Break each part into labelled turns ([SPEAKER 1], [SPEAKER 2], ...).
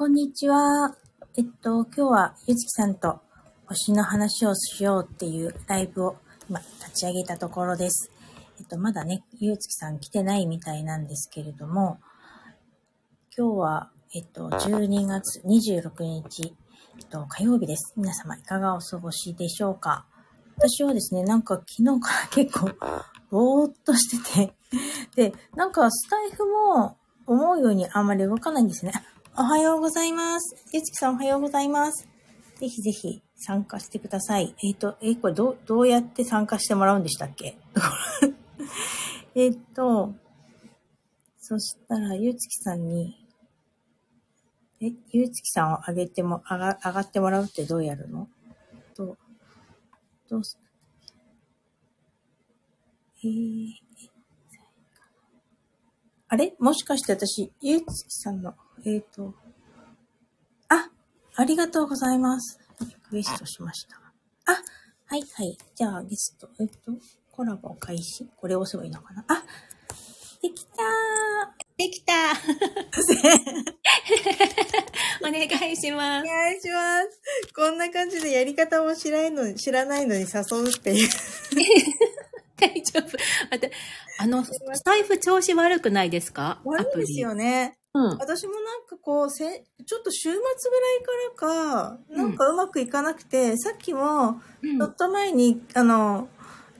[SPEAKER 1] こんにちは。えっと、今日はゆずきさんと星の話をしようっていうライブを今立ち上げたところです。えっと、まだね、ゆずきさん来てないみたいなんですけれども、今日は、えっと、12月26日、えっと、火曜日です。皆様いかがお過ごしでしょうか？私はですね、なんか昨日から 結構、ぼーっとしてて、で、なんかスタイフも思うようにあんまり動かないんですね。おはようございます。ゆつきさんおはようございます。ぜひぜひ参加してください。えっ、と、え、これどう、どうやって参加してもらうんでしたっけ？えっと、そしたら、ゆうつきさんに、え、ゆうつきさんを上げても、上が、上がってもらうってどうやるの？どう、どうす、えー、あれ？もしかして私、ゆうつきさんの、えっ、と、あ、ありがとうございます。リクエストしました。あ、はいはい。じゃあ、ゲスト、えっ、と、コラボ開始？これを押せばいいのかな？あ、できた
[SPEAKER 2] できた お願いしま
[SPEAKER 1] ーお
[SPEAKER 2] す。
[SPEAKER 1] 願いします。こんな感じでやり方も知らないのに、知らないのに誘うっていう。
[SPEAKER 2] 大丈夫。また、あの、スタイフ調子悪くないですか？
[SPEAKER 1] 悪いですよね。
[SPEAKER 2] うん。
[SPEAKER 1] 私もなんかこう、せ、ちょっと週末ぐらいからか、なんかうまくいかなくて、さっきも、
[SPEAKER 2] うん
[SPEAKER 1] ちょっと前に、あの、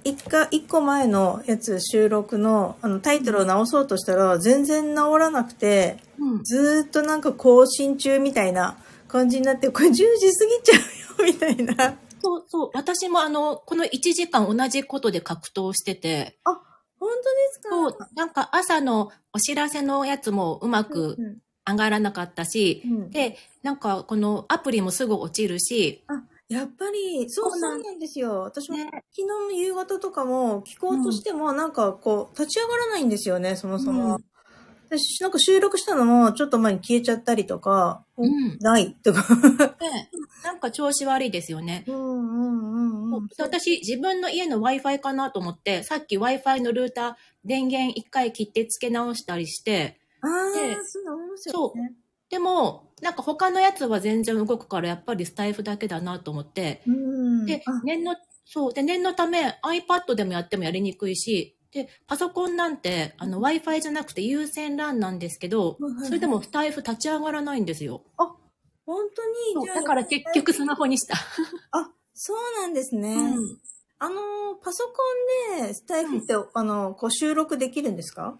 [SPEAKER 1] 一か、一個前のやつ収録の、あの、タイトルを直そうとしたら、全然直らなくて、
[SPEAKER 2] うん
[SPEAKER 1] ずーっとなんか更新中みたいな感じになって、これ10時過ぎちゃうよ、みたいな。
[SPEAKER 2] そうそう。私もあの、この1時間同じことで格闘してて、
[SPEAKER 1] あ、本当ですか？
[SPEAKER 2] そう、なんか朝のお知らせのやつもうまく
[SPEAKER 1] うん
[SPEAKER 2] 上がらなかったし、
[SPEAKER 1] うん。
[SPEAKER 2] で、なんかこのアプリもすぐ落ちるし、
[SPEAKER 1] あ、やっぱり、そう
[SPEAKER 2] なん
[SPEAKER 1] そうなんです。よ。私も、
[SPEAKER 2] ね。
[SPEAKER 1] 昨日の夕方とかも聞こうとしても、なんかこう、立ち上がらないんですよね、そもそも。
[SPEAKER 2] うん
[SPEAKER 1] 私、なんか収録したのも、ちょっと前に消えちゃったりとか、
[SPEAKER 2] うん
[SPEAKER 1] ないとか。
[SPEAKER 2] ね、なんか調子悪いですよね。
[SPEAKER 1] うんうんうんうん。
[SPEAKER 2] で私、自分の家の Wi-Fi かなと思って、さっき Wi-Fi のルーター、電源一回切って付け直したりして、
[SPEAKER 1] ああ、
[SPEAKER 2] で
[SPEAKER 1] そうなりますよね。
[SPEAKER 2] でも、なんか他のやつは全然動くから、やっぱりスタイフだけだなと思って、
[SPEAKER 1] うん。
[SPEAKER 2] で
[SPEAKER 1] あ、
[SPEAKER 2] 念の、そう、で、念のため iPad でもやってもやりにくいし、で、パソコンなんて、あの、Wi-Fi じゃなくて有線 LAN なんですけどそれでもスタイフ立ち上がらないんですよ。
[SPEAKER 1] 本当に？
[SPEAKER 2] だから結局スマホにした。
[SPEAKER 1] あ、そうなんですね。
[SPEAKER 2] うん
[SPEAKER 1] あの、パソコンでスタイフって、あの、こう収録できるんですか？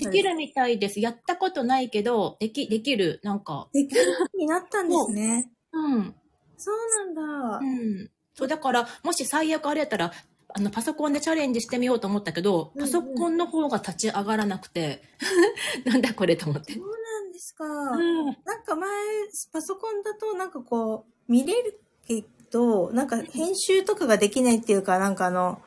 [SPEAKER 2] できるみたいです。やったことないけど、でき、できる。なんか、
[SPEAKER 1] できるようになったんですね。
[SPEAKER 2] うん。
[SPEAKER 1] そうなんだ。
[SPEAKER 2] うん。そう、だから、もし最悪あれやったら、あの、パソコンでチャレンジしてみようと思ったけど、
[SPEAKER 1] うんうん
[SPEAKER 2] パソコンの方が立ち上がらなくて、なんだこれと思って
[SPEAKER 1] そ。うなんですか。
[SPEAKER 2] うん。
[SPEAKER 1] なんか前、パソコンだとなんかこう、見れるけど、なんか編集とかができないっていうか、なんかあの、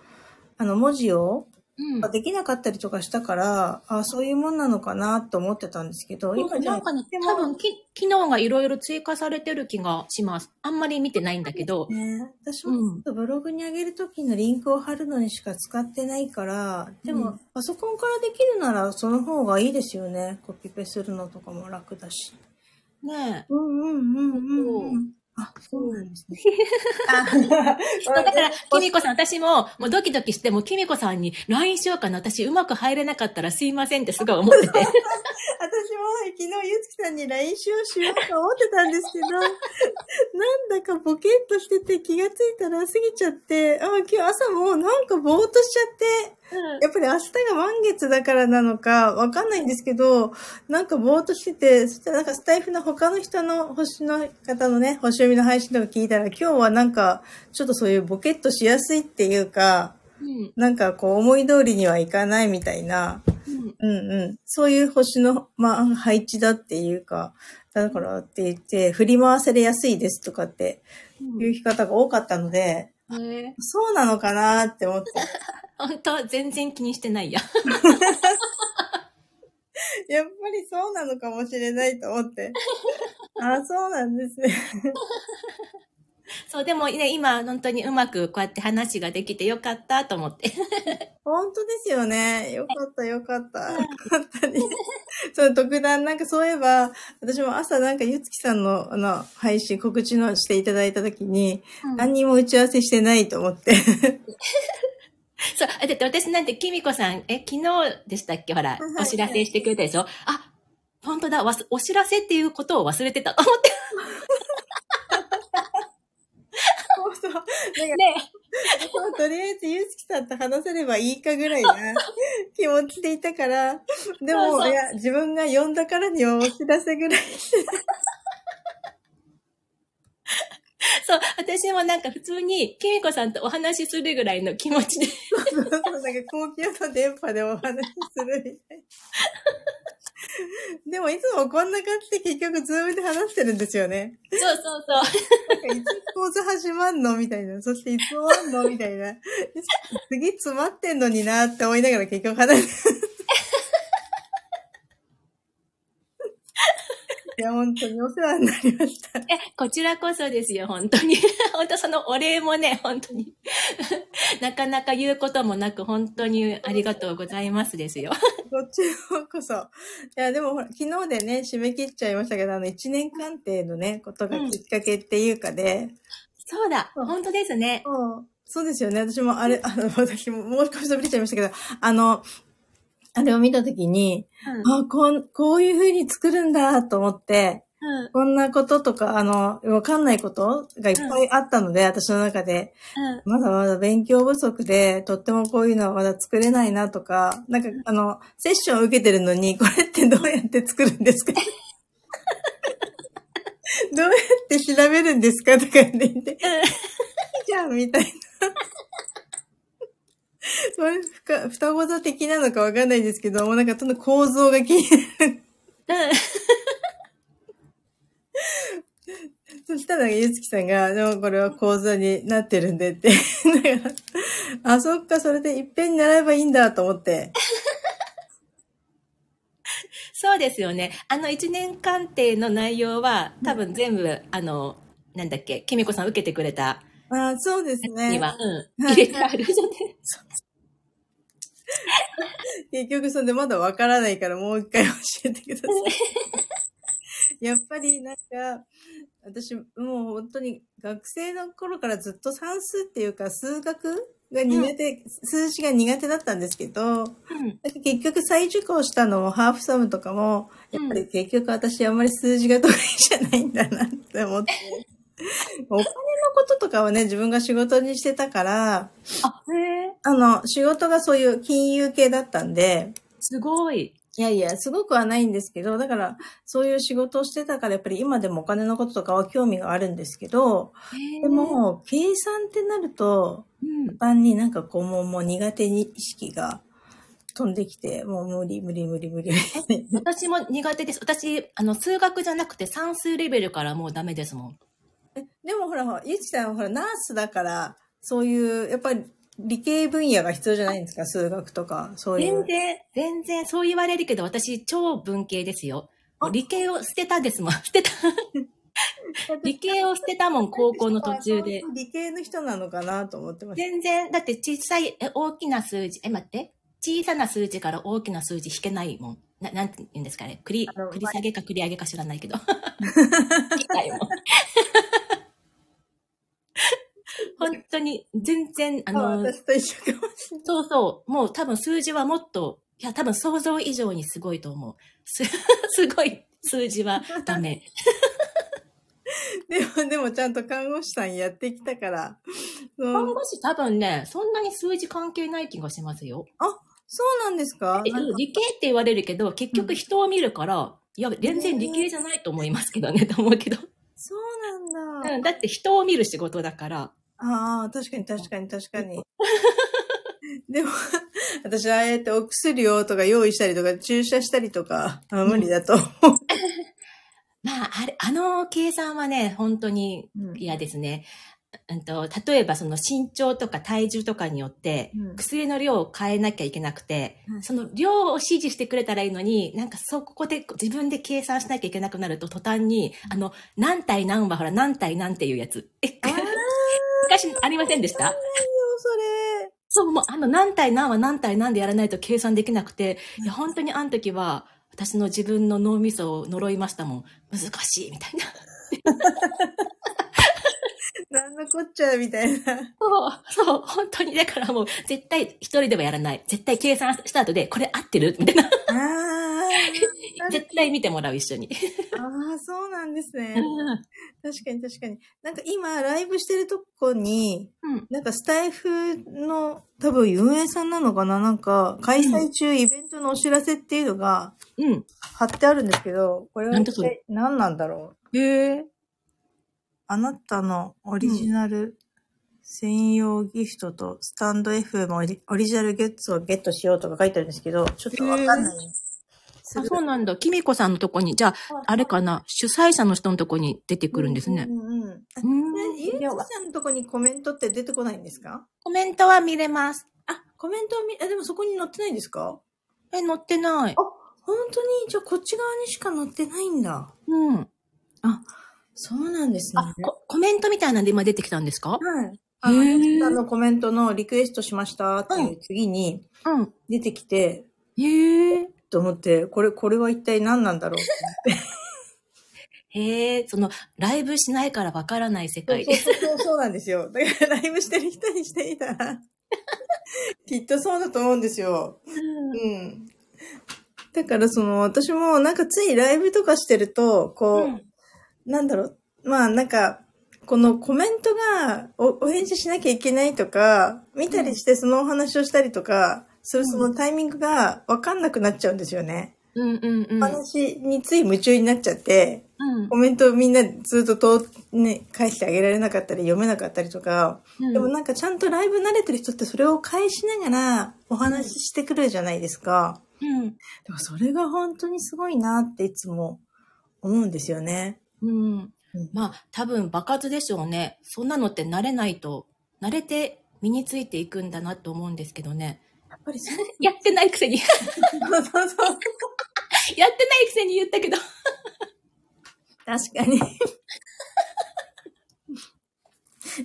[SPEAKER 1] あの文字を
[SPEAKER 2] うん。
[SPEAKER 1] できなかったりとかしたから、あそういうもんなのかなと思ってたんですけど、今
[SPEAKER 2] なんかね
[SPEAKER 1] で、も
[SPEAKER 2] 多分き、機能がいろいろ追加されてる気がします。あんまり見てないんだけど。
[SPEAKER 1] ね、私も
[SPEAKER 2] うん。
[SPEAKER 1] ブログに上げるときのリンクを貼るのにしか使ってないから、でも、
[SPEAKER 2] うん
[SPEAKER 1] パソコンからできるならその方がいいですよね。コピペするのとかも楽だし。
[SPEAKER 2] ね
[SPEAKER 1] うんうんうんうん、
[SPEAKER 2] う
[SPEAKER 1] ん。あ、そうなんですね。
[SPEAKER 2] え。だから、きみこさん、私も、もうドキドキして、もうきみこさんに LINE しようかな。私、うまく入れなかったらすいませんってすごい思ってて。
[SPEAKER 1] 私も昨日ゆつきさんに LINE しようしようと思ってたんですけど、なんだかボケっとしてて気がついたら過ぎちゃって、あ今日朝もうなんかぼーっとしちゃって、やっぱり明日が満月だからなのかわかんないんですけど、なんかぼーっとしてて、そしたらなんかスタイフの他の人の星の方のね、星読みの配信とか聞いたら今日はなんかちょっとそういうボケっとしやすいっていうか、
[SPEAKER 2] うん。
[SPEAKER 1] なんかこう思い通りにはいかないみたいな、
[SPEAKER 2] うん。
[SPEAKER 1] うんうん。そういう星の、まあ、配置だっていうか、だからって言って、振り回されやすいですとかっていう生き方が多かったので、
[SPEAKER 2] うん。え
[SPEAKER 1] そうなのかなって思って。
[SPEAKER 2] 本当全然気にしてないや。
[SPEAKER 1] やっぱりそうなのかもしれないと思って。あ、そうなんですね。
[SPEAKER 2] そう、でもね、今、本当にうまくこうやって話ができてよかったと思って。
[SPEAKER 1] 本当ですよね。よかった、よかった。よかったに。そう、特段、なんかそういえば、私も朝なんかゆつきさんの、あの、配信、告知のしていただいたときに、何にも打ち合わせしてないと思って。
[SPEAKER 2] そう、だって私なんて、きみこさん、え、昨日でしたっけ？ほら
[SPEAKER 1] はい、
[SPEAKER 2] お知らせしてくれたでしょあ、本当だ、わすお知らせっていうことを忘れてたと思って。
[SPEAKER 1] そうそう。なんか
[SPEAKER 2] ね。
[SPEAKER 1] とりあえずゆつきさんと話せればいいかぐらいな 気持ちでいたから、でも、
[SPEAKER 2] そうそう
[SPEAKER 1] いや、自分が呼んだからにはお知らせぐらい。
[SPEAKER 2] そう、私もなんか普通に、きみこさんとお話しするぐらいの気持ちで。
[SPEAKER 1] そうそうなんか高級の電波でお話しするみたい。でもいつもこんな感じで結局ズームで話してるんですよね。
[SPEAKER 2] そうそうそう。
[SPEAKER 1] なんかいつ講座始まんのみたいな。そしていつ終わんのみたいな。次詰まってんのになって思いながら結局話してる。いや、本当にお世話になりました。
[SPEAKER 2] え、こちらこそですよ、本当に。本当そのお礼もね、本当に。なかなか言うこともなく、本当にありがとうございますですよ。
[SPEAKER 1] こっちこそ。いや、でもほら、昨日でね、締め切っちゃいましたけど、あの、一年鑑定のね、ことがきっかけっていうかで、
[SPEAKER 2] そうだ、
[SPEAKER 1] そう
[SPEAKER 2] 本当ですね。
[SPEAKER 1] そうそうですよね。私もあれ、あの、私ももう少し飛び出ちゃいましたけど、あの、あれを見たときに、
[SPEAKER 2] うん。
[SPEAKER 1] あ、こん、こういう風に作るんだと思って、
[SPEAKER 2] うん。
[SPEAKER 1] こんなこととか、あの、わかんないことがいっぱいあったので、私の中で、
[SPEAKER 2] うん。
[SPEAKER 1] まだまだ勉強不足で、とってもこういうのはまだ作れないなとか、なんか、あの、セッションを受けてるのに、これってどうやって作るんですか？どうやって調べるんですか？とか言って、いいじゃんみたいな。それ、ふか、双子座的なのかわかんないですけど、もうなんかその構造が気になる。そしたら、ゆつきさんが、でもこれは講座になってるんでって。あ、そっか、それでいっぺんに習えばいいんだと思って。
[SPEAKER 2] そうですよね。あの一年鑑定の内容は、多分全部、あの、なんだっけ、きみこさん受けてくれた
[SPEAKER 1] あ、そうですね。
[SPEAKER 2] には、うん、
[SPEAKER 1] はい
[SPEAKER 2] 入れてあるじゃね。
[SPEAKER 1] 結局それでまだわからないからもう一回教えてください。やっぱりなんか、私もう本当に学生の頃からずっと算数っていうか数学が苦手、数字が苦手だったんですけど、
[SPEAKER 2] うん。
[SPEAKER 1] なんか結局再受講したのもハーフサムとかも、やっぱり結局私あんまり数字が得意じゃないんだなって思って。お金のこととかはね、自分が仕事にしてたから、
[SPEAKER 2] あ、へえ、
[SPEAKER 1] あの、仕事がそういう金融系だったんで、
[SPEAKER 2] すごい。
[SPEAKER 1] いやいや、すごくはないんですけど、だから、そういう仕事をしてたから、やっぱり今でもお金のこととかは興味があるんですけど、で、も、計算ってなると、
[SPEAKER 2] うん。
[SPEAKER 1] 単になんかこう、もうもう苦手に意識が飛んできて、もう無理無理無理無理。
[SPEAKER 2] 私も苦手です。私、あの、数学じゃなくて算数レベルからもうダメですもん。
[SPEAKER 1] でもほら、ゆきさんはほら、ナースだから、そういう、やっぱり理系分野が必要じゃないんですか？数学とか、そういう。
[SPEAKER 2] 全然、全然そう言われるけど、私超文系ですよ。
[SPEAKER 1] あ
[SPEAKER 2] 理系を捨てたですもん。捨てた。理系を捨てたもん、高校の途中で。
[SPEAKER 1] 理系の人なのかなと思ってました。
[SPEAKER 2] 全然、だって小さい、え、大きな数字、え、待って。小さな数字から大きな数字引けないもん。な、なんて言うんですかね。繰り、繰り下げか繰り上げか知らないけど。引けないもん。本当に、全然、あ
[SPEAKER 1] あ
[SPEAKER 2] の、
[SPEAKER 1] 私と一緒かもしれない。
[SPEAKER 2] そうそう。もう多分数字はもっと、いや多分想像以上にすごいと思う。す、すごい数字はダメ。
[SPEAKER 1] でも、でもちゃんと看護師さんやってきたから。うん
[SPEAKER 2] 看護師多分ね、そんなに数字関係ない気がしますよ。
[SPEAKER 1] そうなんですか？
[SPEAKER 2] 理系って言われるけど、結局人を見るから、いや、全然理系じゃないと思いますけどね、と思うけど。
[SPEAKER 1] そうなんだ。
[SPEAKER 2] うん、だって人を見る仕事だから。
[SPEAKER 1] ああ、確かに確かに確かに。でも、私、ああやってお薬をとか用意したりとか、注射したりとか、あ無理だと思う。
[SPEAKER 2] まあ、あれ、あの計算はね、本当に
[SPEAKER 1] うん
[SPEAKER 2] 嫌ですね。うんと、例えばその身長とか体重とかによって、
[SPEAKER 1] うん
[SPEAKER 2] 薬の量を変えなきゃいけなくて、
[SPEAKER 1] うん
[SPEAKER 2] その量を指示してくれたらいいのに、なんかそこで自分で計算しなきゃいけなくなると途端に、あの、何対何はほら何対何っていうやつ。え、
[SPEAKER 1] あ
[SPEAKER 2] 昔ありませんでした？
[SPEAKER 1] よ、それ。
[SPEAKER 2] そう、もうあの何対何は何対何でやらないと計算できなくて、いや、本当にあの時は、私の自分の脳みそを呪いましたもん。難しい、みたいな。
[SPEAKER 1] なんのこっちゃ、みたいな。
[SPEAKER 2] そう、そう、本当に。だからもう、絶対一人ではやらない。絶対計算した後で、これ合ってる？みたいな。
[SPEAKER 1] ああ。
[SPEAKER 2] 絶対見てもらう、一緒に。
[SPEAKER 1] ああ、そうなんですね。確かに確かに。なんか今、ライブしてるとこに、
[SPEAKER 2] うん。
[SPEAKER 1] なんかスタイフの多分運営さんなのかな？なんか、開催中イベントのお知らせっていうのが
[SPEAKER 2] うん。
[SPEAKER 1] 貼ってあるんですけど、これは一体何なんだろう？
[SPEAKER 2] へえ。
[SPEAKER 1] あなたのオリジナル専用ギフトとスタンド FM オリオリジナルゲッツをゲットしようとか書いてあるんですけど、ちょっとわかんない。
[SPEAKER 2] あ、そうなんだ。きみこさんのとこに、じゃあ、あれかな、主催者の人のとこに出てくるんですね
[SPEAKER 1] う。んうんうん。あ
[SPEAKER 2] うん
[SPEAKER 1] えゆうきさんのとこにコメントって出てこないんですか？
[SPEAKER 2] コメントは見れます。
[SPEAKER 1] あ、コメントを見、あ、でもそこに載ってないんですか？
[SPEAKER 2] え、載ってない。
[SPEAKER 1] 本当に？じゃあこっち側にしか載ってないんだ。
[SPEAKER 2] うん。
[SPEAKER 1] そうなんですね。
[SPEAKER 2] あ、ココメントみたいなんで今出てきたんですか？
[SPEAKER 1] はい。あの、
[SPEAKER 2] へー
[SPEAKER 1] ゆうきさんのコメントのリクエストしましたっていう次に
[SPEAKER 2] うん。
[SPEAKER 1] 出てきて、
[SPEAKER 2] へえ。
[SPEAKER 1] と思って、これ、これは一体何なんだろう？っ て
[SPEAKER 2] へえ、その、ライブしないからわからない世界
[SPEAKER 1] そう
[SPEAKER 2] で。
[SPEAKER 1] そうそうそうなんですよ。だからライブしてる人にしてみたら、きっとそうだと思うんですよ。うん。だからその、私もなんかついライブとかしてると、こう、
[SPEAKER 2] うん
[SPEAKER 1] なんだろう、まあなんか、このコメントがおお返事しなきゃいけないとか、見たりしてそのお話をしたりとか、するそのタイミングがわかんなくなっちゃうんですよね。
[SPEAKER 2] うんうんうん。
[SPEAKER 1] お話につい夢中になっちゃって、
[SPEAKER 2] うん
[SPEAKER 1] コメントをみんなずっとと、ね、返してあげられなかったり読めなかったりとか、
[SPEAKER 2] うん
[SPEAKER 1] でもなんかちゃんとライブ慣れてる人ってそれを返しながらお話ししてくるじゃないですか。
[SPEAKER 2] うん。
[SPEAKER 1] でもそれが本当にすごいなっていつも思うんですよね。
[SPEAKER 2] うん。
[SPEAKER 1] うん
[SPEAKER 2] まあ、多分、爆発でしょうね。そんなのって慣れないと、慣れて身についていくんだなと思うんですけどね。
[SPEAKER 1] やっぱり
[SPEAKER 2] やってないくせに、や
[SPEAKER 1] そうそうそう。
[SPEAKER 2] ってないくせに言ったけど。
[SPEAKER 1] 確かに。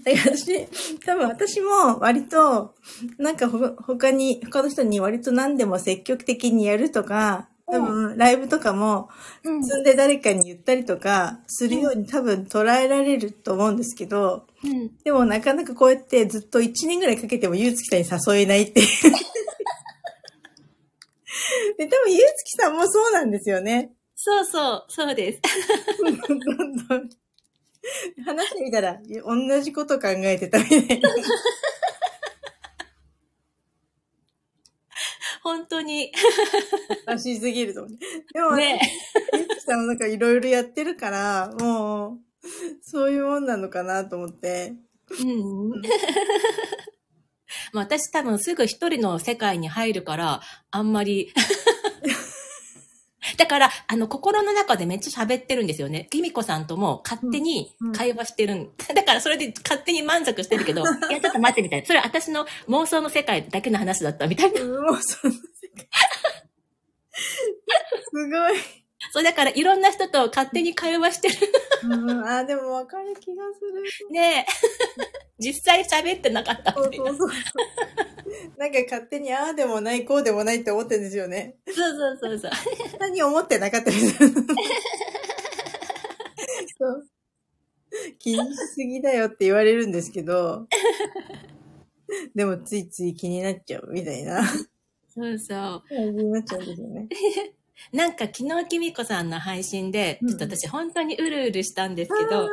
[SPEAKER 1] だから私、多分私も割と、なんかほ他に、他の人に割と何でも積極的にやるとか、多分ライブとかも、
[SPEAKER 2] うん
[SPEAKER 1] 積んで誰かに言ったりとかするように多分捉えられると思うんですけど、
[SPEAKER 2] うん。
[SPEAKER 1] でもなかなかこうやってずっと1年ぐらいかけてもゆうつきさんに誘えないって。で、多分ゆうつきさんもそうなんですよね。
[SPEAKER 2] そうそう、そうです。
[SPEAKER 1] 話してみたら、同じこと考えてたみたいな。
[SPEAKER 2] 本当に。
[SPEAKER 1] らしすぎると思って。でも、
[SPEAKER 2] ね。
[SPEAKER 1] ゆきさんもなんかいろいろやってるから、もう、そういうもんなのかなと思って。
[SPEAKER 2] うん。まあ私多分すぐ一人の世界に入るから、あんまり。だから、あの、心の中でめっちゃ喋ってるんですよね。きみこさんとも勝手に会話してるん。だからそれで勝手に満足してるけど、いや、ちょっと待ってみたいな。それは私の妄想の世界だけの話だったみたいな。
[SPEAKER 1] もうその世界。すごい。
[SPEAKER 2] そう、だからいろんな人と勝手に会話してる。
[SPEAKER 1] うん、あ、でもわかる気がする。
[SPEAKER 2] ねえ。実際喋ってなかった
[SPEAKER 1] そう。そうそう。なんか勝手にああでもない、こうでもないって思ってるんですよね。
[SPEAKER 2] そうそうそうそう。
[SPEAKER 1] 何思ってなかったです。そう。気にしすぎだよって言われるんですけど、でもついつい気になっちゃうみたいな
[SPEAKER 2] そうそう。
[SPEAKER 1] 感じになっちゃうんですよね。
[SPEAKER 2] なんか昨日きみこさんの配信で、
[SPEAKER 1] うん
[SPEAKER 2] ちょっと私本当にうるうるしたんですけど
[SPEAKER 1] あ、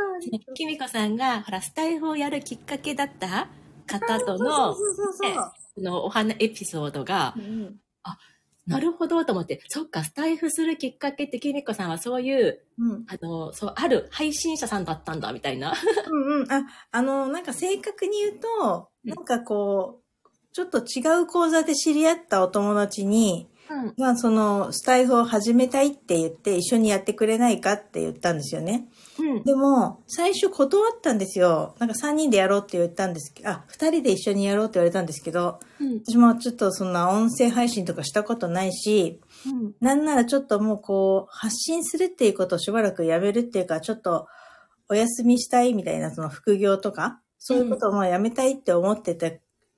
[SPEAKER 2] きみこさんが、ほら、スタイフをやるきっかけだった方と
[SPEAKER 1] そ
[SPEAKER 2] の、のお花エピソードが
[SPEAKER 1] う、ん
[SPEAKER 2] なるほどと思って、そっか、スタイフするきっかけってきみこさんはそういう、
[SPEAKER 1] うん。
[SPEAKER 2] あの、そう、ある配信者さんだったんだ、みたいな。
[SPEAKER 1] うんうん。あ、あの、なんか正確に言うと、
[SPEAKER 2] うん
[SPEAKER 1] なんかこう、ちょっと違う講座で知り合ったお友達に、
[SPEAKER 2] うん。
[SPEAKER 1] まあそのスタイフを始めたいって言って一緒にやってくれないかって言ったんですよね。
[SPEAKER 2] うん。
[SPEAKER 1] でも、最初断ったんですよ。なんか3人でやろうって言ったんですけど、あ、2人で一緒にやろうって言われたんですけど、
[SPEAKER 2] うん。
[SPEAKER 1] 私もちょっとそんな音声配信とかしたことないし、
[SPEAKER 2] うん。
[SPEAKER 1] なんならちょっともうこう、発信するっていうことをしばらくやめるっていうか、ちょっとお休みしたいみたいなその副業とか、そういうことをまあやめたいって思ってた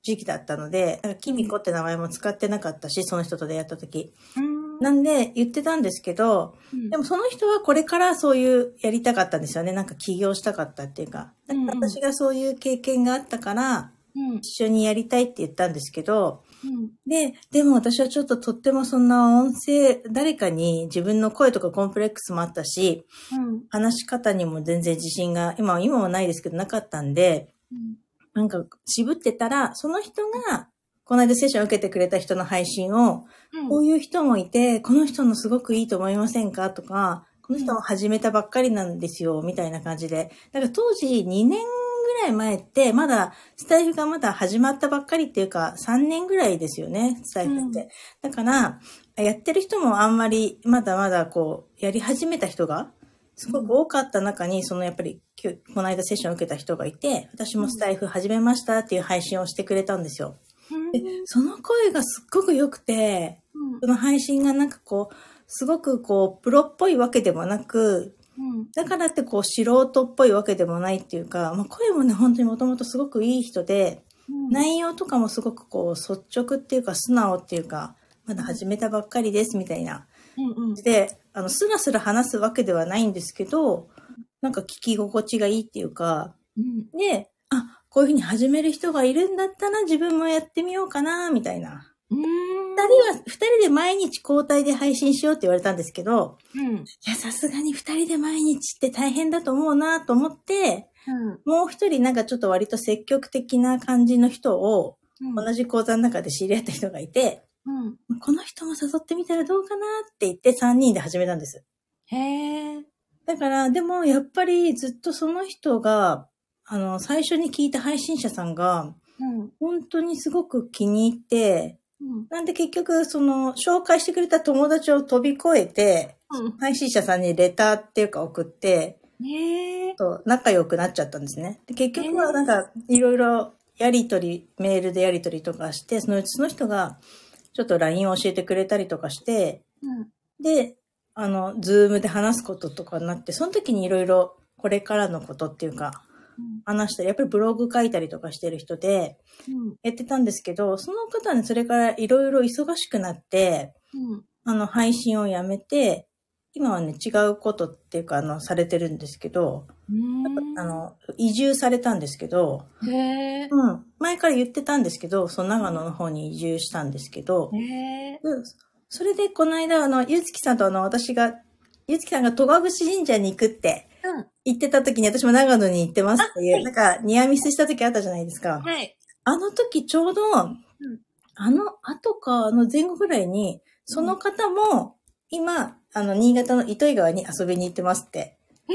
[SPEAKER 1] 時期だったので、なんかキミコって名前も使ってなかったし、その人と出会った時。
[SPEAKER 2] うん。
[SPEAKER 1] なんで言ってたんですけど、でもその人はこれからそういうやりたかったんですよね。なんか起業したかったっていうか。だから私がそういう経験があったから、
[SPEAKER 2] うん。
[SPEAKER 1] 一緒にやりたいって言ったんですけど、
[SPEAKER 2] うん。
[SPEAKER 1] で、でも私はちょっととってもそんな音声、誰かに自分の声とかコンプレックスもあったし、
[SPEAKER 2] うん。
[SPEAKER 1] 話し方にも全然自信が、今は今はないですけどなかったんで、なんか渋ってたら、その人が、この間セッションを受けてくれた人の配信を、こういう人もいて、この人のすごくいいと思いませんか？とか、この人も始めたばっかりなんですよ、みたいな感じで。だから当時2年ぐらい前って、まだ、スタイフがまだ始まったばっかりっていうか、3年ぐらいですよね、スタイフって。だから、やってる人もあんまり、まだまだこう、やり始めた人が、すごく多かった中に、そのやっぱり、この間セッションを受けた人がいて、私もスタイフ始めましたっていう配信をしてくれたんですよ。で、その声がすっごく良くて、その配信がなんかこう、すごくこう、プロっぽいわけでもなく、だからってこう、素人っぽいわけでもないっていうか、まあ、声もね、本当にもともとすごくいい人で、内容とかもすごくこう、率直っていうか、素直っていうか、まだ始めたばっかりですみたいな。で、あの、スラスラ話すわけではないんですけど、なんか聞き心地がいいっていうか、で、あ、こういうふうに始める人がいるんだったら自分もやってみようかな、みたいな。二人は、二人で毎日交代で配信しようって言われたんですけど、いや、さすがに二人で毎日って大変だと思うなと思って、もう一人なんかちょっと割と積極的な感じの人を、同じ講座の中で知り合った人がいて、この人も誘ってみたらどうかなって言って3人で始めたんです。
[SPEAKER 2] へえ。
[SPEAKER 1] だから、でもやっぱりずっとその人が、あの、最初に聞いた配信者さんが、本当にすごく気に入って、なんで結局、その、紹介してくれた友達を飛び越えて、配信者さんにレターっていうか送って。と仲良くなっちゃったんですね。で結局はなんか、いろいろやりとり、メールでやりとりとかして、そのうちその人が、ちょっと LINE を教えてくれたりとかして、で、あの、ズームで話すこととかになって、その時にいろいろこれからのことっていうか、話したり、やっぱりブログ書いたりとかしてる人で、やってたんですけど、その方はね、それからいろいろ忙しくなって、あの、配信をやめて、今はね、違うことっていうか、あの、されてるんですけど、あの、移住されたんですけど。うん。前から言ってたんですけど、その長野の方に移住したんですけど、それでこの間、あの、ゆずきさんとあの、私が、ゆずきさんが戸隠神社に行くって
[SPEAKER 2] うん。
[SPEAKER 1] 言ってた時に私も長野に行ってますっていう、
[SPEAKER 2] あはい
[SPEAKER 1] なんかニアミスした時あったじゃないですか。
[SPEAKER 2] はい。
[SPEAKER 1] あの時ちょうど、あの後か、あの前後ぐらいに、その方も、今、あの、新潟の糸魚川に遊びに行ってますって。
[SPEAKER 2] え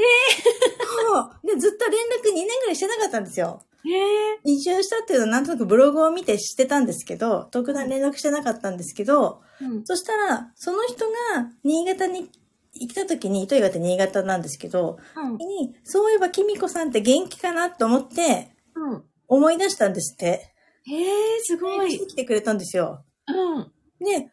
[SPEAKER 1] そうで、ずっと連絡2年ぐらいしてなかったんですよ。
[SPEAKER 2] へえ。
[SPEAKER 1] 移住したっていうのはなんとなくブログを見て知ってたんですけど、特段連絡してなかったんですけど、
[SPEAKER 2] うん。
[SPEAKER 1] そしたら、その人が新潟に行った時に、糸魚川って新潟なんですけど、
[SPEAKER 2] うん。
[SPEAKER 1] にそういえばきみこさんって元気かなと思って、
[SPEAKER 2] うん。
[SPEAKER 1] 思い出したんですって。
[SPEAKER 2] へえ、すごい。
[SPEAKER 1] 来てくれたんですよ。
[SPEAKER 2] うん。
[SPEAKER 1] で、わー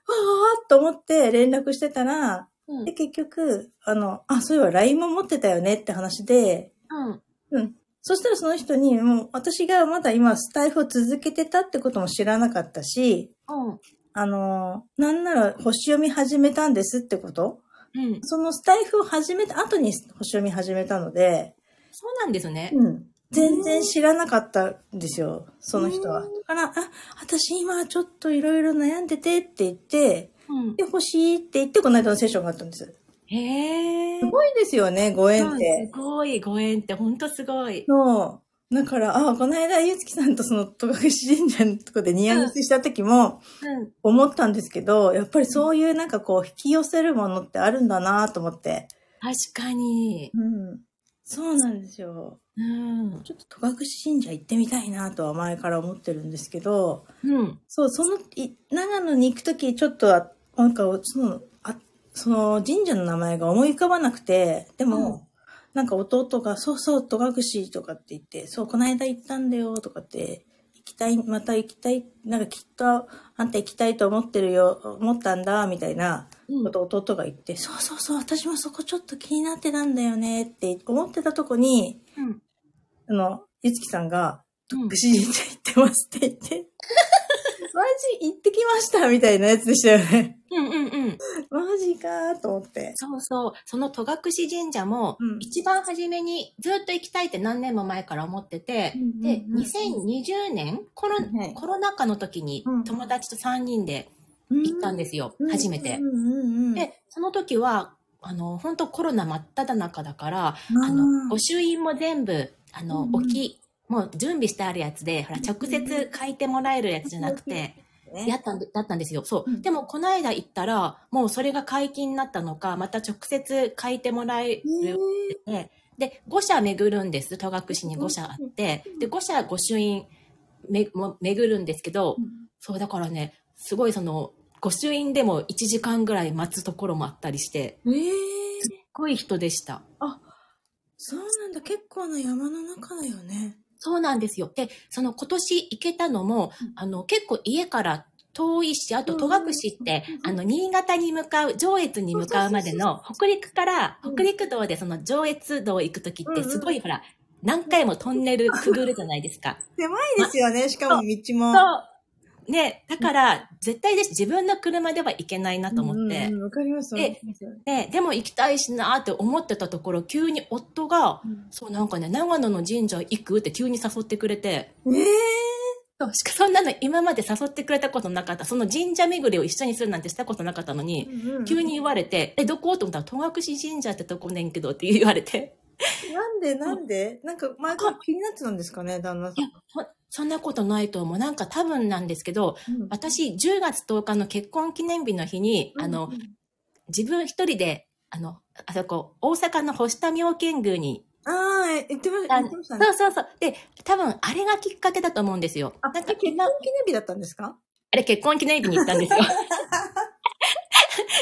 [SPEAKER 1] と思って連絡してたら、
[SPEAKER 2] うん
[SPEAKER 1] で、結局、あの、あ、そういえば LINE も持ってたよねって話で、
[SPEAKER 2] うん。
[SPEAKER 1] うん。そしたらその人に、もう私がまだ今スタイフを続けてたってことも知らなかったし、
[SPEAKER 2] うん。
[SPEAKER 1] あの、なんなら星読み始めたんですってこと？
[SPEAKER 2] うん。
[SPEAKER 1] そのスタイフを始めた後に星読み始めたので、
[SPEAKER 2] そうなんですね。
[SPEAKER 1] うん。全然知らなかったんですよ、その人は。だから、あ、私今ちょっといろいろ悩んでてって言って、
[SPEAKER 2] うん
[SPEAKER 1] で、欲しいって言って、この間のセッションがあったんです。
[SPEAKER 2] へえ。
[SPEAKER 1] すごいですよね、ご縁っ
[SPEAKER 2] うん
[SPEAKER 1] て。
[SPEAKER 2] すごい、ご縁ってほんとすごい。
[SPEAKER 1] そう。だから、あ、この間、ゆつきさんとその、戸隠神社のとこでニアミスした時も、
[SPEAKER 2] うん。
[SPEAKER 1] 思ったんですけど、やっぱりそういうなんかこう、引き寄せるものってあるんだなと思って。
[SPEAKER 2] 確かに。
[SPEAKER 1] うん。そうなんですよ。
[SPEAKER 2] うん。
[SPEAKER 1] ちょっと戸隠神社行ってみたいなとは前から思ってるんですけど、
[SPEAKER 2] うん。
[SPEAKER 1] そう、その、い長野に行くとき、ちょっとあ、なんか、その、あ、その神社の名前が思い浮かばなくて、でも、
[SPEAKER 2] うん
[SPEAKER 1] なんか弟が、そうそう、戸隠とかって言って、そう、この間行ったんだよ、とかって、行きたい、また行きたい、なんかきっと、あんた行きたいと思ってるよ、思ったんだ、みたいなことを弟が言って、そうそうそう、私もそこちょっと気になってたんだよね、って思ってたとこに、
[SPEAKER 2] うん。
[SPEAKER 1] あの、ゆつきさんが、徳神社行ってますって言って、マジ行ってきましたみたいなやつでしたよね。
[SPEAKER 2] うんうんうん。
[SPEAKER 1] マジかーと思って。
[SPEAKER 2] そうそう。その戸隠神社も
[SPEAKER 1] うん、
[SPEAKER 2] 一番初めにずっと行きたいって何年も前から思ってて、で、2020年コロ
[SPEAKER 1] はい
[SPEAKER 2] コロナ禍の時に
[SPEAKER 1] うん
[SPEAKER 2] 友達と3人で行ったんですよ。初めて
[SPEAKER 1] う。んうんうん、
[SPEAKER 2] で、その時は、あの、本当コロナ真っ只中だから、
[SPEAKER 1] あ
[SPEAKER 2] あの、御朱印も全部、あの、
[SPEAKER 1] うんうん
[SPEAKER 2] 置き、もう準備してあるやつで、ほら、直接書いてもらえるやつじゃなくて、
[SPEAKER 1] ね
[SPEAKER 2] やったんで、だったんですよ。そう。
[SPEAKER 1] うん
[SPEAKER 2] でも、この間行ったら、もうそれが解禁になったのか、また直接書いてもらえるってで、5社巡るんです。戸隠に5社あって、で、5社御朱印めも巡るんですけど、そう、だからね、すごいその、御朱印でも1時間ぐらい待つところもあったりして、
[SPEAKER 1] えー、
[SPEAKER 2] すっごい人でした。
[SPEAKER 1] そうなんだ。結構な山の中だよね。
[SPEAKER 2] そうなんですよ。で、その今年行けたのも、
[SPEAKER 1] うん
[SPEAKER 2] あの、結構家から遠いし、あと戸隠って
[SPEAKER 1] うん、
[SPEAKER 2] あの、新潟に向かう、上越に向かうまでの、北陸から、
[SPEAKER 1] うん
[SPEAKER 2] 北陸道でその上越道行くときって、すごいほら、何回もトンネルくぐるじゃないですか。
[SPEAKER 1] 狭いですよね。しかも道も。
[SPEAKER 2] そう。ね、だから、絶対です。自分の車では行けないなと思って。
[SPEAKER 1] うんうんわかります。
[SPEAKER 2] で
[SPEAKER 1] ります
[SPEAKER 2] で、でも行きたいしなーって思ってたところ、急に夫が、
[SPEAKER 1] うん
[SPEAKER 2] そうなんかね、長野の神社行くって急に誘ってくれて、
[SPEAKER 1] えー？
[SPEAKER 2] そうしかそんなの今まで誘ってくれたことなかった。その神社巡りを一緒にするなんてしたことなかったのに、急に言われて、え、どこと思ったら、戸隠神社ってとこねんけどって言われて、
[SPEAKER 1] なんでなんで？なんか前から気になってたんですかね、旦那さ
[SPEAKER 2] いや、そそんなことないと思う。なんか多分なんですけど、
[SPEAKER 1] ん。
[SPEAKER 2] 私、10月10日の結婚記念日の日に、あの、自分一人で、あの、あそこ、大阪の星田妙見宮に、
[SPEAKER 1] ああ、ってました
[SPEAKER 2] あ
[SPEAKER 1] 言ってましたね。
[SPEAKER 2] そうそうそう。で、多分、あれがきっかけだと思うんですよ。
[SPEAKER 1] あ、
[SPEAKER 2] なんか
[SPEAKER 1] 結婚記
[SPEAKER 2] 今、
[SPEAKER 1] 念日だったんですか？
[SPEAKER 2] あれ結婚記念日に行ったんですよ。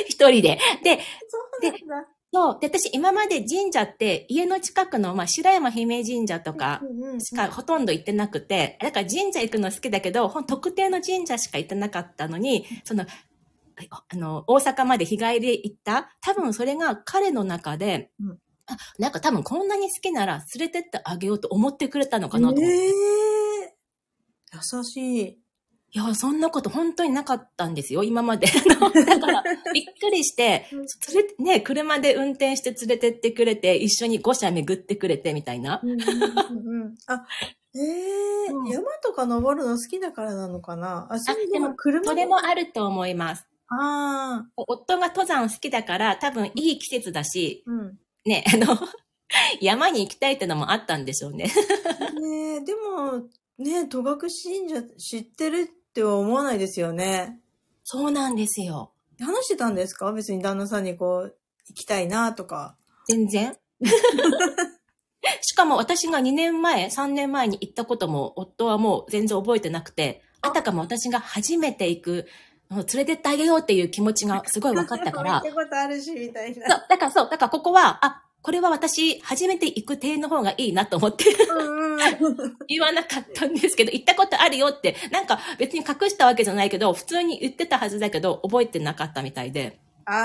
[SPEAKER 2] 一人で。で、
[SPEAKER 1] そうなんだ。
[SPEAKER 2] そう。で、私、今まで神社って、家の近くの、まあ、白山姫神社とかしかほとんど行ってなくて、だから神社行くの好きだけど、ほん特定の神社しか行ってなかったのに、その、あの、大阪まで日帰りで行った、多分それが彼の中で、
[SPEAKER 1] うん
[SPEAKER 2] あ、なんか多分こんなに好きなら連れてってあげようと思ってくれたのかなと思って。
[SPEAKER 1] ええ優しい。
[SPEAKER 2] いや、そんなこと本当になかったんですよ、今まで。だから、びっくりして、連れて、ね、車で運転して連れてってくれて、一緒に5社巡ってくれて、みたいな。
[SPEAKER 1] うんうんうんうんあ、ええ
[SPEAKER 2] うん
[SPEAKER 1] 山とか登るの好きだからなのかな？あ、それで
[SPEAKER 2] でも
[SPEAKER 1] も車
[SPEAKER 2] それもあると思います。
[SPEAKER 1] ああ、
[SPEAKER 2] 夫が登山好きだから、多分いい季節だし、
[SPEAKER 1] うん。
[SPEAKER 2] ね、あの、山に行きたいってのもあったんでしょうね。
[SPEAKER 1] ねえ、でも、ね戸隠神社知ってるっては思わないですよね。
[SPEAKER 2] そうなんですよ。
[SPEAKER 1] 話してたんですか？別に旦那さんにこう、行きたいなとか。
[SPEAKER 2] 全然。しかも私が2年前、3年前に行ったことも、夫はもう全然覚えてなくて、あたかも私が初めて行く、連れてってあげようっていう気持ちがすごい分かったから
[SPEAKER 1] 行っ、たことあるし、みたい
[SPEAKER 2] そう
[SPEAKER 1] な。、
[SPEAKER 2] だからそう、だからここは、あ、これは私、初めて行く庭の方がいいなと思って。言わなかったんですけど、行ったことあるよって、なんか別に隠したわけじゃないけど、普通に言ってたはずだけど、覚えてなかったみたいで。
[SPEAKER 1] あー、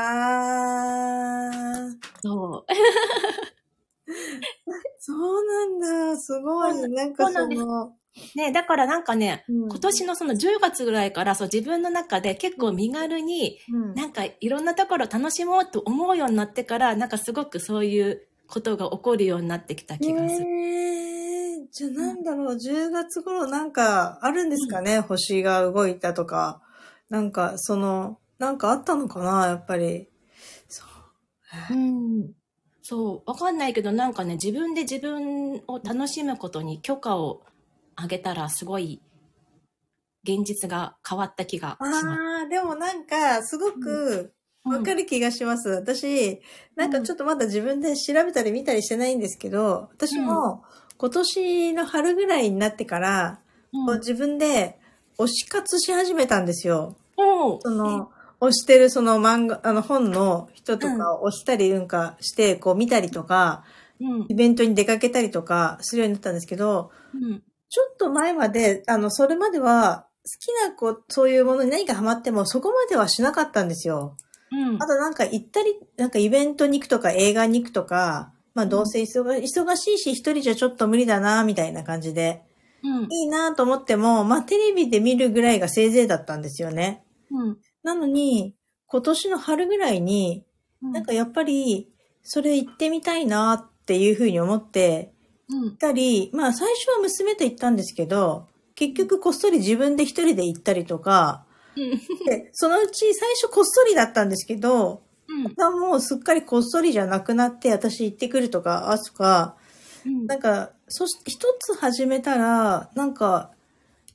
[SPEAKER 2] そう。
[SPEAKER 1] そうなんだ。すごい。なんかその、
[SPEAKER 2] ねだからなんかね、
[SPEAKER 1] うん
[SPEAKER 2] 今年のその10月ぐらいから、そう自分の中で結構身軽に、
[SPEAKER 1] うん
[SPEAKER 2] なんかいろんなところ楽しもうと思うようになってから、なんかすごくそういうことが起こるようになってきた気がする。
[SPEAKER 1] えー、じゃあなんだろう、10月頃なんかあるんですかね、星が動いたとか。なんか、その、なんかあったのかな、やっぱり。そう。
[SPEAKER 2] うん。そう、わかんないけど、なんかね、自分で自分を楽しむことに許可をあげたら、すごい、現実が変わった気がします。
[SPEAKER 1] ああ、でもなんか、すごく、わか
[SPEAKER 2] る。
[SPEAKER 1] る気がします。私、なんかちょっとまだ自分で調べたり見たりしてないんですけど、私も今年の春ぐらいになってから、こう自分で推し活し始めたんですよ。
[SPEAKER 2] おう
[SPEAKER 1] その、推してるその漫画、あの本の人とかを推したりなんかして、こう見たりとか、
[SPEAKER 2] うん
[SPEAKER 1] イベントに出かけたりとかするようになったんですけど、
[SPEAKER 2] うん
[SPEAKER 1] ちょっと前まで、あの、それまでは、好きな子、そういうものに何かハマっても、そこまではしなかったんですよ。
[SPEAKER 2] うん
[SPEAKER 1] あとなんか行ったり、なんかイベントに行くとか映画に行くとか、まあどうせ忙忙しいし一人じゃちょっと無理だな、みたいな感じで。
[SPEAKER 2] うん。
[SPEAKER 1] いいなと思っても、まあテレビで見るぐらいがせいぜいだったんですよね。
[SPEAKER 2] うん。
[SPEAKER 1] なのに、今年の春ぐらいに、なんかやっぱり、それ行ってみたいなっていうふうに思って、たり、まあ最初は娘と行ったんですけど、結局こっそり自分で一人で行ったりとか、
[SPEAKER 2] うん。
[SPEAKER 1] で、そのうち最初こっそりだったんですけど、
[SPEAKER 2] うん。
[SPEAKER 1] もうすっかりこっそりじゃなくなって、私行ってくるとか、あとか、
[SPEAKER 2] うん
[SPEAKER 1] なんか、そし、一つ始めたら、なんか、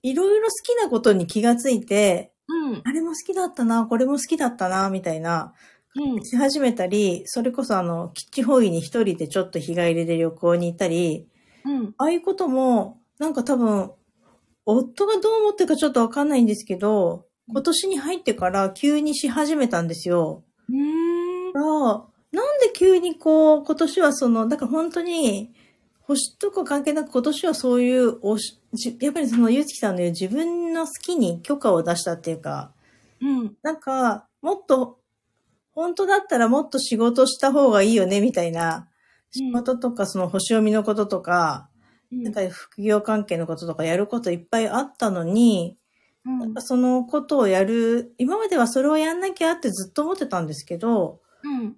[SPEAKER 1] いろいろ好きなことに気がついて、
[SPEAKER 2] うん。
[SPEAKER 1] あれも好きだったな、これも好きだったな、みたいな、
[SPEAKER 2] うん。
[SPEAKER 1] し始めたり、それこそあの、キッチンホイに一人でちょっと日帰りで旅行に行ったり、
[SPEAKER 2] うん。
[SPEAKER 1] ああいうことも、なんか多分、夫がどう思ってるかちょっとわかんないんですけど、今年に入ってから急にし始めたんですよ。
[SPEAKER 2] うん。
[SPEAKER 1] だから、なんで急にこう、今年はその、だから本当に、星とか関係なく今年はそういうおし、じやっぱりそのゆうつきさんの言う自分の好きに許可を出したっていうか、
[SPEAKER 2] うん。
[SPEAKER 1] なんか、もっと、本当だったらもっと仕事した方がいいよね、みたいな。仕事とか、その星読みのこととか、なんか副業関係のこととかやることいっぱいあったのに、
[SPEAKER 2] うん。
[SPEAKER 1] そのことをやる、今まではそれをやんなきゃってずっと思ってたんですけど、
[SPEAKER 2] うん。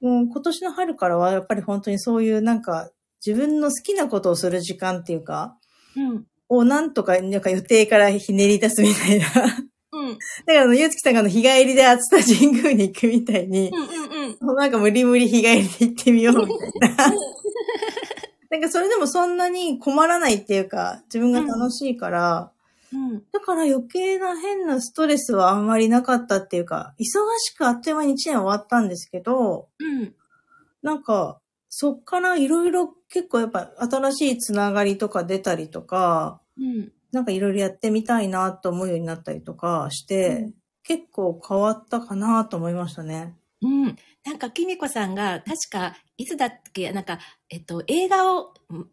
[SPEAKER 1] もう今年の春からはやっぱり本当にそういうなんか自分の好きなことをする時間っていうか、
[SPEAKER 2] うん。
[SPEAKER 1] をなんとか、なんか予定からひねり出すみたいな。
[SPEAKER 2] うん。
[SPEAKER 1] だからあの、ゆうつきさんがあの日帰りで熱田神宮に行くみたいに、
[SPEAKER 2] うん。うん。
[SPEAKER 1] なんか無理無理日帰りで行ってみようみたいな。なんかそれでもそんなに困らないっていうか、自分が楽しいから、
[SPEAKER 2] うん。
[SPEAKER 1] だから余計な変なストレスはあんまりなかったっていうか、忙しくあっという間に1年終わったんですけど、
[SPEAKER 2] うん。
[SPEAKER 1] なんか、そっからいろいろ結構やっぱ新しいつながりとか出たりとか、
[SPEAKER 2] うん。
[SPEAKER 1] なんかいろいろやってみたいなと思うようになったりとかして、
[SPEAKER 2] うん
[SPEAKER 1] 結構変わったかなと思いましたね。
[SPEAKER 2] うん。なんか、きみこさんが、確か、いつだっけ、なんか、えっと、映画を、ん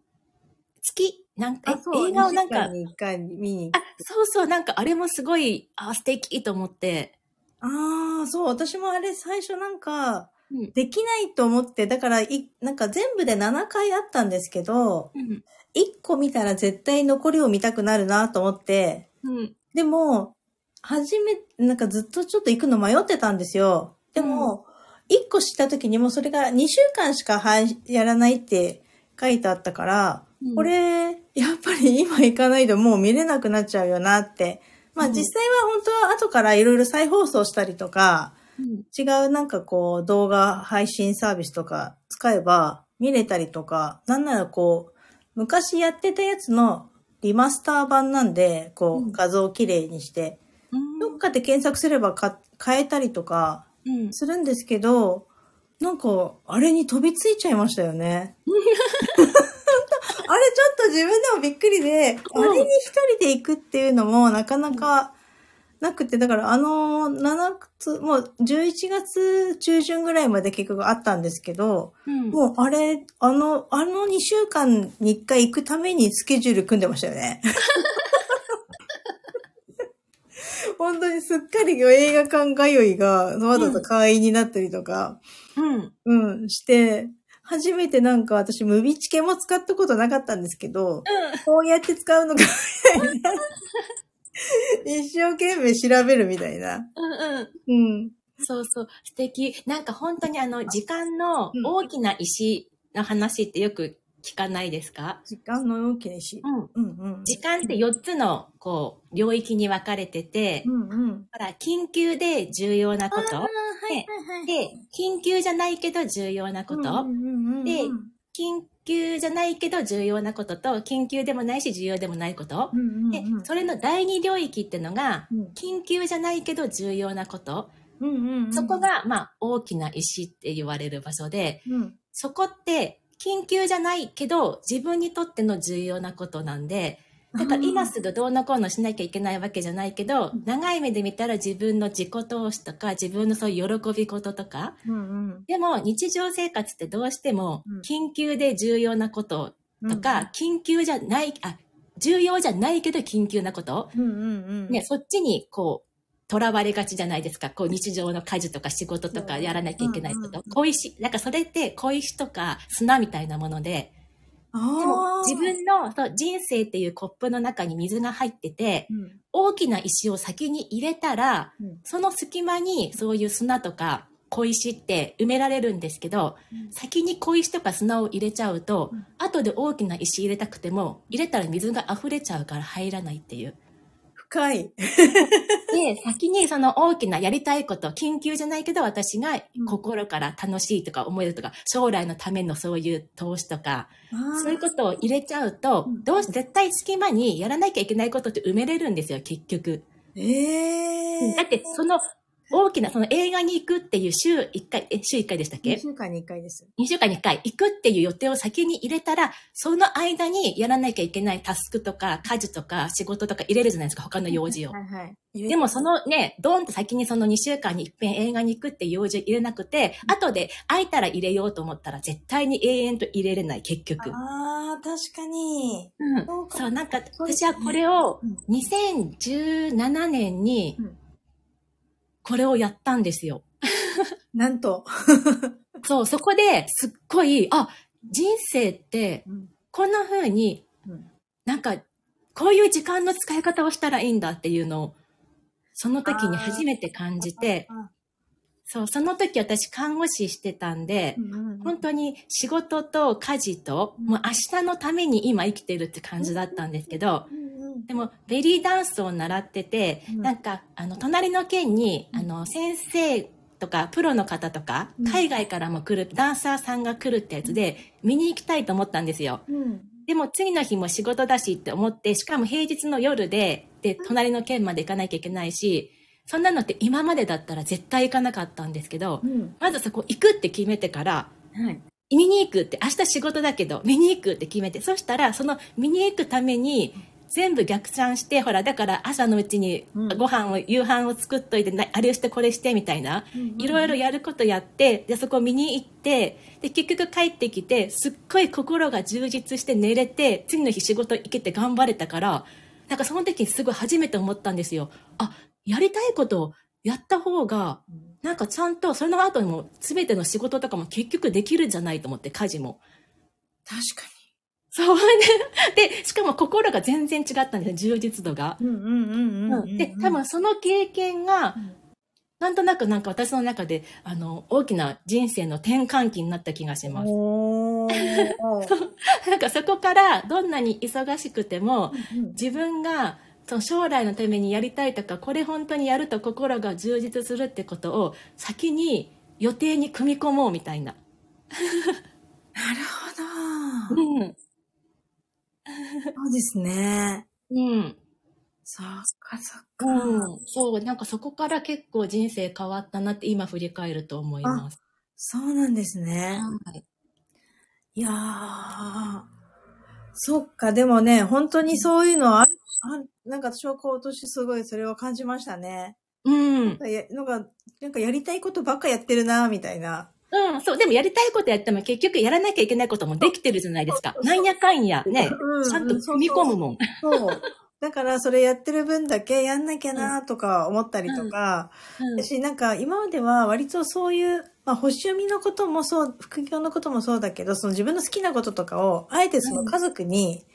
[SPEAKER 2] 月、なんか、え映画をなんか、
[SPEAKER 1] に一回見に
[SPEAKER 2] あ、そうそう、なんか、あれもすごい、あ、素敵と思って。
[SPEAKER 1] ああ、そう、私もあれ最初なんか、
[SPEAKER 2] うん。
[SPEAKER 1] できないと思って、だからい、なんか全部で7回あったんですけど、
[SPEAKER 2] うん。
[SPEAKER 1] 1個見たら絶対残りを見たくなるなと思って、
[SPEAKER 2] うん。
[SPEAKER 1] でも、初め、なんかずっとちょっと行くの迷ってたんですよ。でも、1個知った時にもうそれが2週間しかはいやらないって書いてあったから、
[SPEAKER 2] うん
[SPEAKER 1] これ、やっぱり今行かないともう見れなくなっちゃうよなって。まあ
[SPEAKER 2] うん
[SPEAKER 1] 実際は本当は後からいろいろ再放送したりとか、
[SPEAKER 2] うん。
[SPEAKER 1] 違うなんかこう動画配信サービスとか使えば見れたりとか、なんならこう、昔やってたやつのリマスター版なんで、こ
[SPEAKER 2] うん
[SPEAKER 1] う画像をきれいにして、どっかで検索すればか変えたりとか
[SPEAKER 2] うん。
[SPEAKER 1] するんですけど、なんか、あれに飛びついちゃいましたよね。あれちょっと自分でもびっくりで、あれに一人で行くっていうのもなかなかなくて、だからあの、7月、もう11月中旬ぐらいまで結局あったんですけど、
[SPEAKER 2] うん。
[SPEAKER 1] もうあれ、あの、あの2週間に1回行くためにスケジュール組んでましたよね。本当にすっかり映画館通いがわざと会員になったりとか、
[SPEAKER 2] うん。
[SPEAKER 1] うん、して、初めてなんか私、ムビチケも使ったことなかったんですけど、こうやって使うのか、みたいな。一生懸命調べるみたいな。
[SPEAKER 2] うん。うん。
[SPEAKER 1] うん。
[SPEAKER 2] そうそう、素敵。なんか本当にあの、時間の
[SPEAKER 1] うん
[SPEAKER 2] 大きな石の話ってよく聞かないですか？
[SPEAKER 1] 時間の大きな石。
[SPEAKER 2] うん。
[SPEAKER 1] うんうん。
[SPEAKER 2] 時間って4つの、こう、領域に分かれてて、
[SPEAKER 1] うんうん。
[SPEAKER 2] ほら、緊急で重要なこと。
[SPEAKER 1] はいはいはい。
[SPEAKER 2] で、緊急じゃないけど重要なこと。
[SPEAKER 1] うんうんうんうん
[SPEAKER 2] で緊急じゃないけど重要なことと、緊急でもないし重要でもないこと。
[SPEAKER 1] うんうん
[SPEAKER 2] で
[SPEAKER 1] うん、
[SPEAKER 2] それの第二領域ってのが、
[SPEAKER 1] うん
[SPEAKER 2] 緊急じゃないけど重要なこと。
[SPEAKER 1] うんうんうん
[SPEAKER 2] そこ、が、まあ、大きな石って言われる場所で、
[SPEAKER 1] うん
[SPEAKER 2] そこって、緊急じゃないけど、自分にとっての重要なことなんで、だから今すぐどうのこうのしなきゃいけないわけじゃないけど、長い目で見たら自分の自己投資とか、自分のそういう喜び事とか、
[SPEAKER 1] うんうん。
[SPEAKER 2] でも日常生活ってどうしても
[SPEAKER 1] うん。
[SPEAKER 2] 緊急で重要なこととか、緊急じゃない、あ、重要じゃないけど緊急なこと、
[SPEAKER 1] うんうんうん。
[SPEAKER 2] ね、そっちにこう、囚われがちじゃないですか。こう日常の家事とか仕事とかやらなきゃいけないこと。
[SPEAKER 1] うんうんうん
[SPEAKER 2] 小石、なんかそれって小石とか砂みたいなもので、
[SPEAKER 1] あ
[SPEAKER 2] でも
[SPEAKER 1] あ。
[SPEAKER 2] 自分のそう人生っていうコップの中に水が入ってて、
[SPEAKER 1] うん。
[SPEAKER 2] 大きな石を先に入れたら、
[SPEAKER 1] うん
[SPEAKER 2] その隙間にそういう砂とか小石って埋められるんですけど、先に小石とか砂を入れちゃうと、
[SPEAKER 1] うん
[SPEAKER 2] 後で大きな石入れたくても、入れたら水が溢れちゃうから入らないっていう。
[SPEAKER 1] 深い。
[SPEAKER 2] で、先にその大きなやりたいこと、緊急じゃないけど私が
[SPEAKER 1] うん。
[SPEAKER 2] 心から楽しいとか思えるとか、将来のためのそういう投資とか、そういうことを入れちゃうと
[SPEAKER 1] うん、
[SPEAKER 2] どうし絶対隙間にやらなきゃいけないことって埋めれるんですよ、結局。
[SPEAKER 1] ええ
[SPEAKER 2] だって、その大きな、その映画に行くっていう週1回、え、週1回でしたっ
[SPEAKER 1] 2
[SPEAKER 2] け
[SPEAKER 1] 週間に1回です。
[SPEAKER 2] 2週間に1回行くっていう予定を先に入れたら、その間にやらなきゃいけないタスクとか家事とか仕事とか入れるじゃないですか、他の用事を。
[SPEAKER 1] はいはい。
[SPEAKER 2] でもそのね、ドーンと先にその2週間に一遍映画に行くっていう用事を入れなくて、後で空いたら入れようと思ったら絶対に永遠と入れれない、結局。
[SPEAKER 1] ああ、確かに。
[SPEAKER 2] うん
[SPEAKER 1] そうか
[SPEAKER 2] そう、なんか私はこれを
[SPEAKER 1] うん
[SPEAKER 2] 2017年に
[SPEAKER 1] うん
[SPEAKER 2] これをやったんですよ。
[SPEAKER 1] なんと。
[SPEAKER 2] そう、そこですっごい、あ、人生って
[SPEAKER 1] うん
[SPEAKER 2] こんな風に
[SPEAKER 1] うん
[SPEAKER 2] なんか、こういう時間の使い方をしたらいいんだっていうのを、その時に初めて感じて、
[SPEAKER 1] あ
[SPEAKER 2] そう、その時私看護師してたんで、
[SPEAKER 1] うんうんうん。
[SPEAKER 2] 本当に仕事と家事と、
[SPEAKER 1] うん。
[SPEAKER 2] もう明日のために今生きてるって感じだったんですけど、でもベリーダンスを習ってて、
[SPEAKER 1] うん。
[SPEAKER 2] なんか、あの、隣の県に、
[SPEAKER 1] うん。
[SPEAKER 2] あの、先生とか、プロの方とか
[SPEAKER 1] うん、
[SPEAKER 2] 海外からも来る、ダンサーさんが来るってやつで、見に行きたいと思ったんですよ。
[SPEAKER 1] うん。
[SPEAKER 2] でも次の日も仕事だしって思って、しかも平日の夜で、で、隣の県まで行かなきゃいけないし、そんなのって今までだったら絶対行かなかったんですけど、
[SPEAKER 1] うん
[SPEAKER 2] まずそこ行くって決めてから、
[SPEAKER 1] はい。
[SPEAKER 2] 見に行くって、明日仕事だけど、見に行くって決めて、そしたら、その見に行くために、全部逆算して、ほら、だから朝のうちに
[SPEAKER 1] うん
[SPEAKER 2] ご飯を、夕飯を作っといて、なあれをしてこれしてみたいな、いろいろやることやって、で、そこ見に行って、で、結局帰ってきて、すっごい心が充実して寝れて、次の日仕事行けて頑張れたから、なんかその時にすごい初めて思ったんですよ。あ、やりたいことをやった方が、なんかちゃんとその後にも全ての仕事とかも結局できるんじゃないと思って、家事も。
[SPEAKER 1] 確か
[SPEAKER 2] そうね。で、しかも心が全然違ったんですよ、充実度が。
[SPEAKER 1] に。うんうんうんうんうん。
[SPEAKER 2] で、多分その経験が
[SPEAKER 1] うん、
[SPEAKER 2] なんとなくなんか私の中で、あの、大きな人生の転換期になった気がします。なんかそこから、どんなに忙しくても、
[SPEAKER 1] うん
[SPEAKER 2] 自分が、その将来のためにやりたいとか、これ本当にやると心が充実するってことを、先に予定に組み込もうみたいな。
[SPEAKER 1] なるほど。
[SPEAKER 2] うん。
[SPEAKER 1] そうですね。
[SPEAKER 2] うん。
[SPEAKER 1] そっかそっか。
[SPEAKER 2] うん。そう、なんかそこから結構人生変わったなって今振り返ると思います。
[SPEAKER 1] そうなんですね。
[SPEAKER 2] はい。
[SPEAKER 1] いやー。そっか、でもね、本当にそういうのある、あなんか私は今年すごいそれを感じましたね。
[SPEAKER 2] うん。
[SPEAKER 1] やなんか、なんかやりたいことばっかやってるな、みたいな。
[SPEAKER 2] うん、そう。でもやりたいことやっても結局やらなきゃいけないこともできてるじゃないですか。なんやかんやね、
[SPEAKER 1] うん
[SPEAKER 2] ちゃんと踏み込むもん。
[SPEAKER 1] そう。だからそれやってる分だけやんなきゃなとか思ったりとか、
[SPEAKER 2] うん
[SPEAKER 1] 私なんか今までは割とそういう、まあ星読みのこともそう、副業のこともそうだけど、その自分の好きなこととかを、あえてその家族に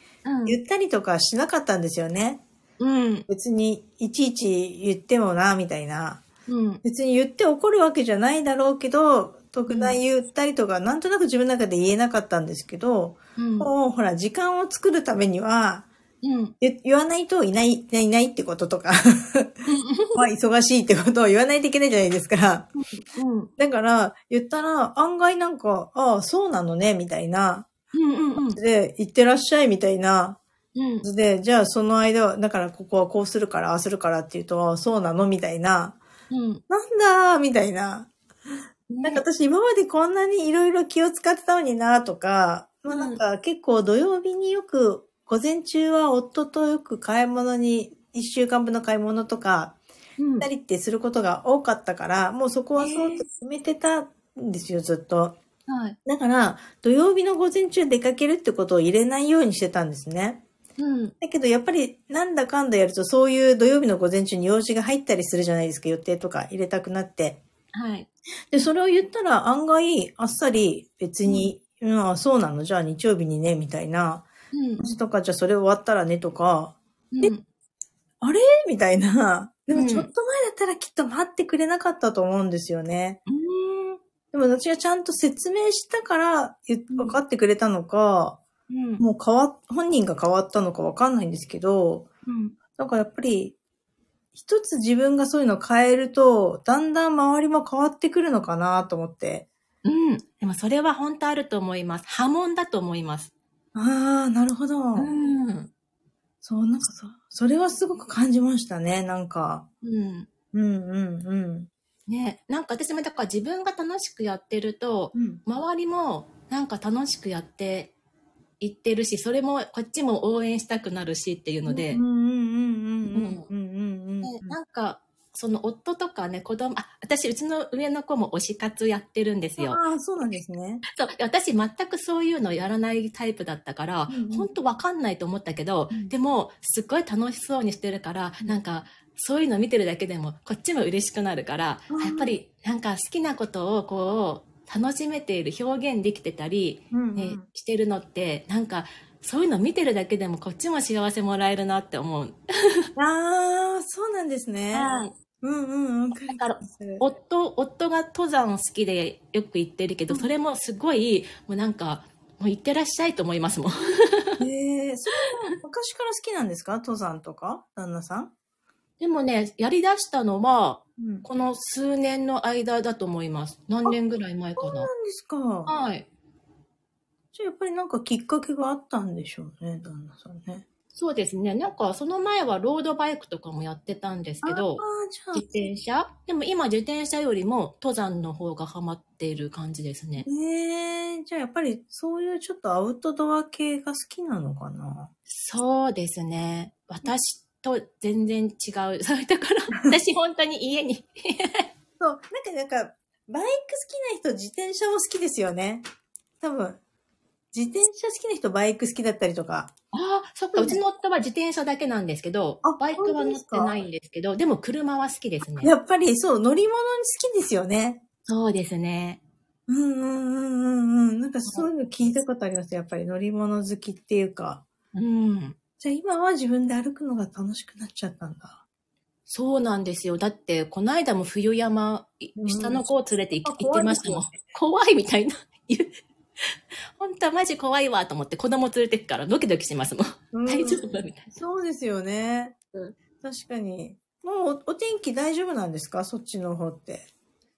[SPEAKER 1] 言ったりとかしなかったんですよね。
[SPEAKER 2] うん。
[SPEAKER 1] 別にいちいち言ってもな、みたいな。
[SPEAKER 2] うん。
[SPEAKER 1] 別に言って怒るわけじゃないだろうけど、特段言ったりとか、なんとなく自分の中で言えなかったんですけど、
[SPEAKER 2] うん。
[SPEAKER 1] もうほら、時間を作るためには、
[SPEAKER 2] うん。
[SPEAKER 1] 言言わないといない、いないいないってこととか、まあ忙しいってことを言わないといけないじゃないですか。
[SPEAKER 2] うん。
[SPEAKER 1] だから、言ったら、案外なんか、ああ、そうなのね、みたいな。
[SPEAKER 2] うん。うん。
[SPEAKER 1] で、行ってらっしゃい、みたいな。
[SPEAKER 2] うん。
[SPEAKER 1] で、じゃあその間は、だからここはこうするから、ああするからって言うと、そうなのみたいな。
[SPEAKER 2] うん。
[SPEAKER 1] なんだみたいな。なんか私今までこんなにいろいろ気を使ってたのになとか、まあなんか結構土曜日によく、午前中は夫とよく買い物に、一週間分の買い物とか、
[SPEAKER 2] うん
[SPEAKER 1] 二人ってすることが多かったから、もうそこはそうと決めてたんですよ、ずっと。
[SPEAKER 2] はい。
[SPEAKER 1] だから、土曜日の午前中出かけるってことを入れないようにしてたんですね。
[SPEAKER 2] うん。
[SPEAKER 1] だけどやっぱりなんだかんだやるとそういう土曜日の午前中に用事が入ったりするじゃないですか、予定とか入れたくなって。
[SPEAKER 2] はい。
[SPEAKER 1] で、それを言ったら案外あっさり別にうん、あそうなの？じゃあ日曜日にね、みたいな。
[SPEAKER 2] うん。
[SPEAKER 1] とか、じゃあそれ終わったらね、とか、
[SPEAKER 2] うん
[SPEAKER 1] あれ？みたいな。で
[SPEAKER 2] うん
[SPEAKER 1] もちょっと前だったらきっと待ってくれなかったと思うんですよね。
[SPEAKER 2] うん
[SPEAKER 1] でも私がちゃんと説明したから分かってくれたのか、
[SPEAKER 2] うん。
[SPEAKER 1] もう変わっ、本人が変わったのかわかんないんですけど、
[SPEAKER 2] うん。
[SPEAKER 1] だからやっぱり、一つ自分がそういうのを変えると、だんだん周りも変わってくるのかなと思って。
[SPEAKER 2] うん。でもそれは本当あると思います。波紋だと思います。
[SPEAKER 1] ああ、なるほど。
[SPEAKER 2] うん。
[SPEAKER 1] そう、なんかそ、それはすごく感じましたね、なんか。
[SPEAKER 2] うん。
[SPEAKER 1] うんうんうん。
[SPEAKER 2] ね、なんか私もだから自分が楽しくやってると、
[SPEAKER 1] うん、
[SPEAKER 2] 周りもなんか楽しくやっていってるし、それもこっちも応援したくなるしっていうので、なんかその夫とかね、子供、あ、私、うちの上の子も推し活やってるんですよ。
[SPEAKER 1] ああ、そうなんですね。
[SPEAKER 2] そう、私全くそういうのやらないタイプだったから、本当わかんないと思ったけど、
[SPEAKER 1] うん、
[SPEAKER 2] でも、すっごい楽しそうにしてるから、
[SPEAKER 1] うん、
[SPEAKER 2] なんか、そういうの見てるだけでも、こっちも嬉しくなるから、
[SPEAKER 1] うん
[SPEAKER 2] やっぱり、なんか好きなことをこう、楽しめている、表現できてたり、
[SPEAKER 1] うんうん
[SPEAKER 2] ね、してるのって、なんか、そういうの見てるだけでもこっちも幸せもらえるなって思う。
[SPEAKER 1] ああ、そうなんですね。
[SPEAKER 2] はい
[SPEAKER 1] うんうんうん。だ
[SPEAKER 2] だから夫、夫が登山好きでよく行ってるけど、
[SPEAKER 1] うん
[SPEAKER 2] それもすごい、もうなんか、もう行ってらっしゃいと思いますもん。
[SPEAKER 1] へ え、それは昔から好きなんですか？登山とか？旦那さん？
[SPEAKER 2] でもね、やりだしたのは、
[SPEAKER 1] うん。
[SPEAKER 2] この数年の間だと思います。何年ぐらい前かな。
[SPEAKER 1] そうなんですか。
[SPEAKER 2] はい。
[SPEAKER 1] じゃあやっぱりなんかきっかけがあったんでしょうね、旦那さんね。
[SPEAKER 2] そうですね。なんか、その前はロードバイクとかもやってたんですけど、自転車でも今自転車よりも登山の方がハマっている感じですね。
[SPEAKER 1] ええじゃあやっぱりそういうちょっとアウトドア系が好きなのかな
[SPEAKER 2] そうですね。私と全然違う。そういうところ。私本当に家に。
[SPEAKER 1] そう、なんかなんか、バイク好きな人自転車も好きですよね。多分。自転車好きな人バイク好きだったりとか。
[SPEAKER 2] ああ、そっか。うちの夫は自転車だけなんですけど
[SPEAKER 1] あ、
[SPEAKER 2] バイクは乗ってないんですけど、でも車は好きですね。
[SPEAKER 1] やっぱりそう、乗り物に好きですよね。
[SPEAKER 2] そうですね。
[SPEAKER 1] うんうんうんうんうん。なんかそういうの聞いたことあります。やっぱり乗り物好きっていうか。
[SPEAKER 2] うん。
[SPEAKER 1] じゃあ今は自分で歩くのが楽しくなっちゃったんだ。
[SPEAKER 2] そうなんですよ。だって、この間も冬山、下の子を連れて行,、ってましたもん。怖いみたいな。本当はマジ怖いわと思って子供連れてくからドキドキしますもん。
[SPEAKER 1] うん
[SPEAKER 2] 大丈夫みたいな。
[SPEAKER 1] そうですよね。
[SPEAKER 2] うん
[SPEAKER 1] 確かに。もうおお天気大丈夫なんですか？そっちの方って。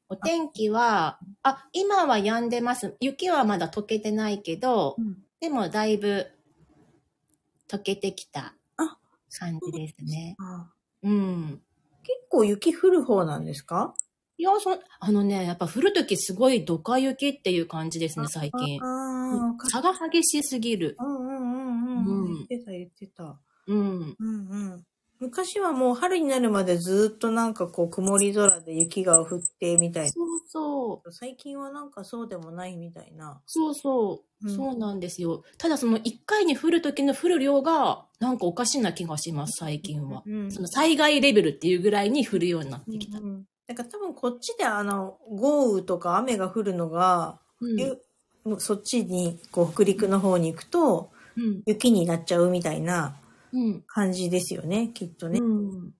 [SPEAKER 2] お天気は、あ、今は止んでます。雪はまだ溶けてないけど、でもだいぶ溶けてきた
[SPEAKER 1] あ
[SPEAKER 2] 感じですね。
[SPEAKER 1] あ
[SPEAKER 2] うん。
[SPEAKER 1] 結構雪降る方なんですか？
[SPEAKER 2] いや、そ、あのね、やっぱ降るときすごいドカ雪っていう感じですね、最近。差が激しすぎる。
[SPEAKER 1] うんうんうんうん。
[SPEAKER 2] うん
[SPEAKER 1] 言ってた言ってた。
[SPEAKER 2] うん。
[SPEAKER 1] うんうん。昔はもう春になるまでずっとなんかこう曇り空で雪が降ってみたい
[SPEAKER 2] そうそう。
[SPEAKER 1] な。最近はなんかそうでもないみたいな。
[SPEAKER 2] そうそう。
[SPEAKER 1] うん
[SPEAKER 2] そうなんですよ。ただその一回に降る時の降る量がなんかおかしな気がします、最近は。
[SPEAKER 1] うん
[SPEAKER 2] その災害レベルっていうぐらいに降るようになってきた。
[SPEAKER 1] うんなんか多分こっちであの豪雨とか雨が降るのが、
[SPEAKER 2] うん。
[SPEAKER 1] ゆそっちにこう北陸の方に行くと
[SPEAKER 2] うん。
[SPEAKER 1] 雪になっちゃうみたいな
[SPEAKER 2] うん。
[SPEAKER 1] 感じですよね、きっとね。
[SPEAKER 2] うん。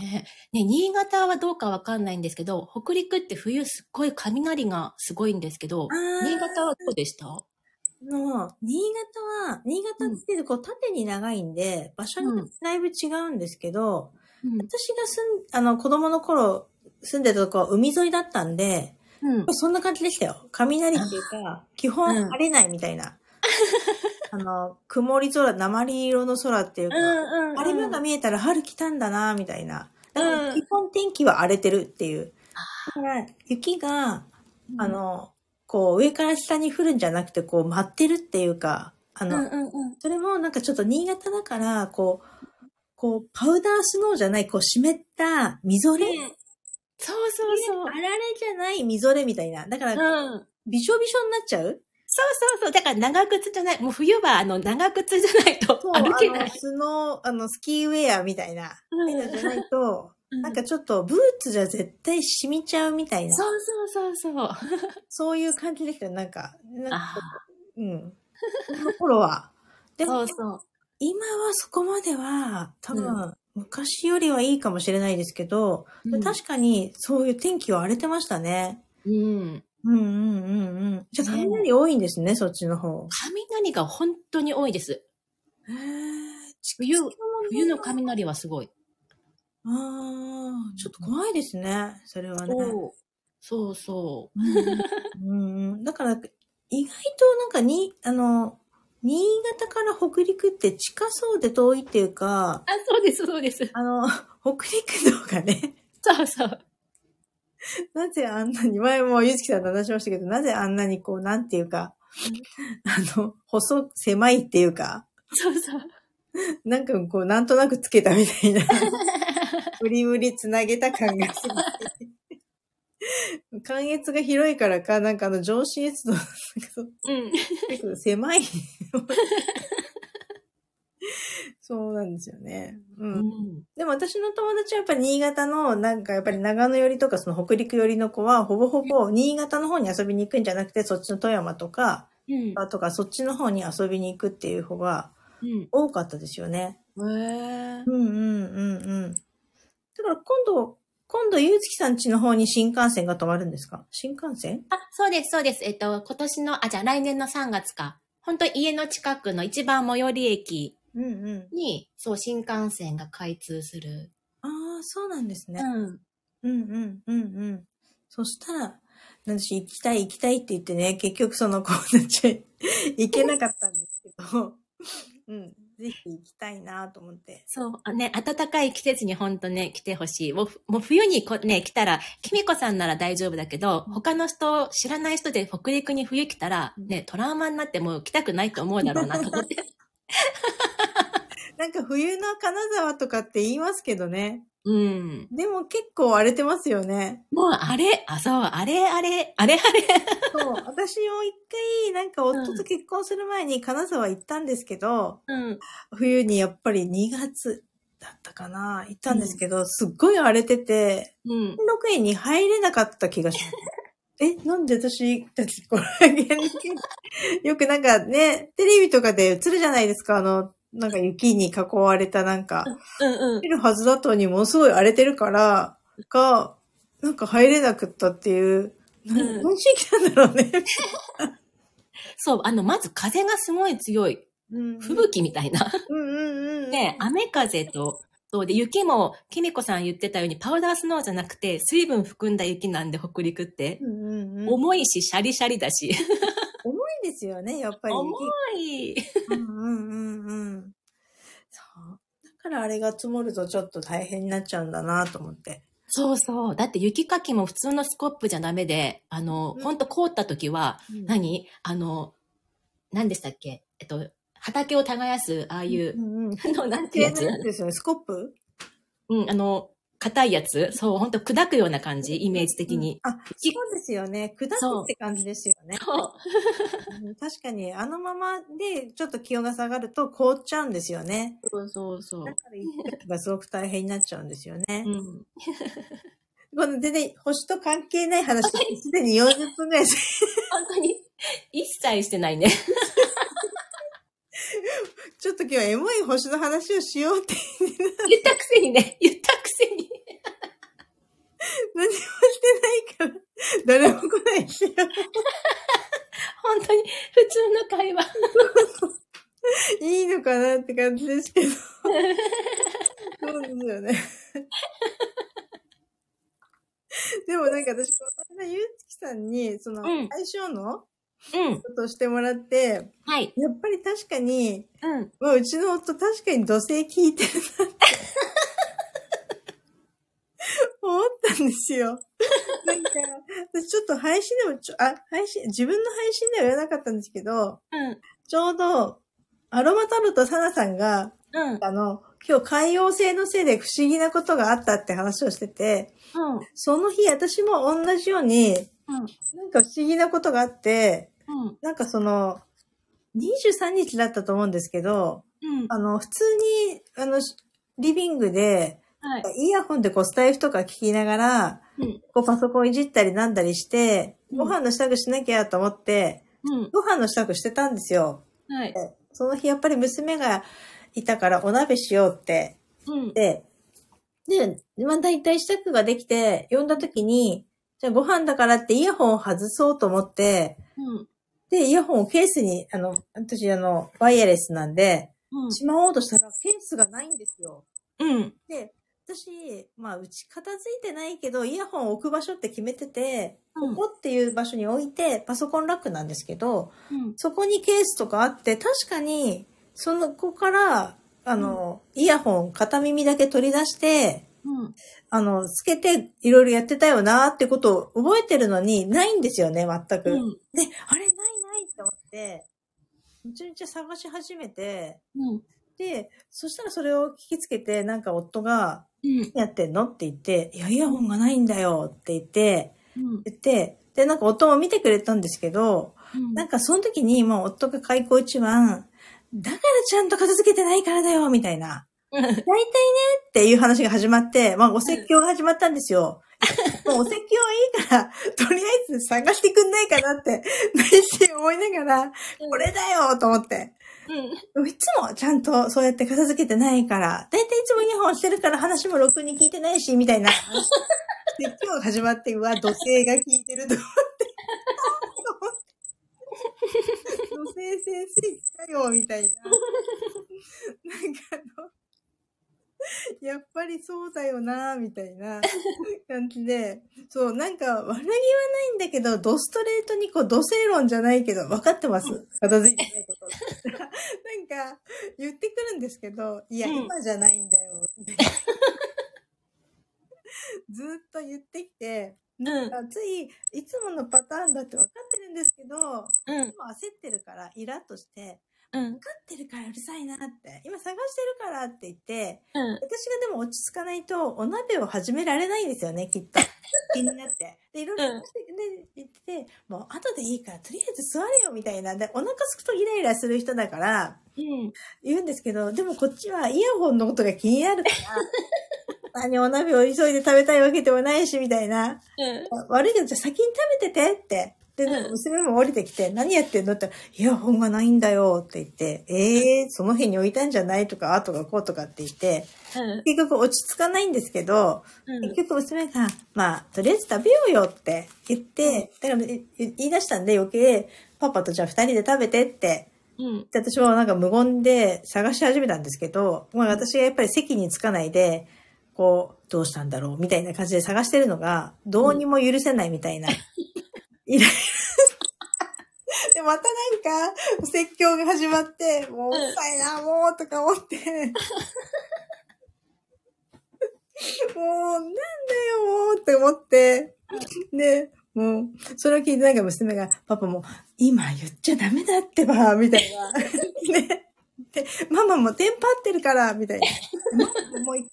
[SPEAKER 2] ねね、新潟はどうかわかんないんですけど、北陸って冬すっごい雷がすごいんですけど、新潟はどうでした？
[SPEAKER 1] の、新潟は、新潟ってこう縦に長いんで、場所がだいぶ違うんですけど、
[SPEAKER 2] うん。
[SPEAKER 1] 私が住ん、あの、子供の頃住んでたとこは海沿いだったんで、
[SPEAKER 2] うん。
[SPEAKER 1] そんな感じでしたよ。雷っていうか、基本
[SPEAKER 2] うん
[SPEAKER 1] 晴れないみたいな。あの、曇り空、鉛色の空っていうか、
[SPEAKER 2] うん
[SPEAKER 1] 晴れ間が見えたら春来たんだな、みたいな。だから
[SPEAKER 2] うん
[SPEAKER 1] 基本天気は荒れてるっていう。だから雪が、あ、の、こう上から下に降るんじゃなくて、こう舞ってるっていうか、あの、
[SPEAKER 2] うんうんうん。
[SPEAKER 1] それもなんかちょっと新潟だから、こう、こう、パウダースノーじゃない、こう湿ったみぞれ、
[SPEAKER 2] そうそうそう
[SPEAKER 1] あ。られじゃないみぞれみたいな。だから、
[SPEAKER 2] うん。
[SPEAKER 1] びしょびしょになっちゃう
[SPEAKER 2] そうそう。だから長靴じゃない。もう冬はあの長靴じゃないと
[SPEAKER 1] そう、
[SPEAKER 2] 歩けない。
[SPEAKER 1] あの、スノー、あの、スキーウェアみたいな、じゃないと、なんかちょっとブーツじゃ絶対染みちゃうみたいな、
[SPEAKER 2] そうそうそうそう。
[SPEAKER 1] そういう感じでしたよ。なんか、なん
[SPEAKER 2] あ
[SPEAKER 1] かうん。その頃は。でも、
[SPEAKER 2] そうそう。
[SPEAKER 1] 今はそこまでは、多分、
[SPEAKER 2] う
[SPEAKER 1] 昔よりはいいかもしれないですけど、
[SPEAKER 2] うん
[SPEAKER 1] 確かにそういう天気は荒れてましたね。
[SPEAKER 2] うん。
[SPEAKER 1] うんうんうんうん。じゃあ、
[SPEAKER 2] ね
[SPEAKER 1] 雷多いんですね、そっちの方。
[SPEAKER 2] 雷が本当に多いです。
[SPEAKER 1] へー
[SPEAKER 2] 冬、冬の雷はすごい。
[SPEAKER 1] ああ、ちょっと怖いですね、それはね。
[SPEAKER 2] そう。そうそ
[SPEAKER 1] うんうん、だから、意外となんかに、あの、新潟から北陸って近そうで遠いっていうか
[SPEAKER 2] う。、あ、そうです、そうです。
[SPEAKER 1] あの、北陸道がね、
[SPEAKER 2] そうそう。
[SPEAKER 1] なぜあんなに、前もゆずきさんと話しましたけど、なぜあんなにこう、なんていうか、あの、細、狭いっていうか、
[SPEAKER 2] そうそう。
[SPEAKER 1] なんかこう、なんとなくつけたみたいな、無理無理つなげた感がする。関越が広いからか、なんかあの、上信越道、なんかそ
[SPEAKER 2] うん。
[SPEAKER 1] 狭い。そうなんですよね。う。
[SPEAKER 2] うんん。
[SPEAKER 1] でも私の友達はやっぱり新潟の、なんかやっぱり長野寄りとかその北陸寄りの子は、ほぼほぼ新潟の方に遊びに行くんじゃなくて、そっちの富山とか、
[SPEAKER 2] うん。
[SPEAKER 1] とかそっちの方に遊びに行くっていう方が
[SPEAKER 2] うん。
[SPEAKER 1] 多かったですよね。
[SPEAKER 2] へえ。
[SPEAKER 1] うんうんうんうん。だから今度、今度、ゆうつきさん家の方に新幹線が止まるんですか？新幹線？
[SPEAKER 2] あ、そうです、そうです。えっと、今年の、あ、じゃあ来年の3月か。本当家の近くの一番最寄り駅
[SPEAKER 1] うんうん。
[SPEAKER 2] に、そう、新幹線が開通する。
[SPEAKER 1] ああ、そうなんですね。
[SPEAKER 2] ん。
[SPEAKER 1] うんうんうんうん。そしたら、私行きたい行きたいって言ってね、結局その子たち 行けなかったんですけど、うん、ぜひ行きたいなと思って。
[SPEAKER 2] そう、あね、暖かい季節に本当ね、来てほしい。もう、もう冬にこね、来たら、きみこさんなら大丈夫だけど、他の人、知らない人で北陸に冬来たら、ね、トラウマになってもう来たくないと思うだろうなと思って。
[SPEAKER 1] なんか冬の金沢とかって言いますけどね。
[SPEAKER 2] うん。
[SPEAKER 1] でも結構荒れてますよね。
[SPEAKER 2] もう、あれ、あ、そう、あれ、あれ、あれ、あれ。
[SPEAKER 1] そう。私も一回、なんか夫と結婚する前に金沢行ったんですけど、
[SPEAKER 2] うん。
[SPEAKER 1] 冬にやっぱり2月だったかな行ったんですけど、すっごい荒れてて、
[SPEAKER 2] うん。
[SPEAKER 1] 6円に入れなかった気がします。え、なんで私たちこれ よくなんかね、テレビとかで映るじゃないですか、あの、なんか雪に囲われたなんか、
[SPEAKER 2] うんうん
[SPEAKER 1] 見。るはずだったのにものすごい荒れてるから、が、なんか入れなくったっていう、な
[SPEAKER 2] うん
[SPEAKER 1] 何しに来たんだろうね。
[SPEAKER 2] そう、あの、まず風がすごい強い。
[SPEAKER 1] うん
[SPEAKER 2] 吹雪みたいな。
[SPEAKER 1] うんうんうん。
[SPEAKER 2] ね、雨風と、そうで、雪も、きみこさん言ってたように、パウダースノーじゃなくて、水分含んだ雪なんで、北陸って
[SPEAKER 1] う。んうんうん。
[SPEAKER 2] 重いし、シャリシャリだし。
[SPEAKER 1] ですよね、やっぱり。
[SPEAKER 2] 重い。
[SPEAKER 1] うんうんうんうん。そう。だからあれが積もるとちょっと大変になっちゃうんだなと思って。
[SPEAKER 2] そうそう。だって雪かきも普通のスコップじゃダメで、あの、
[SPEAKER 1] うん
[SPEAKER 2] ほんと凍った時は、何？あの、何でしたっけ？えっと、畑を耕す、ああいう、
[SPEAKER 1] うんうん。
[SPEAKER 2] あの、なんていうやつ？
[SPEAKER 1] ですよね。スコップ？
[SPEAKER 2] うん、あの、硬いやつ？そう、ほんと砕くような感じ、イメージ的に。
[SPEAKER 1] あ、そうですよね。砕くって感じですよね。確かに、あのままでちょっと気温が下がると凍っちゃうんですよね。
[SPEAKER 2] そうそうそう
[SPEAKER 1] だ。から、息がすごく大変になっちゃうんですよね。
[SPEAKER 2] うん。
[SPEAKER 1] この全然星と関係ない話、すでに40分ぐらい
[SPEAKER 2] 本当に、一切してないね。
[SPEAKER 1] ちょっと今日はエモい星の話をしようって
[SPEAKER 2] 言ったくせにね、言ったくせに。
[SPEAKER 1] 何もしてないから、誰も来ないしよ。
[SPEAKER 2] 本当に、普通の会話。
[SPEAKER 1] いいのかなって感じですけど。そうですよね。でもなんか私、この間、ゆうつきさんに、その、
[SPEAKER 2] うん
[SPEAKER 1] 最初の
[SPEAKER 2] うん。
[SPEAKER 1] ことをしてもらって、
[SPEAKER 2] はい。
[SPEAKER 1] やっぱり確かに、
[SPEAKER 2] うん。
[SPEAKER 1] まあ、うちの夫確かに土星聞いてるなって思ったんですよ。なんか、私ちょっと配信でもちょ、あ、配信、自分の配信では言わなかったんですけど、
[SPEAKER 2] うん。
[SPEAKER 1] ちょうど、アロマタルトサナさんが、
[SPEAKER 2] うん。
[SPEAKER 1] あの、今日海洋性のせいで不思議なことがあったって話をしてて、
[SPEAKER 2] うん。
[SPEAKER 1] その日私も同じように、
[SPEAKER 2] うん。
[SPEAKER 1] なんか不思議なことがあって、
[SPEAKER 2] うん。
[SPEAKER 1] なんかその、23日だったと思うんですけど、
[SPEAKER 2] うん。
[SPEAKER 1] あの、普通に、あの、リビングで、
[SPEAKER 2] はい。
[SPEAKER 1] イヤホンでこうスタイフとか聞きながら、
[SPEAKER 2] うん。
[SPEAKER 1] こうパソコンいじったりなんだりして、
[SPEAKER 2] うん
[SPEAKER 1] ご飯の支度しなきゃと思って、
[SPEAKER 2] うん。
[SPEAKER 1] ご飯の支度してたんですよ。
[SPEAKER 2] はい。
[SPEAKER 1] その日やっぱり娘がいたからお鍋しようって
[SPEAKER 2] うん。
[SPEAKER 1] で、で、まあ大体支度ができて、呼んだ時に、じゃあご飯だからってイヤホンを外そうと思って、
[SPEAKER 2] うん。
[SPEAKER 1] で、イヤホンをケースに、あの、私あの、ワイヤレスなんで、
[SPEAKER 2] うん。
[SPEAKER 1] しまおうとしたらケースがないんですよ。
[SPEAKER 2] うん。
[SPEAKER 1] で、私、まあ、うち片付いてないけど、イヤホンを置く場所って決めてて、
[SPEAKER 2] うん
[SPEAKER 1] ここっていう場所に置いて、パソコンラックなんですけど、
[SPEAKER 2] うん。
[SPEAKER 1] そこにケースとかあって、確かに、その子から、あの、イヤホン片耳だけ取り出して、
[SPEAKER 2] うん。
[SPEAKER 1] あの、つけていろいろやってたよなってことを覚えてるのに、ないんですよね、全く。
[SPEAKER 2] うん。
[SPEAKER 1] で、あれ、ないないって思って、めちゃめちゃ探し始めて、
[SPEAKER 2] うん。
[SPEAKER 1] で、そしたらそれを聞きつけて、なんか夫が、
[SPEAKER 2] うん。
[SPEAKER 1] 何やってんの？って言って、いや、イヤホンがないんだよって言って、
[SPEAKER 2] うん。
[SPEAKER 1] 言って、で、なんか夫も見てくれたんですけど、
[SPEAKER 2] うん。
[SPEAKER 1] なんかその時にもう夫が開口一番、だからちゃんと片付けてないからだよ、みたいな。大体ねっていう話が始まって、まあお説教が始まったんですよ。もうお説教はいいから、とりあえず探してくんないかなって、内心思いながら、これだよと思って。
[SPEAKER 2] うん。
[SPEAKER 1] いつもちゃんとそうやって片付けてないから、だいたいいつもイヤホンしてるから話もろくに聞いてないし、みたいな。で、今日始まって、うわ、土星が聞いてると思って。土星先生来たよ、みたいな。なんかあの、やっぱりそうだよな、みたいな 感じで、そう、なんか悪気はないんだけど、ドストレートにこう、土星論じゃないけど、分かってます？片付いてないこと。なんか、言ってくるんですけど、いや、
[SPEAKER 2] うん
[SPEAKER 1] 今じゃないんだよ。ずーっと言ってきて、
[SPEAKER 2] うん。
[SPEAKER 1] あつい、いつものパターンだって分かってるんですけど、
[SPEAKER 2] うん。
[SPEAKER 1] 今焦ってるから、イラッとして、
[SPEAKER 2] うん。
[SPEAKER 1] 分かってるからうるさいなって、今探してるからって言って、
[SPEAKER 2] うん。
[SPEAKER 1] 私がでも落ち着かないと、お鍋を始められないんですよね、きっと。気になって。で、いろいろ
[SPEAKER 2] うん
[SPEAKER 1] で言ってて、もう後でいいから、とりあえず座れよ、みたいな。で、お腹すくとイライラする人だから、
[SPEAKER 2] うん。
[SPEAKER 1] 言うんですけど、でもこっちはイヤホンのことが気になるから、何お鍋を急いで食べたいわけでもないし、みたいな。
[SPEAKER 2] うん。
[SPEAKER 1] 悪いけど、じゃあ先に食べててって。で、
[SPEAKER 2] うん。
[SPEAKER 1] 娘も降りてきて、何やってんの？って言ったら、イヤホンがないんだよって言って、ええー、その辺に置いたんじゃない？とか、あとかこうとかって言って、
[SPEAKER 2] うん。
[SPEAKER 1] 結局落ち着かないんですけど、
[SPEAKER 2] うん。
[SPEAKER 1] 結局娘が、まあ、とりあえず食べようよって言って、だからい言い出したんで余計、パパとじゃあ二人で食べてって、
[SPEAKER 2] うん。
[SPEAKER 1] で私もなんか無言で探し始めたんですけど、まあ私がやっぱり席に着かないで、こう、どうしたんだろう？みたいな感じで探してるのが、どうにも許せないみたいな。イライラで、またなんか、説教が始まって、もう、うるさいな、もう、とか思って。もう、なんだよ、もう、って思って。で、もう、それを聞いてなんか娘が、パパも、今言っちゃダメだってば、みたいな。ね。で、ママもテンパってるから、みたいな。もう一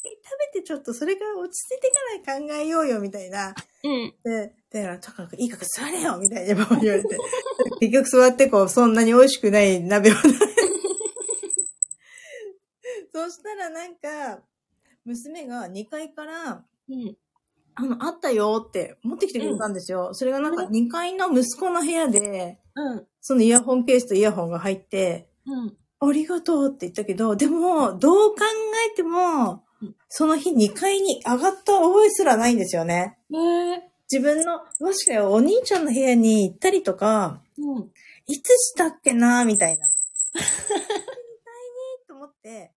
[SPEAKER 1] てちょっとそれから落ち着いてから考えようよ、みたいな。
[SPEAKER 2] うん。
[SPEAKER 1] で、だから、とかくいいから座れよみたいなママ言われて。結局座ってこう、そんなに美味しくない鍋を そしたらなんか、娘が2階から、
[SPEAKER 2] うん。
[SPEAKER 1] あの、あったよって持ってきてくれたんですよ。それがなんか2階の息子の部屋で、
[SPEAKER 2] うん。
[SPEAKER 1] そのイヤホンケースとイヤホンが入って、
[SPEAKER 2] うん。
[SPEAKER 1] ありがとうって言ったけど、でも、どう考えても
[SPEAKER 2] うん、
[SPEAKER 1] その日2階に上がった覚えすらないんですよね。
[SPEAKER 2] ね
[SPEAKER 1] 自分の、もしかよ、お兄ちゃんの部屋に行ったりとか、
[SPEAKER 2] うん。
[SPEAKER 1] いつしたっけなみたいな。2階にと思って、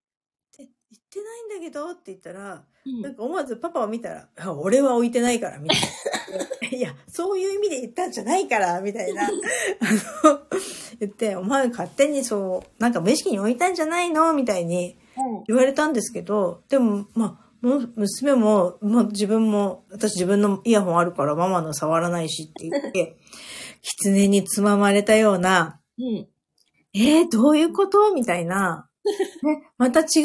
[SPEAKER 1] で行ってないんだけどって言ったら、なんか思わずパパを見たら、あ俺は置いてないから、みたいな。いや、そういう意味で言ったんじゃないから、みたいな。あの、言って、お前勝手にそう、なんか無意識に置いたんじゃないのみたいに
[SPEAKER 2] うん。
[SPEAKER 1] 言われたんですけど、でも、まあ、娘も、まあ自分も、私自分のイヤホンあるからママの触らないしって言って、狐につままれたような、
[SPEAKER 2] うん。
[SPEAKER 1] えー、どういうこと？みたいな。ね、また違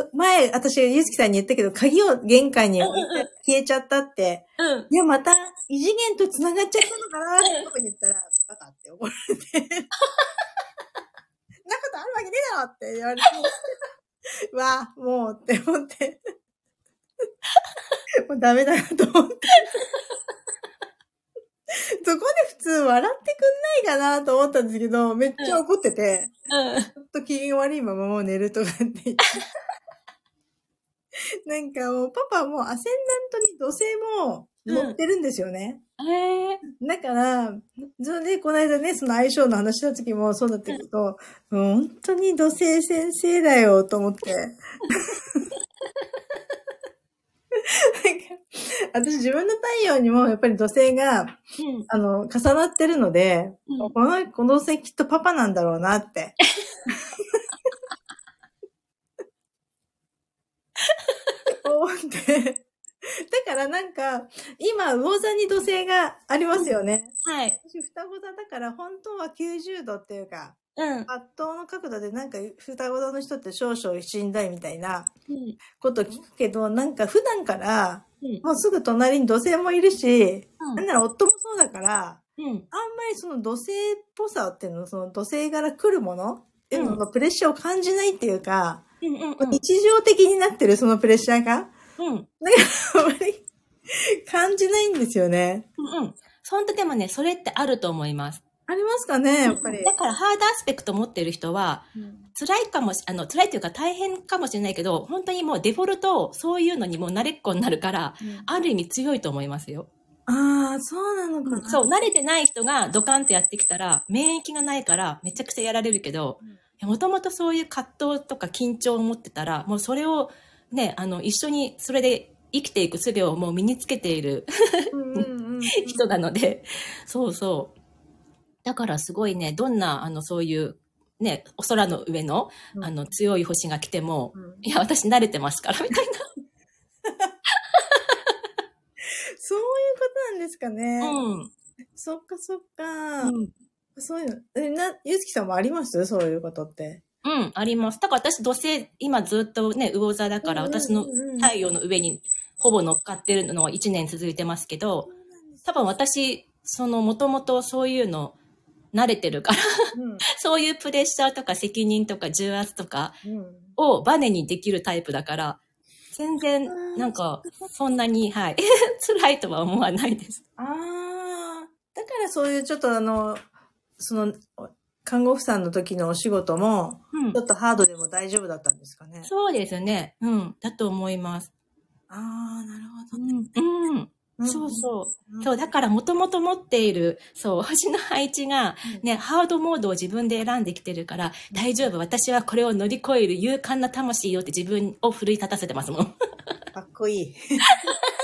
[SPEAKER 1] う、前、私、ゆずきさんに言ったけど、鍵を玄関に置いて、消えちゃったって、
[SPEAKER 2] うん。
[SPEAKER 1] いや、また異次元と繋がっちゃったのかな？って言ったら、バカって怒られて。なことあるわけねえだろって言われて。う わ、もうって思って。もうダメだなと思って。そこで普通笑ってくんないかなと思ったんですけど、めっちゃ怒ってて、
[SPEAKER 2] うん。
[SPEAKER 1] ちょっと機嫌悪いままもう寝るとかって言って。なんかもうパパもアセンダントに土星も乗ってるんですよね。
[SPEAKER 2] へえ。
[SPEAKER 1] だから、それでこの間ね、その相性の話した時もそうだったけど、もう本当に土星先生だよと思って。なんか私自分の太陽にもやっぱり土星が、
[SPEAKER 2] うん。
[SPEAKER 1] あの、重なってるので、
[SPEAKER 2] うん
[SPEAKER 1] この、この土星きっとパパなんだろうなって。思って。だからなんか、今、魚座に土星がありますよね。
[SPEAKER 2] はい。
[SPEAKER 1] 私、双子座だから、本当は90度っていうか、
[SPEAKER 2] うん。
[SPEAKER 1] 圧倒の角度でなんか、双子座の人って少々しんどいみたいな
[SPEAKER 2] うん。
[SPEAKER 1] こと聞くけど、なんか普段から、
[SPEAKER 2] うん。
[SPEAKER 1] もうすぐ隣に土星もいるし、
[SPEAKER 2] うん
[SPEAKER 1] なんなら夫もそうだから、
[SPEAKER 2] うん。
[SPEAKER 1] あんまりその土星っぽさっていうの、その土星から来るものっていうの
[SPEAKER 2] う
[SPEAKER 1] のプレッシャーを感じないっていうか、
[SPEAKER 2] うん。うん。
[SPEAKER 1] 日常的になってるそのプレッシャーが、
[SPEAKER 2] うん。
[SPEAKER 1] あんまり感じないんですよね。
[SPEAKER 2] うん。本当でもね、それってあると思います。
[SPEAKER 1] ありますかね、やっぱり。
[SPEAKER 2] だから、ハードアスペクト持ってる人は、辛いかもし、あの、辛いというか大変かもしれないけど、本当にもうデフォルト、そういうのにもう慣れっこになるから、ある意味強いと思いますよ。
[SPEAKER 1] ああ、そうなのかな。
[SPEAKER 2] そう、慣れてない人がドカンとやってきたら、免疫がないからめちゃくちゃやられるけど
[SPEAKER 1] うん、
[SPEAKER 2] もともとそういう葛藤とか緊張を持ってたら、もうそれをね、あの、一緒にそれで生きていく術をもう身につけている人なので、そうそう。だからすごいね、どんな、あの、そういう、ね、お空の上の、
[SPEAKER 1] うん
[SPEAKER 2] あの、強い星が来ても、
[SPEAKER 1] うん
[SPEAKER 2] いや、私慣れてますから、みたい
[SPEAKER 1] そういうことなんですかね。
[SPEAKER 2] な。うん。
[SPEAKER 1] そっかそっか。
[SPEAKER 2] うん。
[SPEAKER 1] そういうの。え、な、ゆずきさんもあります？そういうことって。
[SPEAKER 2] うん、あります。だから私、土星、今ずっとね、魚座だから、私の太陽の上にほぼ乗っかってるのは1年続いてますけど、多分私、その、もともとそういうの慣れてるから、
[SPEAKER 1] うん。
[SPEAKER 2] そういうプレッシャーとか責任とか重圧とか
[SPEAKER 1] うん。
[SPEAKER 2] をバネにできるタイプだから、全然、なんか、そんなに、はい、辛いとは思わないです。
[SPEAKER 1] ああ。だからそういうちょっとあの、その、看護婦さんの時のお仕事も、
[SPEAKER 2] うん
[SPEAKER 1] ちょ。っとハードでも大丈夫だったんですかね？
[SPEAKER 2] そうですね。うん。だと思います。
[SPEAKER 1] ああ、なるほ
[SPEAKER 2] う
[SPEAKER 1] どね。
[SPEAKER 2] ん。うん。
[SPEAKER 1] うん
[SPEAKER 2] そうそう。
[SPEAKER 1] うん
[SPEAKER 2] そう、だからもともと持っている、そう、星の配置が、ね、ハードモードを自分で選んできてるから、大丈夫、私はこれを乗り越える勇敢な魂よって自分を奮い立たせてますもん。
[SPEAKER 1] かっこいい。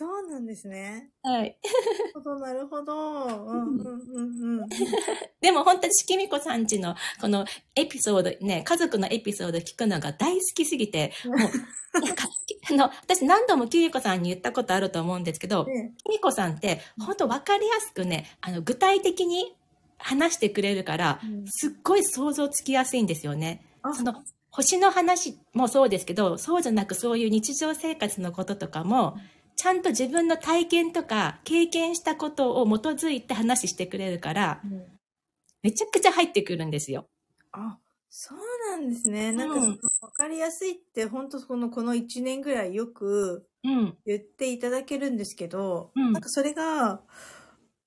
[SPEAKER 1] そうなんですね。
[SPEAKER 2] はい。
[SPEAKER 1] なるほど、なるほど。うんうんうんうん。
[SPEAKER 2] でも本当にしきみこさんちのこのエピソード、ね、家族のエピソード聞くのが大好きすぎて、もう、なんか、あの、私何度もきみこさんに言ったことあると思うんですけど、
[SPEAKER 1] ね
[SPEAKER 2] きみこさんって本当わかりやすくね、あの、具体的に話してくれるから、
[SPEAKER 1] うん
[SPEAKER 2] すっごい想像つきやすいんですよね。
[SPEAKER 1] あ
[SPEAKER 2] その、星の話もそうですけど、そうじゃなくそういう日常生活のこととかも、ちゃんと自分の体験とか経験したことを基づいて話してくれるから、
[SPEAKER 1] うん
[SPEAKER 2] めちゃくちゃ入ってくるんですよ。
[SPEAKER 1] あ、そうなんですね。なんかわかりやすいって、本当この、この1年ぐらいよく
[SPEAKER 2] うん。
[SPEAKER 1] 言っていただけるんですけど、
[SPEAKER 2] うん
[SPEAKER 1] なんかそれが、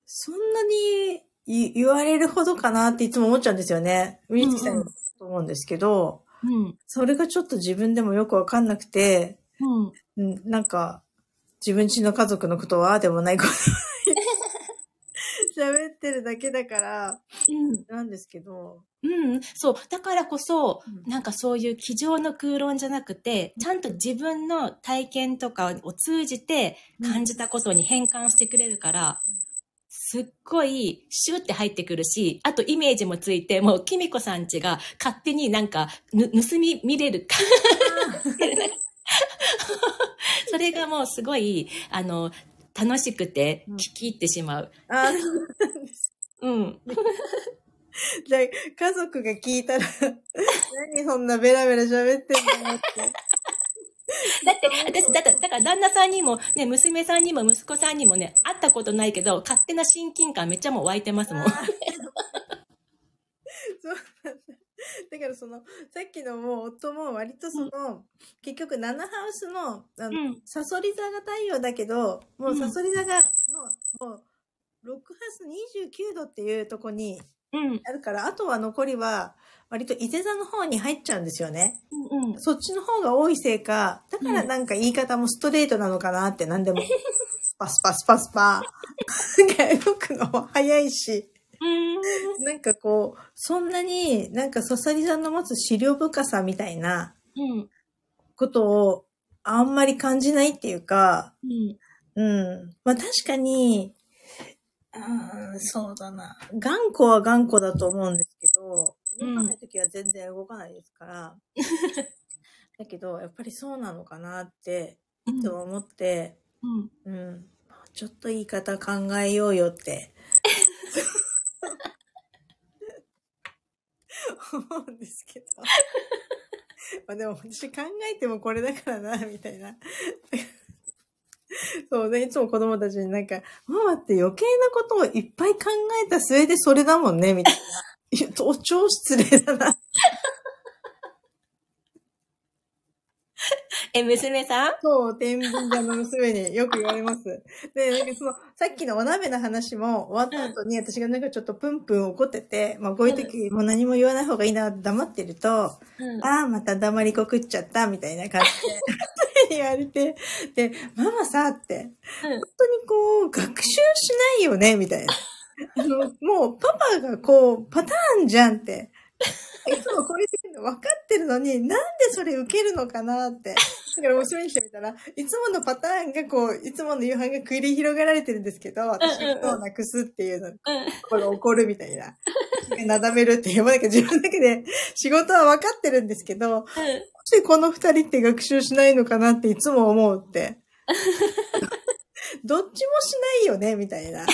[SPEAKER 1] そんなに言言われるほどかなっていつも思っちゃうんですよね。ウィンチさんにと思うんですけど、
[SPEAKER 2] うん。
[SPEAKER 1] それがちょっと自分でもよくわかんなくて、
[SPEAKER 2] うん。
[SPEAKER 1] うん、なんか、自分ちの家族のことはでもないこと 喋ってるだけだから、
[SPEAKER 2] うん。
[SPEAKER 1] なんですけど、
[SPEAKER 2] うん。そう。だからこそ、
[SPEAKER 1] うん
[SPEAKER 2] なんかそういう机上の空論じゃなくて、ちゃんと自分の体験とかを通じて感じたことに変換してくれるから、すっごいシュって入ってくるし、あとイメージもついて、もうキミコさんちが勝手になんかぬ盗み見れる。それがもうすごい、あの、楽しくて聞き入ってしまう。
[SPEAKER 1] あーそうなんです。
[SPEAKER 2] うん。
[SPEAKER 1] じゃあ、家族が聞いたら、何そんなベラベラ喋ってんのって。
[SPEAKER 2] だって、私、だから、だから旦那さんにも、ね、娘さんにも息子さんにもね、会ったことないけど、勝手な親近感めっちゃもう湧いてますもん。
[SPEAKER 1] そうなんだ。だからその、さっきのもう夫も割とその、結局7ハウスの、あの、
[SPEAKER 2] うん
[SPEAKER 1] サソリ座が太陽だけど、もう
[SPEAKER 2] うん
[SPEAKER 1] サソリ座が、もう、もう、6ハウス29度っていうとこに
[SPEAKER 2] うん。
[SPEAKER 1] あるから、あとは残りは、割と伊勢座の方に入っちゃうんですよね。
[SPEAKER 2] うんうん。
[SPEAKER 1] そっちの方が多いせいか、だからなんか言い方もストレートなのかなって何でも、スパスパスパスパ、なんか動くのも早いし、
[SPEAKER 2] うん。
[SPEAKER 1] なんかこう、そんなになんかサソリ座の持つ資料深さみたいな
[SPEAKER 2] うん。
[SPEAKER 1] ことをあんまり感じないっていうか、
[SPEAKER 2] うん。
[SPEAKER 1] うん。まあ確かに、うん、そうだな。頑固は頑固だと思うんですけど、
[SPEAKER 2] うん
[SPEAKER 1] 動かないときは全然動かないですから。だけど、やっぱりそうなのかなって、いつも思って、
[SPEAKER 2] うん。
[SPEAKER 1] うん。ちょっと言い方考えようよって。思うんですけど。まあでも私考えてもこれだからな、みたいな。そうね、いつも子供たちになんか、ママって余計なことをいっぱい考えた末でそれだもんね、みたいな。いや、超超失礼だな。
[SPEAKER 2] え、娘さん？
[SPEAKER 1] そう、天秤座の娘によく言われます。で、なんかその、さっきのお鍋の話も終わった後に、私がなんかちょっとプンプン怒ってて、まあこういう時もう何も言わない方がいいな黙ってると、
[SPEAKER 2] うん。
[SPEAKER 1] ああ、また黙りこくっちゃった、みたいな感じで言われて、で、ママさって、本当にこう、学習しないよね、みたいな。あの、もう、パパがこう、パターンじゃんって。いつもこういう時分かってるのに、なんでそれ受けるのかなって。だから娘にしてみたら、いつものパターンがこう、いつもの夕飯が繰り広げられてるんですけど、私がどうなくすっていうの、
[SPEAKER 2] うん。
[SPEAKER 1] これ怒るみたいな。なだめるっていう、なんか自分だけで仕事は分かってるんですけど、どうしてこの二人って学習しないのかなっていつも思うって。どっちもしないよねみたいな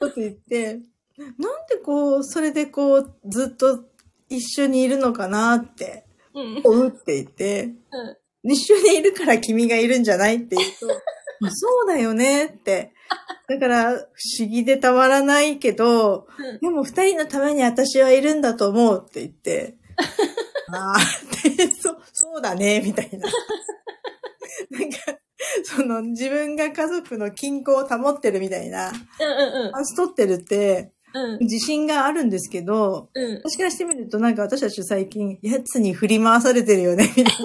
[SPEAKER 1] こと言って、なんでこう、それでこう、ずっと一緒にいるのかなって、
[SPEAKER 2] うん。
[SPEAKER 1] 思うって言って、一緒にいるから君がいるんじゃないって言うと、まあそうだよねって。だから、不思議でたまらないけど、でも二人のために私はいるんだと思うって言って、ああ、って、そう、そうだね、みたいな。なんか、その自分が家族の均衡を保ってるみたいな、
[SPEAKER 2] うん。うん。
[SPEAKER 1] パス取ってるって
[SPEAKER 2] うん。
[SPEAKER 1] 自信があるんですけど、
[SPEAKER 2] うん。
[SPEAKER 1] 私からしてみるとなんか私たち最近、やつに振り回されてるよね、みたいな。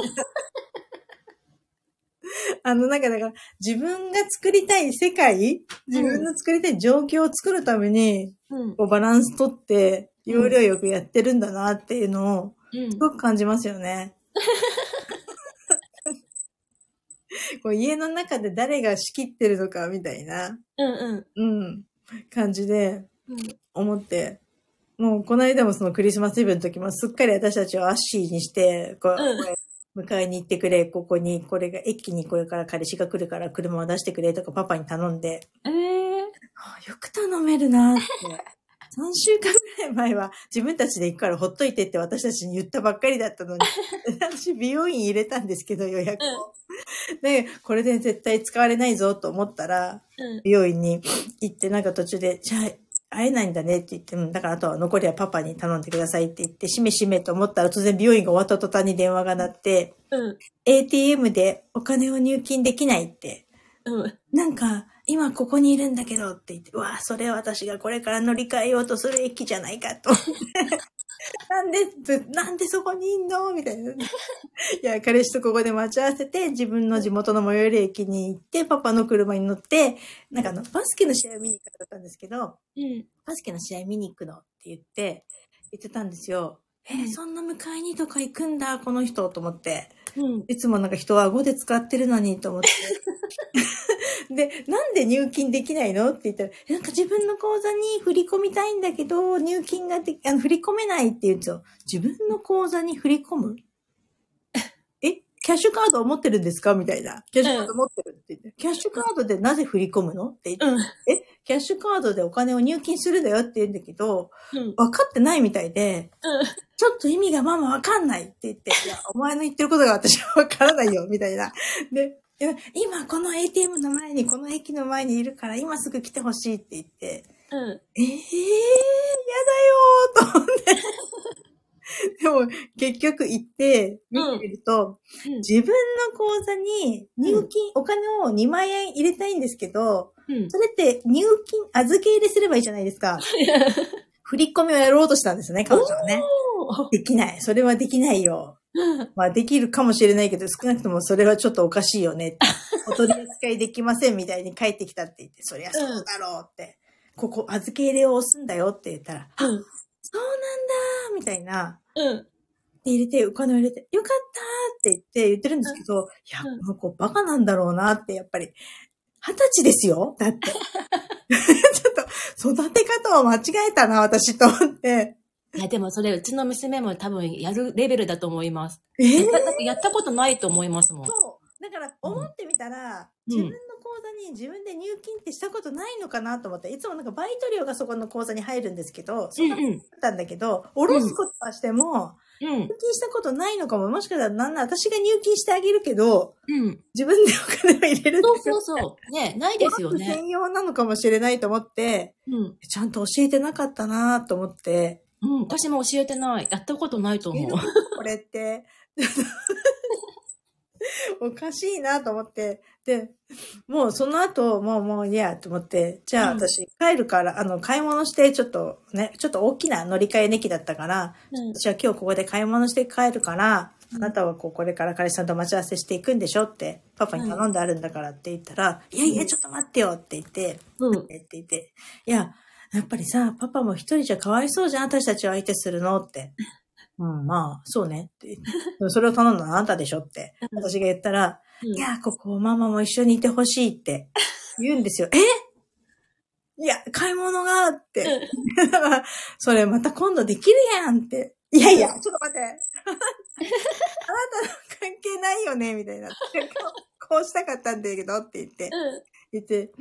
[SPEAKER 1] あの、なんかだから、自分が作りたい世界自分の作りたい状況を作るために、
[SPEAKER 2] うん。
[SPEAKER 1] こうバランス取って、要領よくやってるんだなっていうのを、
[SPEAKER 2] うん
[SPEAKER 1] す。ごく感じますよね。こう家の中で誰が仕切ってるのかみたいな、
[SPEAKER 2] うん。
[SPEAKER 1] うん、感じで
[SPEAKER 2] うん。
[SPEAKER 1] 思って、もうこの間もそのクリスマスイブの時もすっかり私たちをアッシーにして、こう、迎えに行ってくれ、ここに、これが、駅にこれから彼氏が来るから車を出してくれとかパパに頼んで、
[SPEAKER 2] ええ
[SPEAKER 1] あよく頼めるなって。3週間ぐらい前は自分たちで行くからほっといてって私たちに言ったばっかりだったのに、私美容院入れたんですけど予約を。で、これで絶対使われないぞと思ったら、
[SPEAKER 2] うん。
[SPEAKER 1] 美容院に行ってなんか途中で、じゃあ会えないんだねって言って、うんだからあとは残りはパパに頼んでくださいって言って、しめしめと思ったら突然美容院が終わった途端に電話が鳴って、
[SPEAKER 2] うん。
[SPEAKER 1] ATM でお金を入金できないって
[SPEAKER 2] うん。
[SPEAKER 1] なんか、今ここにいるんだけどって言って、うわあ、それは私がこれから乗り換えようとする駅じゃないかと。なんで、ずなんでそこにいんのみたいな。いや、彼氏とここで待ち合わせて、自分の地元の最寄り駅に行って、パパの車に乗って、なんかあの、バスケの試合を見に行くかったんですけど、
[SPEAKER 2] うん。
[SPEAKER 1] バスケの試合見に行くのって言って、言ってたんですよ。えーそんな迎えにとか行くんだ、この人、と思って。
[SPEAKER 2] うん。
[SPEAKER 1] いつもなんか人は顎で使ってるのにと思って。で、なんで入金できないの？って言ったら、えなんか自分の口座に振り込みたいんだけど、入金がであの振り込めないって言うんですよ。自分の口座に振り込むえキャッシュカードを持ってるんですか？みたいな。キャッシュカード持ってるって言って。キャッシュカードでなぜ振り込むの？って言って。
[SPEAKER 2] うん。
[SPEAKER 1] えキャッシュカードでお金を入金するんだよ？って言うんだけど、
[SPEAKER 2] うん。
[SPEAKER 1] 分かってないみたいで、ちょっと意味がママわかんないって言って、いや、お前の言ってることが私はわからないよ、みたいな。で、今この ATM の前に、この駅の前にいるから今すぐ来てほしいって言って、
[SPEAKER 2] うん。
[SPEAKER 1] ええー、やだよーと思って。でも、結局行って、見てみると、
[SPEAKER 2] うん
[SPEAKER 1] 自分の口座に入金、お金を2万円入れたいんですけど、
[SPEAKER 2] うん。
[SPEAKER 1] それって入金、預け入れすればいいじゃないですか。振り込みをやろうとしたんですよね、彼女はね。できない。それはできないよ。まあ、できるかもしれないけど、少なくともそれはちょっとおかしいよね。お取り扱いできませんみたいに帰ってきたって言って、そりゃそうだろうって。ここ預け入れを押すんだよって言ったら、あ、
[SPEAKER 2] うん。
[SPEAKER 1] そうなんだみたいな。
[SPEAKER 2] うん。
[SPEAKER 1] で入れて、お金を入れて、よかったって言って言ってるんですけど、いや、
[SPEAKER 2] うん
[SPEAKER 1] この子バカなんだろうなって、やっぱり。二十歳ですよだって。ちょっと、育て方を間違えたな、私と思って。
[SPEAKER 2] いや、でもそれ、うちの娘も多分やるレベルだと思います。
[SPEAKER 1] えー？
[SPEAKER 2] だってやったことないと思いますもん。
[SPEAKER 1] そう。だから、思ってみたら、
[SPEAKER 2] うん
[SPEAKER 1] 自分の口座に自分で入金ってしたことないのかなと思って、いつもなんかバイト料がそこの口座に入るんですけど、そううだっ
[SPEAKER 2] ん
[SPEAKER 1] たんだけど、下ろすことはしても、
[SPEAKER 2] うん。
[SPEAKER 1] 入金したことないのかも、もしかしたらなんなら私が入金してあげるけど、
[SPEAKER 2] うん。
[SPEAKER 1] 自分でお金を入れる
[SPEAKER 2] そうそうそう。ね、ないですよね。
[SPEAKER 1] 専用なのかもしれないと思って、
[SPEAKER 2] うん。
[SPEAKER 1] ちゃんと教えてなかったなと思って、
[SPEAKER 2] うん。私も教えてない。やったことないと思う。
[SPEAKER 1] これって、おかしいなと思って、で、もうその後、もうもういいやと思って、じゃあ
[SPEAKER 2] うん
[SPEAKER 1] 私帰るから、あの、買い物して、ちょっとね、ちょっと大きな乗り換え値機だったから、
[SPEAKER 2] うん。
[SPEAKER 1] 私は今日ここで買い物して帰るから、
[SPEAKER 2] うん
[SPEAKER 1] あなたはこうこれから彼氏さんと待ち合わせしていくんでしょって、パパに頼んであるんだからって言ったら、いやいや、ちょっと待ってよって言って、
[SPEAKER 2] うん。
[SPEAKER 1] って言って、いや、やっぱりさ、パパも一人じゃかわいそうじゃん、私たちを相手するのって。うん、まあ、そうねって。それを頼んだのあなたでしょって。
[SPEAKER 2] うん
[SPEAKER 1] 私が言ったら、
[SPEAKER 2] うん
[SPEAKER 1] いや、ここママも一緒にいてほしいって言うんですよ。え？いや、買い物がって。だから、それまた今度できるやんって。いやいや、ちょっと待って。あなたの関係ないよねみたいな。こうしたかったんだけどって言って。言って、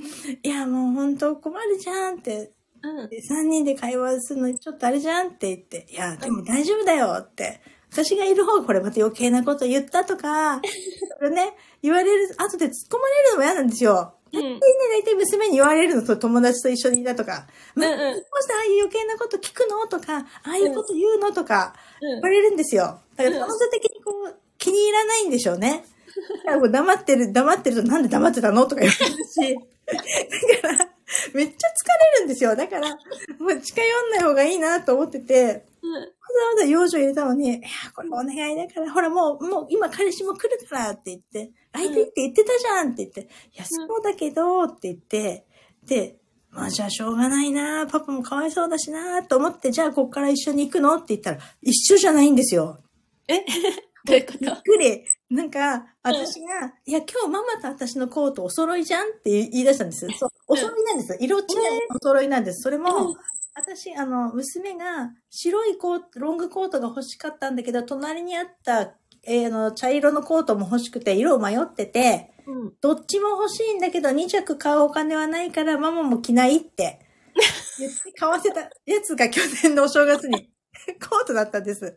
[SPEAKER 1] いや、もう本当困るじゃんって。
[SPEAKER 2] うん。
[SPEAKER 1] で3人で会話するのちょっとあれじゃんって言って、いや、でも大丈夫だよって。私がいる方がこれまた余計なこと言ったとか、それね、言われる、後で突っ込まれるのも嫌なんですよ。
[SPEAKER 2] うん。
[SPEAKER 1] で、大体娘に言われるのと友達と一緒にいたとか、
[SPEAKER 2] うんうん
[SPEAKER 1] どうしてああいう余計なこと聞くのとか、ああいうこと言うのとか、言われるんですよ。だから彼女的にこう、気に入らないんでしょうね。だから黙ってる、黙ってるとなんで黙ってたのとか言われるし。だから、めっちゃ疲れるんですよ。だから、もう近寄んない方がいいなと思ってて、
[SPEAKER 2] うん。
[SPEAKER 1] わざわざ養女入れたのに、いや、これお願いだから、ほらもう、もう今彼氏も来るからって言って、相手って言ってたじゃんって言って、いや、そうだけどって言って、で、まあじゃあしょうがないなパパもかわいそうだしなと思って、じゃあこっから一緒に行くのって言ったら、一緒じゃないんですよ。
[SPEAKER 2] え どういうこ
[SPEAKER 1] びっ
[SPEAKER 2] と
[SPEAKER 1] くり。なんか、私が、いや、今日ママと私のコートお揃いじゃんって言い出したんです。そう、お揃いなんです。色違いお揃いなんです。それも、私、あの、娘が白いコート、ロングコートが欲しかったんだけど、隣にあった、えーあの、茶色のコートも欲しくて、色を迷ってて、
[SPEAKER 2] うん。
[SPEAKER 1] どっちも欲しいんだけど、2着買うお金はないから、ママも着ないって。言って買わせたやつが去年のお正月に コートだったんです。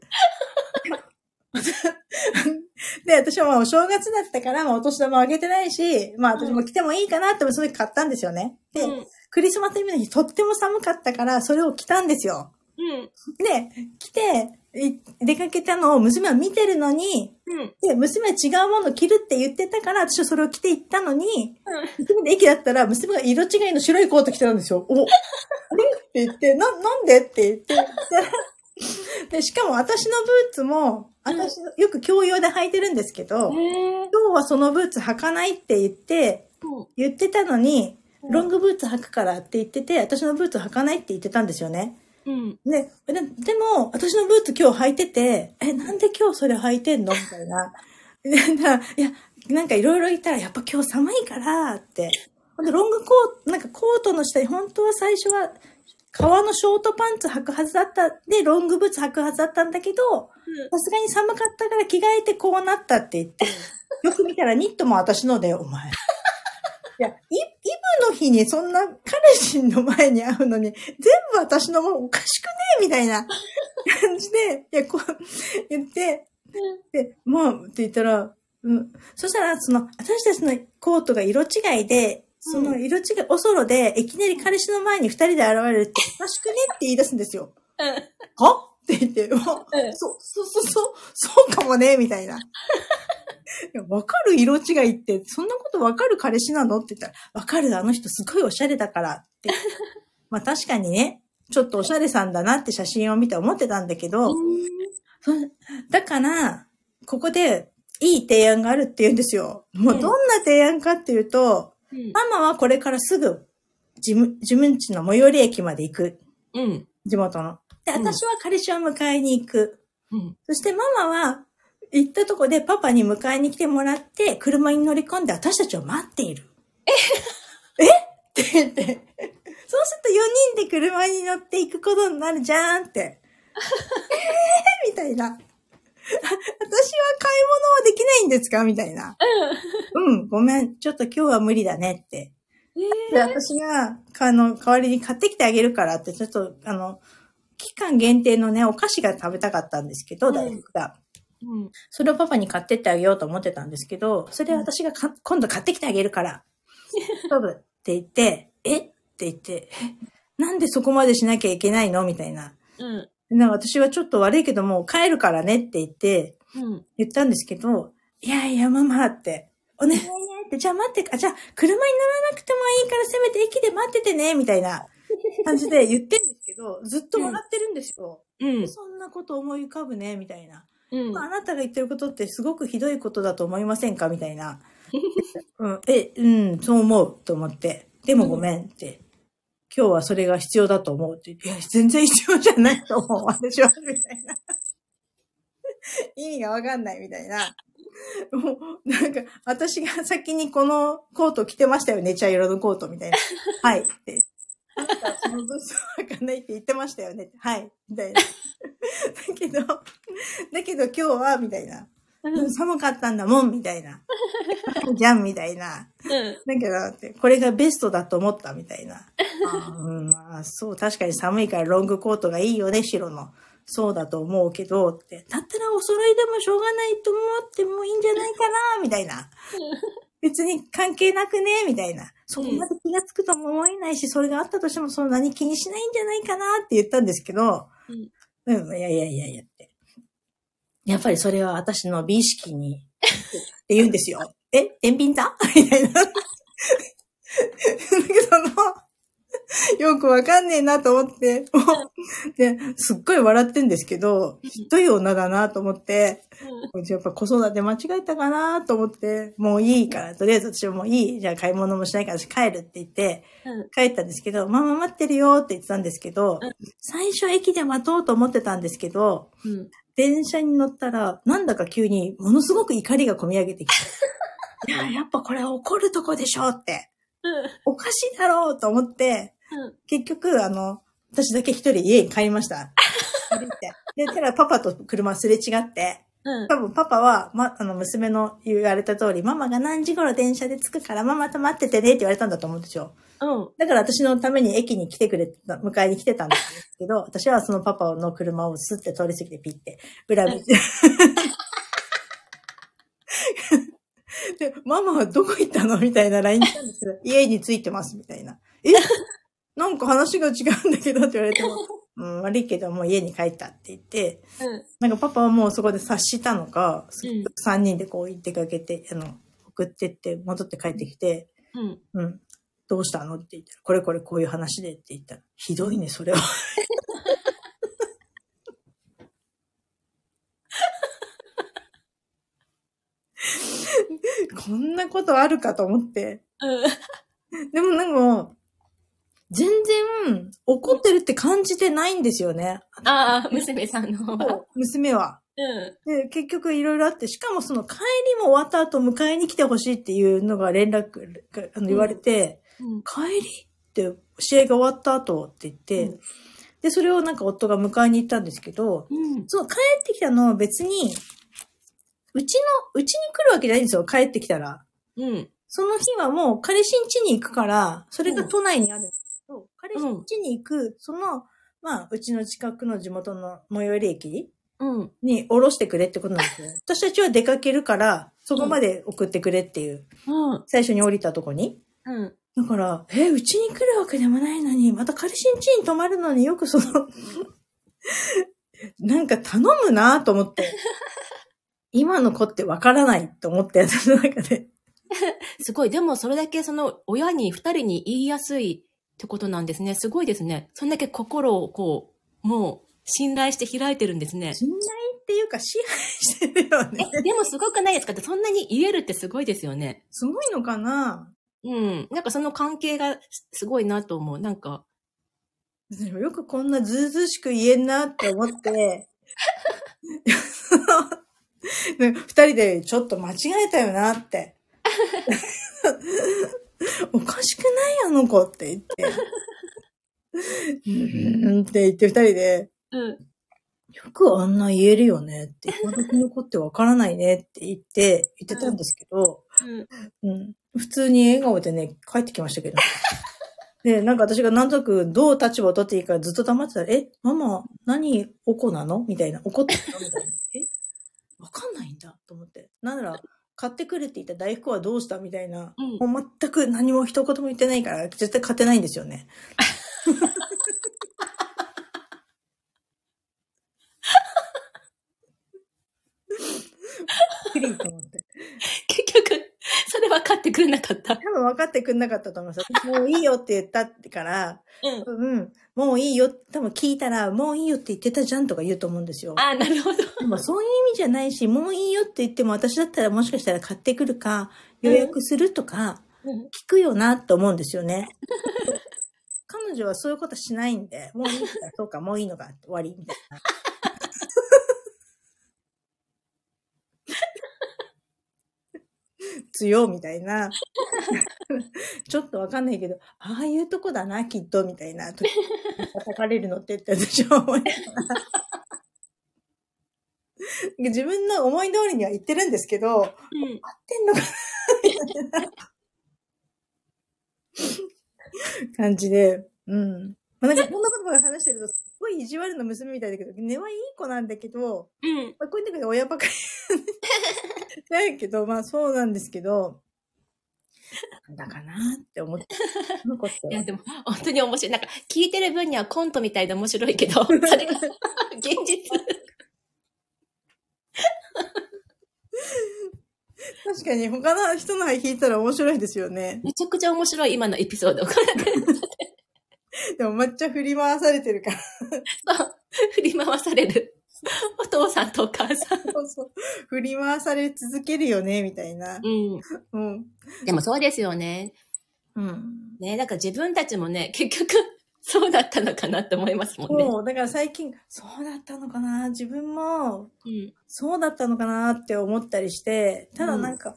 [SPEAKER 1] で、私はまあお正月だったから、まあお年玉あげてないし、まあ私も着てもいいかなって、その時買ったんですよね。で、
[SPEAKER 2] うん。
[SPEAKER 1] クリスマスイブの日とっても寒かったから、それを着たんですよ。
[SPEAKER 2] うん。
[SPEAKER 1] で、来て、い出かけたのを娘は見てるのに、
[SPEAKER 2] うん。
[SPEAKER 1] で、娘は違うもの着るって言ってたから、私はそれを着て行ったのに、娘で駅だったら、娘が色違いの白いコート着てたんですよ。お、あれって言って、な、なんでって言って。で、しかも私のブーツも、私、よく共用で履いてるんですけど。今日はそのブーツ履かないって言って、言ってたのに、ロングブーツ履くからって言ってて、私のブーツ履かないって言ってたんですよね。
[SPEAKER 2] うん。
[SPEAKER 1] で、ででも、私のブーツ今日履いてて、え、なんで今日それ履いてんの？みたいな。いや、なんかいろいろ言ったら、やっぱ今日寒いからって。ほんで、ロングコート、なんかコートの下に、本当は最初は、革のショートパンツ履くはずだった。で、ロングブーツ履くはずだったんだけど、さすがに寒かったから着替えてこうなったって言って、よく見たらニットも私ので、お前。いや、イイブの日にそんな彼氏の前に会うのに、全部私のもおかしくねみたいな感じで、いや、こう、言って、で、まあ、って言ったら、うん。そしたら、その、私たちのコートが色違いで、その色違い、おそろで、いきなり彼氏の前に二人で現れるって おかしくねって言い出すんですよ。
[SPEAKER 2] うん。
[SPEAKER 1] は？って言って、もう
[SPEAKER 2] うん
[SPEAKER 1] そう、そうそうそう、そうかもね、みたいな。わかる色違いって、そんなことわかる彼氏なの？って言ったら、わかる、あの人すごいおしゃれだからって。まあ確かにね、ちょっとおしゃれさんだなって写真を見て思ってたんだけど、そだから、ここでいい提案があるって言うんですよ。もうどんな提案かっていうと、
[SPEAKER 2] うん。
[SPEAKER 1] ママはこれからすぐ自分、自分家の最寄り駅まで行く。
[SPEAKER 2] うん。
[SPEAKER 1] 地元の。で、
[SPEAKER 2] うん
[SPEAKER 1] 私は彼氏を迎えに行く。
[SPEAKER 2] うん。
[SPEAKER 1] そしてママは、行ったとこでパパに迎えに来てもらって、車に乗り込んで私たちを待っている。え？って言って。そうすると4人で車に乗っていくことになるじゃんって。えー？みたいな。私は買い物はできないんですか？みたいな。うん、ごめん。ちょっと今日は無理だねって。
[SPEAKER 2] え
[SPEAKER 1] で、私が、あの、代わりに買ってきてあげるからって、ちょっと、あの、期間限定のね、お菓子が食べたかったんですけど、
[SPEAKER 2] うん
[SPEAKER 1] 大福が。
[SPEAKER 2] うん。
[SPEAKER 1] それをパパに買ってってあげようと思ってたんですけど、それ私がか今度買ってきてあげるから、大丈夫って言って、え？って言って、え？なんでそこまでしなきゃいけないの？みたいな。
[SPEAKER 2] うん。
[SPEAKER 1] なんか私はちょっと悪いけどもう帰るからねって言って、
[SPEAKER 2] うん。
[SPEAKER 1] 言ったんですけど、いやいや、ママって、お願いねって、じゃあ待って、あ、じゃあ車に乗らなくてもいいからせめて駅で待っててね、みたいな感じで言ってんですけど、ずっと笑ってるんですよ。
[SPEAKER 2] うん。
[SPEAKER 1] そんなこと思い浮かぶね、みたいな。
[SPEAKER 2] うん。
[SPEAKER 1] まあ、あなたが言ってることってすごくひどいことだと思いませんかみたいな。うん、え、うん、そう思うと思って。でもごめんって。今日はそれが必要だと思うって言って。いや、全然必要じゃないと思う。私は、みたいな。意味がわかんないみたいな。もう、なんか、私が先にこのコート着てましたよね。茶色のコートみたいな。はい。って。あなた、そのブースわかんないって言ってましたよね。はい。みたいな。だけど、だけど今日は、みたいな。寒かったんだもん、みたいな。じゃん、みたいな。
[SPEAKER 2] うん。
[SPEAKER 1] だけどって、これがベストだと思った、みたいな。うん、まあ、そう、確かに寒いからロングコートがいいよね、白の。そうだと思うけど、って。だったらお揃いでもしょうがないと思ってもいいんじゃないかな、みたいな。別に関係なくね、みたいな。そこまで気がつくとも思えないし、それがあったとしてもそんなに気にしないんじゃないかなって言ったんですけど、うん、いやいやいやいやって。やっぱりそれは私の美意識に、って言うんですよ。え天秤座？みたいな。だけどその、よくわかんねえなと思って、もう、で、すっごい笑ってんですけど、ひどい女だなと思って、やっぱ子育て間違えたかなと思って、もういいから、とりあえず私はもういい、じゃあ買い物もしないから私帰るって言って、
[SPEAKER 2] うん。
[SPEAKER 1] 帰ったんですけど、ママ待ってるよって言ってたんですけど
[SPEAKER 2] うん、
[SPEAKER 1] 最初駅で待とうと思ってたんですけど、
[SPEAKER 2] うん。
[SPEAKER 1] 電車に乗ったら、なんだか急にものすごく怒りが込み上げてきて、いや、やっぱこれは怒るとこでしょって、おかしいだろうと思って、
[SPEAKER 2] うん。
[SPEAKER 1] 結局、あの、私だけ一人家に帰りました。歩いて。で、たらパパと車すれ違って、
[SPEAKER 2] うん。
[SPEAKER 1] 多分パパは、ま、あの、娘の言われた通り、ママが何時頃電車で着くからママと待っててねって言われたんだと思うんですよ。
[SPEAKER 2] うん。
[SPEAKER 1] だから私のために駅に来てくれた、迎えに来てたんですけど、私はそのパパの車をスッて通り過ぎてピッて、裏見て。で、ママはどこ行ったのみたいな LINE 来たんですよ。家に着いてます、みたいな。え？なんか話が違うんだけどって言われても、うん、悪いけどもう家に帰ったって言って、
[SPEAKER 2] うん。
[SPEAKER 1] なんかパパはもうそこで察したのか、
[SPEAKER 2] うん
[SPEAKER 1] 三人でこう行ってかけて、あの、送ってって戻って帰ってきて、
[SPEAKER 2] うん。
[SPEAKER 1] うん。どうしたのって言ったら、これこれこういう話でって言ったら、ひどいね、それは。こんなことあるかと思って。
[SPEAKER 2] うん。
[SPEAKER 1] でもなんか全然怒ってるって感じてないんですよね。
[SPEAKER 2] ああ、娘さんの方は。
[SPEAKER 1] 娘は。
[SPEAKER 2] うん。
[SPEAKER 1] で、結局いろいろあって、しかもその帰りも終わった後迎えに来てほしいっていうのが連絡があの言われて、
[SPEAKER 2] うん。
[SPEAKER 1] 帰りって試合が終わった後って言って、
[SPEAKER 2] うん
[SPEAKER 1] で、それをなんか夫が迎えに行ったんですけど、
[SPEAKER 2] うん。
[SPEAKER 1] その帰ってきたのは別に、うちの、うちに来るわけじゃないんですよ、帰ってきたら。
[SPEAKER 2] うん。
[SPEAKER 1] その日はもう彼氏ん家に行くから、それが都内にあるんですけど、彼氏ん家に行く、その、まあ、うちの近くの地元の最寄り駅
[SPEAKER 2] うん。
[SPEAKER 1] に降ろしてくれってことなんですよ。私たちは出かけるから、そこまで送ってくれっていう、
[SPEAKER 2] うん。
[SPEAKER 1] 最初に降りたとこに。
[SPEAKER 2] うん。
[SPEAKER 1] だから、え、うちに来るわけでもないのに、また彼氏ん家に泊まるのによくその、なんか頼むなと思って。今の子ってわからないと思って、私の中で。
[SPEAKER 2] すごい。でもそれだけその親に二人に言いやすいってことなんですね。すごいですね。そんだけ心をこう、もう信頼して開いてるんですね。
[SPEAKER 1] 信頼っていうか支配してるよね。
[SPEAKER 2] え、でもすごくないですか？ってそんなに言えるってすごいですよね。
[SPEAKER 1] すごいのかな？
[SPEAKER 2] うん。なんかその関係がすすごいなと思う。なんか、
[SPEAKER 1] よくこんなずうずうしく言えんなって思って、ね 二人でちょっと間違えたよなって。おかしくないあの子って言って。うーんって言って二人で、
[SPEAKER 2] うん。
[SPEAKER 1] よくあんな言えるよねって、今時の子ってわからないねって言って、言ってたんですけど、
[SPEAKER 2] うん。
[SPEAKER 1] うん。普通に笑顔でね、帰ってきましたけど。で、なんか私がなんとなくどう立場を取っていいかずっと黙ってたら、え、ママ、何、おこなの？みたいな。怒ってたの？みたいな。え？わかんないんだと思って。なんなら、買ってくれって言った大福はどうしたみたいな。
[SPEAKER 2] うん
[SPEAKER 1] もう全く何も一言も言ってないから、絶対買ってないんですよね。クリーと思って。
[SPEAKER 2] 結局、それ分かってくれなかった？
[SPEAKER 1] 多分分かってくんなかったと思います。もういいよって言ったから、
[SPEAKER 2] うん。
[SPEAKER 1] うん、もういいよ、多分聞いたら、もういいよって言ってたじゃんとか言うと思うんですよ。
[SPEAKER 2] あ、なるほど。
[SPEAKER 1] でもそういう意味じゃないし、もういいよって言っても私だったらもしかしたら買ってくるか、予約するとか、
[SPEAKER 2] うん
[SPEAKER 1] 聞くよなと思うんですよね。彼女はそういうことしないんで、もういいか、そうか、もういいのか、終わり、みたいな。強みたいな。ちょっとわかんないけど、ああいうとこだな、きっと、みたいな。叩かれるのってって私は思いながら自分の思い通りには言ってるんですけど、合っ
[SPEAKER 2] うん。
[SPEAKER 1] てんのかなみたいな感じで、うん。まあ、なんかこんなことば話してると、すごい意地悪な娘みたいだけど、根はいい子なんだけど、
[SPEAKER 2] うん。
[SPEAKER 1] まあ、こういう時で親ばかり だけど、まあそうなんですけど、なんだかなって思って。
[SPEAKER 2] いや、でも、本当に面白い。なんか、聞いてる分にはコントみたいで面白いけど、それが、現実。
[SPEAKER 1] 確かに他の人の話聞いたら面白いですよね。
[SPEAKER 2] めちゃくちゃ面白い、今のエピソード。こ
[SPEAKER 1] でも抹茶振り回されてるから。
[SPEAKER 2] れそう振り回される。お父さんとお母さん。
[SPEAKER 1] そうそう。振り回され続けるよね、みたいな。
[SPEAKER 2] うん。
[SPEAKER 1] うん。
[SPEAKER 2] でもそうですよね。
[SPEAKER 1] うん。
[SPEAKER 2] ね、だから自分たちもね、結局、そうだったのかなって思いますもんね。
[SPEAKER 1] そう、だから最近、そうだったのかな自分も、
[SPEAKER 2] うん。
[SPEAKER 1] そうだったのかなって思ったりして、ただなんか、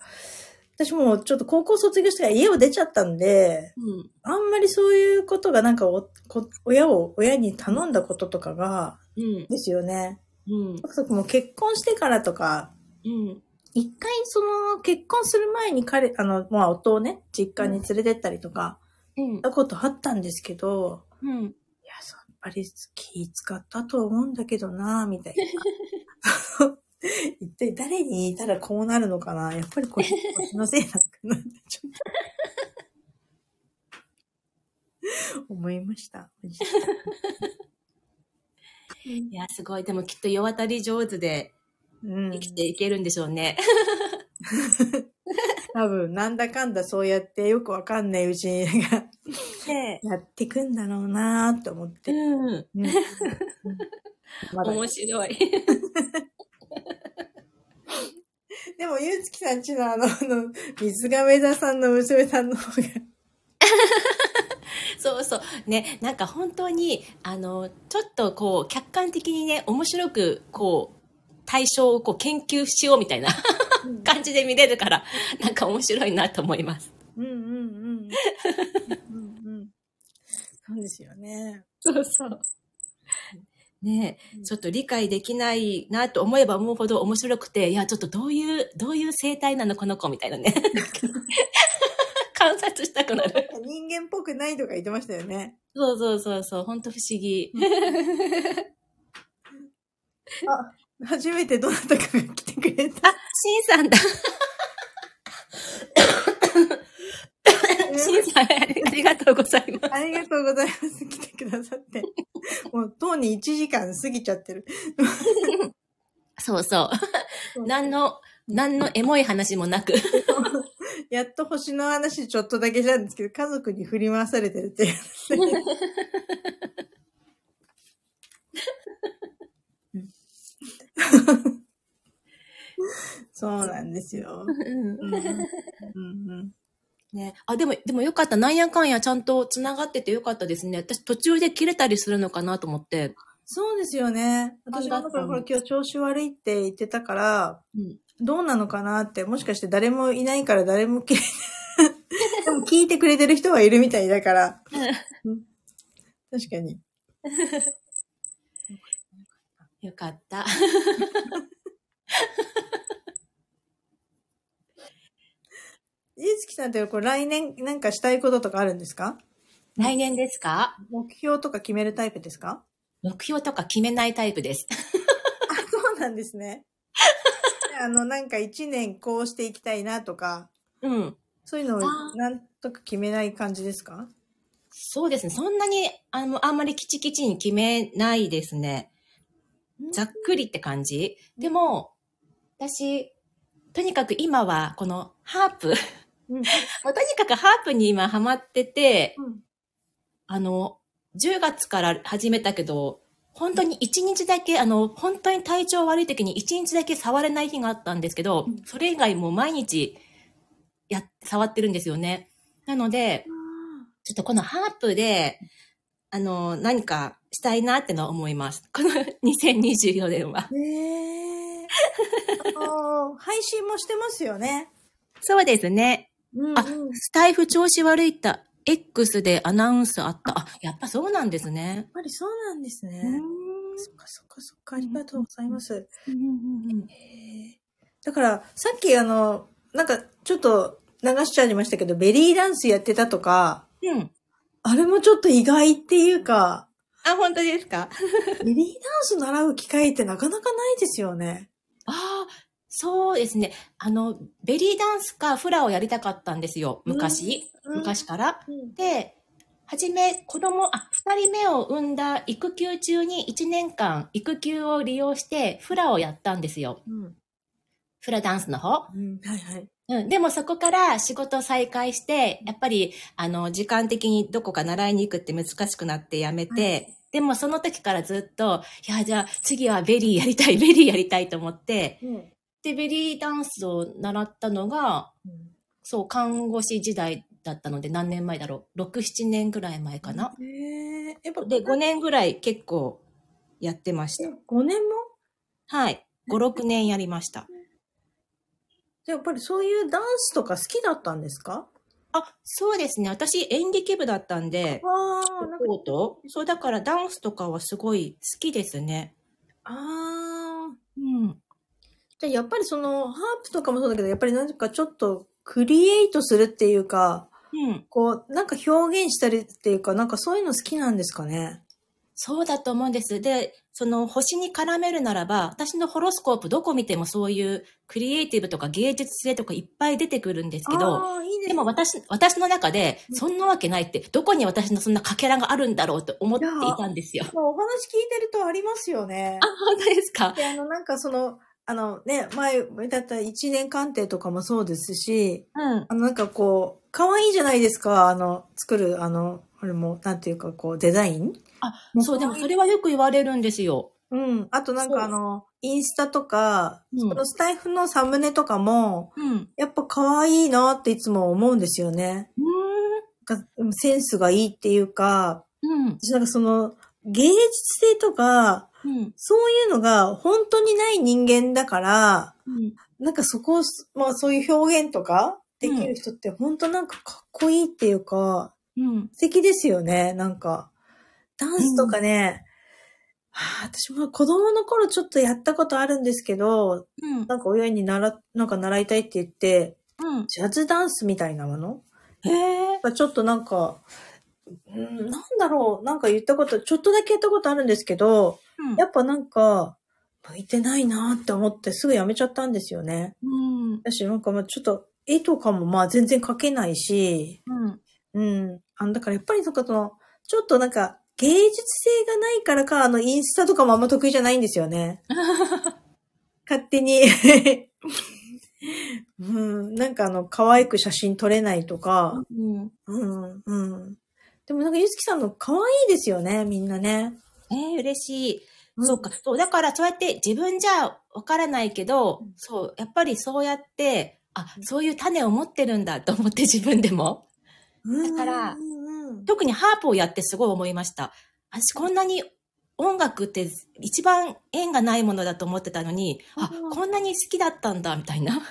[SPEAKER 1] 私もちょっと高校卒業してから家を出ちゃったんで、
[SPEAKER 2] うん。
[SPEAKER 1] あんまりそういうことがなんかおこ親を、親に頼んだこととかが、
[SPEAKER 2] うん。
[SPEAKER 1] ですよね。
[SPEAKER 2] うん。
[SPEAKER 1] そそもう結婚してからとか、
[SPEAKER 2] うん。
[SPEAKER 1] 一回その結婚する前に彼、あの、まあ夫をね、実家に連れてったりとか、
[SPEAKER 2] うん
[SPEAKER 1] したことあったんですけど、
[SPEAKER 2] うん。
[SPEAKER 1] いや、やっぱり気使ったと思うんだけどな、みたいな。一体誰に言ったらこうなるのかな？やっぱり腰腰のせいなのかなってちょっと 思いました。
[SPEAKER 2] いや、すごい。でもきっと世渡り上手で
[SPEAKER 1] うん
[SPEAKER 2] 生、きていけるんでしょうね。
[SPEAKER 1] 多分、なんだかんだそうやってよくわかんないうちに
[SPEAKER 2] ね
[SPEAKER 1] やってくんだろうなって思って。
[SPEAKER 2] うん。
[SPEAKER 1] うん
[SPEAKER 2] 面白い。
[SPEAKER 1] でも、ゆうつきさんちのあの、あの、水亀座さんの娘さんの方が、
[SPEAKER 2] そうそう。ね、なんか本当に、あの、ちょっとこう、客観的にね、面白く、こう、対象をこう研究しようみたいな感じで見れるから、なんか面白いなと思います。
[SPEAKER 1] うんうんうん。うんうん。そうですよね。
[SPEAKER 2] そうそう。ねちょっと理解できないなと思えば思うほど面白くて、いや、ちょっとどういう、どういう生態なの、この子みたいなね。観察したくなる。
[SPEAKER 1] 人間っぽくないとか言ってましたよね。
[SPEAKER 2] そうそうそうそう、ほんと不思議。
[SPEAKER 1] あ、初めてどなたかが来てくれた。
[SPEAKER 2] あ、シンさんだ。シンさん、ありがとうございます。
[SPEAKER 1] ありがとうございます。来てくださって。もう、とうに1時間過ぎちゃってる。
[SPEAKER 2] そうそう。何の、何のエモい話もなく。
[SPEAKER 1] やっと星の話ちょっとだけしたんですけど、家族に振り回されてるっていう。そうなんですよ。うんうんうん
[SPEAKER 2] ね、あ、でも、でもよかった。なんやかんやちゃんと繋がっててよかったですね。私途中で切れたりするのかなと思って。
[SPEAKER 1] そうですよね。私もだから今日調子悪いって言ってたから、
[SPEAKER 2] うん。
[SPEAKER 1] どうなのかなって、もしかして誰もいないから誰も聞い でも聞いてくれてる人はいるみたいだから。うん確かに。
[SPEAKER 2] よかった。
[SPEAKER 1] ゆうつきさんってこれ来年なんかしたいこととかあるんですか？
[SPEAKER 2] 来年ですか？
[SPEAKER 1] 目標とか決めるタイプですか？
[SPEAKER 2] 目標とか決めないタイプです。
[SPEAKER 1] あ、そうなんですね。あの、なんか一年こうしていきたいなとか、
[SPEAKER 2] うん。
[SPEAKER 1] そういうのをなんとか決めない感じですか？
[SPEAKER 2] そうですね。そんなに、あの、あんまりキチキチに決めないですね。ざっくりって感じ。でも、私、とにかく今は、このハープ、
[SPEAKER 1] うん。
[SPEAKER 2] とにかくハープに今ハマってて、
[SPEAKER 1] うん
[SPEAKER 2] あの、10月から始めたけど、本当に1日だけ、あの、本当に体調悪い時に1日だけ触れない日があったんですけど、
[SPEAKER 1] うん
[SPEAKER 2] それ以外もう毎日、や、触ってるんですよね。なので、ちょっとこのハープで、あの、何かしたいなってのは思います。この 2024年は。
[SPEAKER 1] へえ。配信もしてますよね。
[SPEAKER 2] そうですね。
[SPEAKER 1] うん、
[SPEAKER 2] あスタイフ調子悪いった。X でアナウンスあった。あ、やっぱそうなんですね
[SPEAKER 1] やっ。ぱりそうなんですね。
[SPEAKER 2] うん
[SPEAKER 1] そっかそっかそっか、ありがとうございます。
[SPEAKER 2] うんうん
[SPEAKER 1] へーだから、さっきあの、なんかちょっと流しちゃいましたけど、ベリーダンスやってたとか、
[SPEAKER 2] うん。うん。
[SPEAKER 1] あれもちょっと意外っていうか、
[SPEAKER 2] あ、本当ですか？
[SPEAKER 1] ベリーダンス習う機会ってなかなかないですよね。
[SPEAKER 2] ああ、そうですね。あの、ベリーダンスかフラをやりたかったんですよ。昔。
[SPEAKER 1] うん
[SPEAKER 2] 昔から。
[SPEAKER 1] うん
[SPEAKER 2] で、はじめ、子供、あ、二人目を産んだ育休中に1年間育休を利用してフラをやったんですよ。
[SPEAKER 1] うん。
[SPEAKER 2] フラダンスの方。
[SPEAKER 1] うん。はいはい。
[SPEAKER 2] うん。でもそこから仕事再開して、やっぱり、あの、時間的にどこか習いに行くって難しくなってやめて、
[SPEAKER 1] は
[SPEAKER 2] でもその時からずっと、いや、じゃあ次はベリーやりたい、ベリーやりたいと思って、
[SPEAKER 1] うん。
[SPEAKER 2] で、ベリーダンスを習ったのが、そう、看護師時代だったので何年前だろう。6、7年ぐらい前かな。
[SPEAKER 1] へえ。
[SPEAKER 2] で、5年？ぐらい結構やってました。
[SPEAKER 1] 5年も？
[SPEAKER 2] はい。5、6年やりました。
[SPEAKER 1] じゃあやっぱりそういうダンスとか好きだったんですか？
[SPEAKER 2] あ、そうですね。私演劇部だったんで、
[SPEAKER 1] ああ、な
[SPEAKER 2] そう、だからダンスとかはすごい好きですね。
[SPEAKER 1] ああ。
[SPEAKER 2] うん。
[SPEAKER 1] じゃあやっぱりその、ハープとかもそうだけど、やっぱりなんかちょっと、クリエイトするっていうか、
[SPEAKER 2] うん。
[SPEAKER 1] こう、なんか表現したりっていうか、なんかそういうの好きなんですかね？
[SPEAKER 2] そうだと思うんです。で、その星に絡めるならば、私のホロスコープどこ見てもそういうクリエイティブとか芸術性とかいっぱい出てくるんですけど、
[SPEAKER 1] いいです
[SPEAKER 2] でも私、私の中で、
[SPEAKER 1] うん
[SPEAKER 2] そんなわけないって、どこに私のそんなかけらがあるんだろうと思っていたんですよ。
[SPEAKER 1] もうお話聞いてるとありますよね
[SPEAKER 2] あ、。本当ですか？
[SPEAKER 1] で、あの、なんかその、あのね、前、だった一年鑑定とかもそうですし、
[SPEAKER 2] うん。
[SPEAKER 1] あの、なんかこう、可愛いじゃないですか、あの、作る、あの、あれも、なんていうか、こう、デザイン
[SPEAKER 2] あ、そう、でもそれはよく言われるんですよ。
[SPEAKER 1] うん。あとなんかあの、インスタとか、
[SPEAKER 2] うん
[SPEAKER 1] そのスタイフのサムネとかも、
[SPEAKER 2] うん。
[SPEAKER 1] やっぱ可愛いなっていつも思うんですよね。
[SPEAKER 2] う
[SPEAKER 1] なんセンスがいいっていうか。
[SPEAKER 2] うん。
[SPEAKER 1] 私なんかその、芸術性とか、
[SPEAKER 2] うん。
[SPEAKER 1] そういうのが本当にない人間だから、
[SPEAKER 2] うん。
[SPEAKER 1] なんかそこを、まあそういう表現とかできる人って本当なんかかっこいいっていうか、
[SPEAKER 2] うん。
[SPEAKER 1] 素敵ですよね、なんか。ダンスとかね、はあ私も子供の頃ちょっとやったことあるんですけど、
[SPEAKER 2] うん。
[SPEAKER 1] なんか親に習っ、なんか習いたいって言って、
[SPEAKER 2] うん。
[SPEAKER 1] ジャズダンスみたいなもの？
[SPEAKER 2] へえ。
[SPEAKER 1] ちょっとなんか、うんなんだろう、なんか言ったこと、ちょっとだけ言ったことあるんですけど、
[SPEAKER 2] うん
[SPEAKER 1] やっぱなんか、向いてないなって思ってすぐやめちゃったんですよね。
[SPEAKER 2] うん。
[SPEAKER 1] だし、なんかまあちょっと、絵とかもまあ全然描けないし、
[SPEAKER 2] うん。
[SPEAKER 1] うん。あの、だからやっぱりなんかその、ちょっとなんか、芸術性がないからか、あの、インスタとかもあんま得意じゃないんですよね。勝手に。うん。なんかあの、可愛く写真撮れないとか、
[SPEAKER 2] うん。
[SPEAKER 1] うん、うん。でもなんか、ゆずきさんの可愛いですよね、みんなね。
[SPEAKER 2] えー、嬉しい。
[SPEAKER 1] うん
[SPEAKER 2] そうか。そう、だからそうやって自分じゃわからないけど、
[SPEAKER 1] うん
[SPEAKER 2] そう、やっぱりそうやって、あ、そういう種を持ってるんだと思って自分でも。だから特にハープをやってすごい思いました。私こんなに音楽って一番縁がないものだと思ってたのに、あ
[SPEAKER 1] うん、
[SPEAKER 2] こんなに好きだったんだ、みたいな。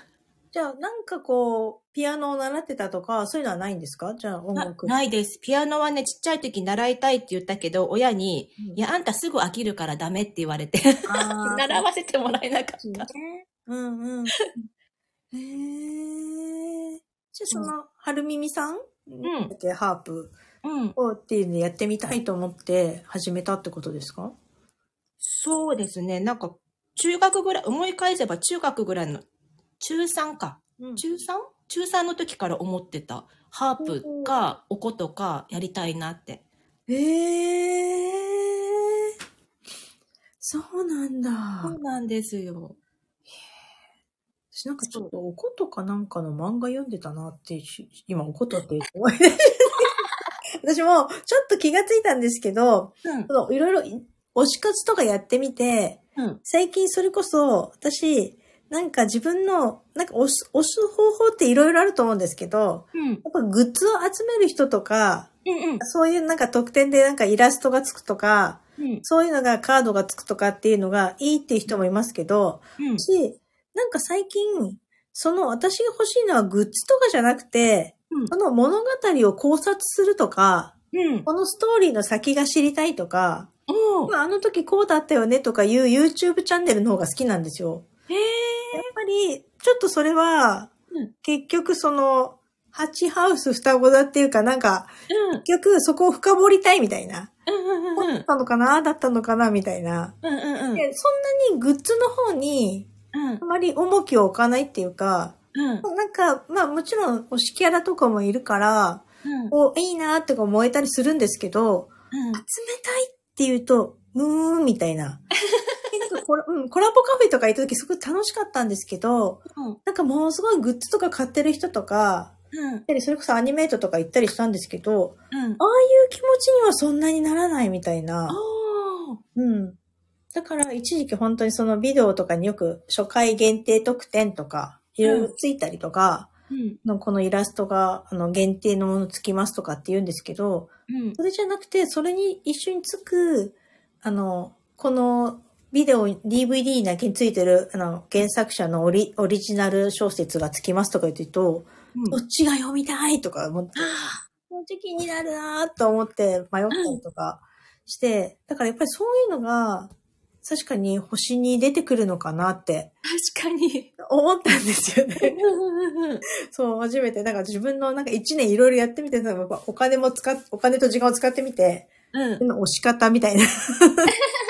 [SPEAKER 1] じゃあ、なんかこう、ピアノを習ってたとか、そういうのはないんですか？じゃあ、音
[SPEAKER 2] な
[SPEAKER 1] 楽。
[SPEAKER 2] ないです。ピアノはね、ちっちゃい時習いたいって言ったけど、親に、
[SPEAKER 1] うん
[SPEAKER 2] いや、あんたすぐ飽きるからダメって言われて、習わせてもらえなかった。
[SPEAKER 1] ね。うんうん。へえ。じゃあ、その、はるみみさん？
[SPEAKER 2] ん
[SPEAKER 1] だっけ？ハープ
[SPEAKER 2] うん。
[SPEAKER 1] をっていうのやってみたいと思って始めたってことですか？
[SPEAKER 2] そうですね。なんか、中学ぐらい、思い返せば中学ぐらいの、中3か。
[SPEAKER 1] うん
[SPEAKER 2] 中 3? 中3の時から思ってた。ハープか、お琴かやりたいなって。
[SPEAKER 1] へえ。そうなんだ。
[SPEAKER 2] そうなんですよ。
[SPEAKER 1] 私なんかちょっとおことかなんかの漫画読んでたなってし、今おことって思い出して 私もちょっと気がついたんですけど、
[SPEAKER 2] うん。
[SPEAKER 1] いろいろい推し活とかやってみて、
[SPEAKER 2] うん。
[SPEAKER 1] 最近それこそ私、なんか自分の、なんか押す、押す方法っていろいろあると思うんですけど、
[SPEAKER 2] うん。
[SPEAKER 1] やっぱグッズを集める人とか、
[SPEAKER 2] うん。うん。
[SPEAKER 1] そういうなんか特典でなんかイラストがつくとか、
[SPEAKER 2] うん。
[SPEAKER 1] そういうのがカードがつくとかっていうのがいいっていう人もいますけど、
[SPEAKER 2] うん。
[SPEAKER 1] し、なんか最近、その私が欲しいのはグッズとかじゃなくて、
[SPEAKER 2] うん
[SPEAKER 1] その物語を考察するとか、
[SPEAKER 2] うん。
[SPEAKER 1] このストーリーの先が知りたいとか、まああの時こうだったよねとかいう YouTube チャンネルの方が好きなんですよ。
[SPEAKER 2] へ
[SPEAKER 1] やっぱり、ちょっとそれは、
[SPEAKER 2] うん
[SPEAKER 1] 結局その、ハチハウス双子だっていうかなんか、
[SPEAKER 2] ー。うん。
[SPEAKER 1] 結局そこを深掘りたいみたいな。
[SPEAKER 2] うん。うん。うん。
[SPEAKER 1] だったのかなだったのかなみたいな。
[SPEAKER 2] うん。うん。
[SPEAKER 1] でそんなにグッズの方に
[SPEAKER 2] うん
[SPEAKER 1] あ。まり重きを置かないっていうか、
[SPEAKER 2] うん。
[SPEAKER 1] なんか、まあもちろん推しキャラとかもいるから、
[SPEAKER 2] うん。
[SPEAKER 1] お、いいなってか燃えたりするんですけど、
[SPEAKER 2] うん。
[SPEAKER 1] 集めたいっていうと、うーんみたいな。コラうん、コラボカフェとか行った時すごい楽しかったんですけど、
[SPEAKER 2] うん。
[SPEAKER 1] なんかものすごいグッズとか買ってる人とか、
[SPEAKER 2] うん。
[SPEAKER 1] でそれこそアニメートとか行ったりしたんですけど、
[SPEAKER 2] うん。
[SPEAKER 1] ああいう気持ちにはそんなにならないみたいな。うん。だから一時期本当にそのビデオとかによく初回限定特典とか、いろいろついたりとか、
[SPEAKER 2] うん。
[SPEAKER 1] のこのイラストがあの限定のものつきますとかって言うんですけど、
[SPEAKER 2] うん。
[SPEAKER 1] それじゃなくて、それに一緒につく、あの、このビデオ、DVD だけについてる、あの、原作者のオリオリジナル小説がつきますとか言ってると、どっちが読みたいとか思って、この時期になるなーと思って迷ったりとかして、だからやっぱりそういうのが、確かに星に出てくるのかなって
[SPEAKER 2] 確かに。
[SPEAKER 1] 思ったんですよね。
[SPEAKER 2] うん。
[SPEAKER 1] そう、初めて。なんか自分のなんか一年いろいろやってみて、お金も使っ、お金と時間を使ってみて、
[SPEAKER 2] うん。
[SPEAKER 1] 押し方みたいな。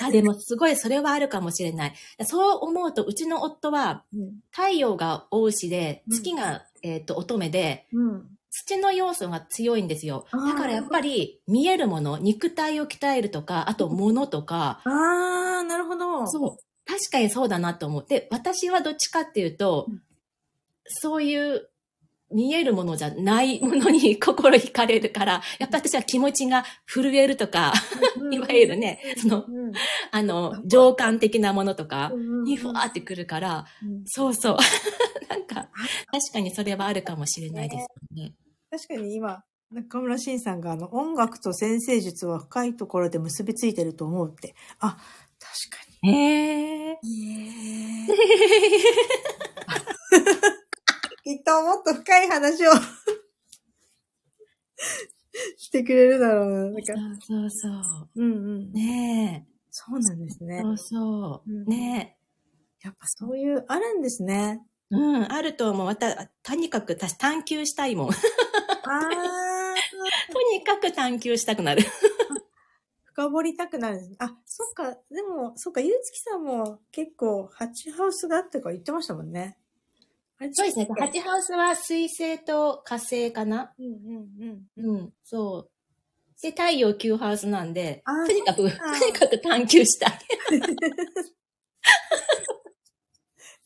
[SPEAKER 2] あ、でもすごいそれはあるかもしれない。そう思うと、うちの夫は太陽が大牛で、
[SPEAKER 1] うん
[SPEAKER 2] 月が、えっ、と、乙女で、
[SPEAKER 1] うん。
[SPEAKER 2] 土の要素が強いんですよ。
[SPEAKER 1] あー
[SPEAKER 2] だからやっぱり見えるもの、肉体を鍛えるとか、あと物とか、
[SPEAKER 1] あー、なるほど。
[SPEAKER 2] そう。確かにそうだなと思って、私はどっちかっていうと、
[SPEAKER 1] うん
[SPEAKER 2] そういう見えるものじゃないものに心惹かれるから、やっぱ私は気持ちが震えるとか、
[SPEAKER 1] うん
[SPEAKER 2] いわゆるね、その、
[SPEAKER 1] うん
[SPEAKER 2] あの、情感的なものとか
[SPEAKER 1] うん
[SPEAKER 2] にふわーってくるから、
[SPEAKER 1] うん
[SPEAKER 2] そうそう。なんか、確かにそれはあるかもしれないですよね。
[SPEAKER 1] 確かに今、中村慎さんがあの、音楽と先生術は深いところで結びついてると思うって。あ、確か
[SPEAKER 2] へえ。
[SPEAKER 1] に。へ きっともっと深い話を してくれるだろうな。なんか
[SPEAKER 2] そうそうそう。
[SPEAKER 1] うんうん。
[SPEAKER 2] ね
[SPEAKER 1] そうなんです
[SPEAKER 2] え。
[SPEAKER 1] ね
[SPEAKER 2] そ。うそう。
[SPEAKER 1] うん
[SPEAKER 2] ね
[SPEAKER 1] やっぱそういう、あるんですね。
[SPEAKER 2] うん、あると思う。また、とにかく私探求したいもん。と
[SPEAKER 1] あ
[SPEAKER 2] にかく探求したくなる。
[SPEAKER 1] 深掘りたくなる。あ、そっか。でも、そっか、ゆうつきさんも結構、ハチハウスがあってから言ってましたもんね。
[SPEAKER 2] そうですね。
[SPEAKER 1] 違った
[SPEAKER 2] ハチハウスは水星と火星かな？
[SPEAKER 1] うんうんうん。
[SPEAKER 2] うん、そう。で、太陽9ハウスなんで、とにかく、とにかく探求したい。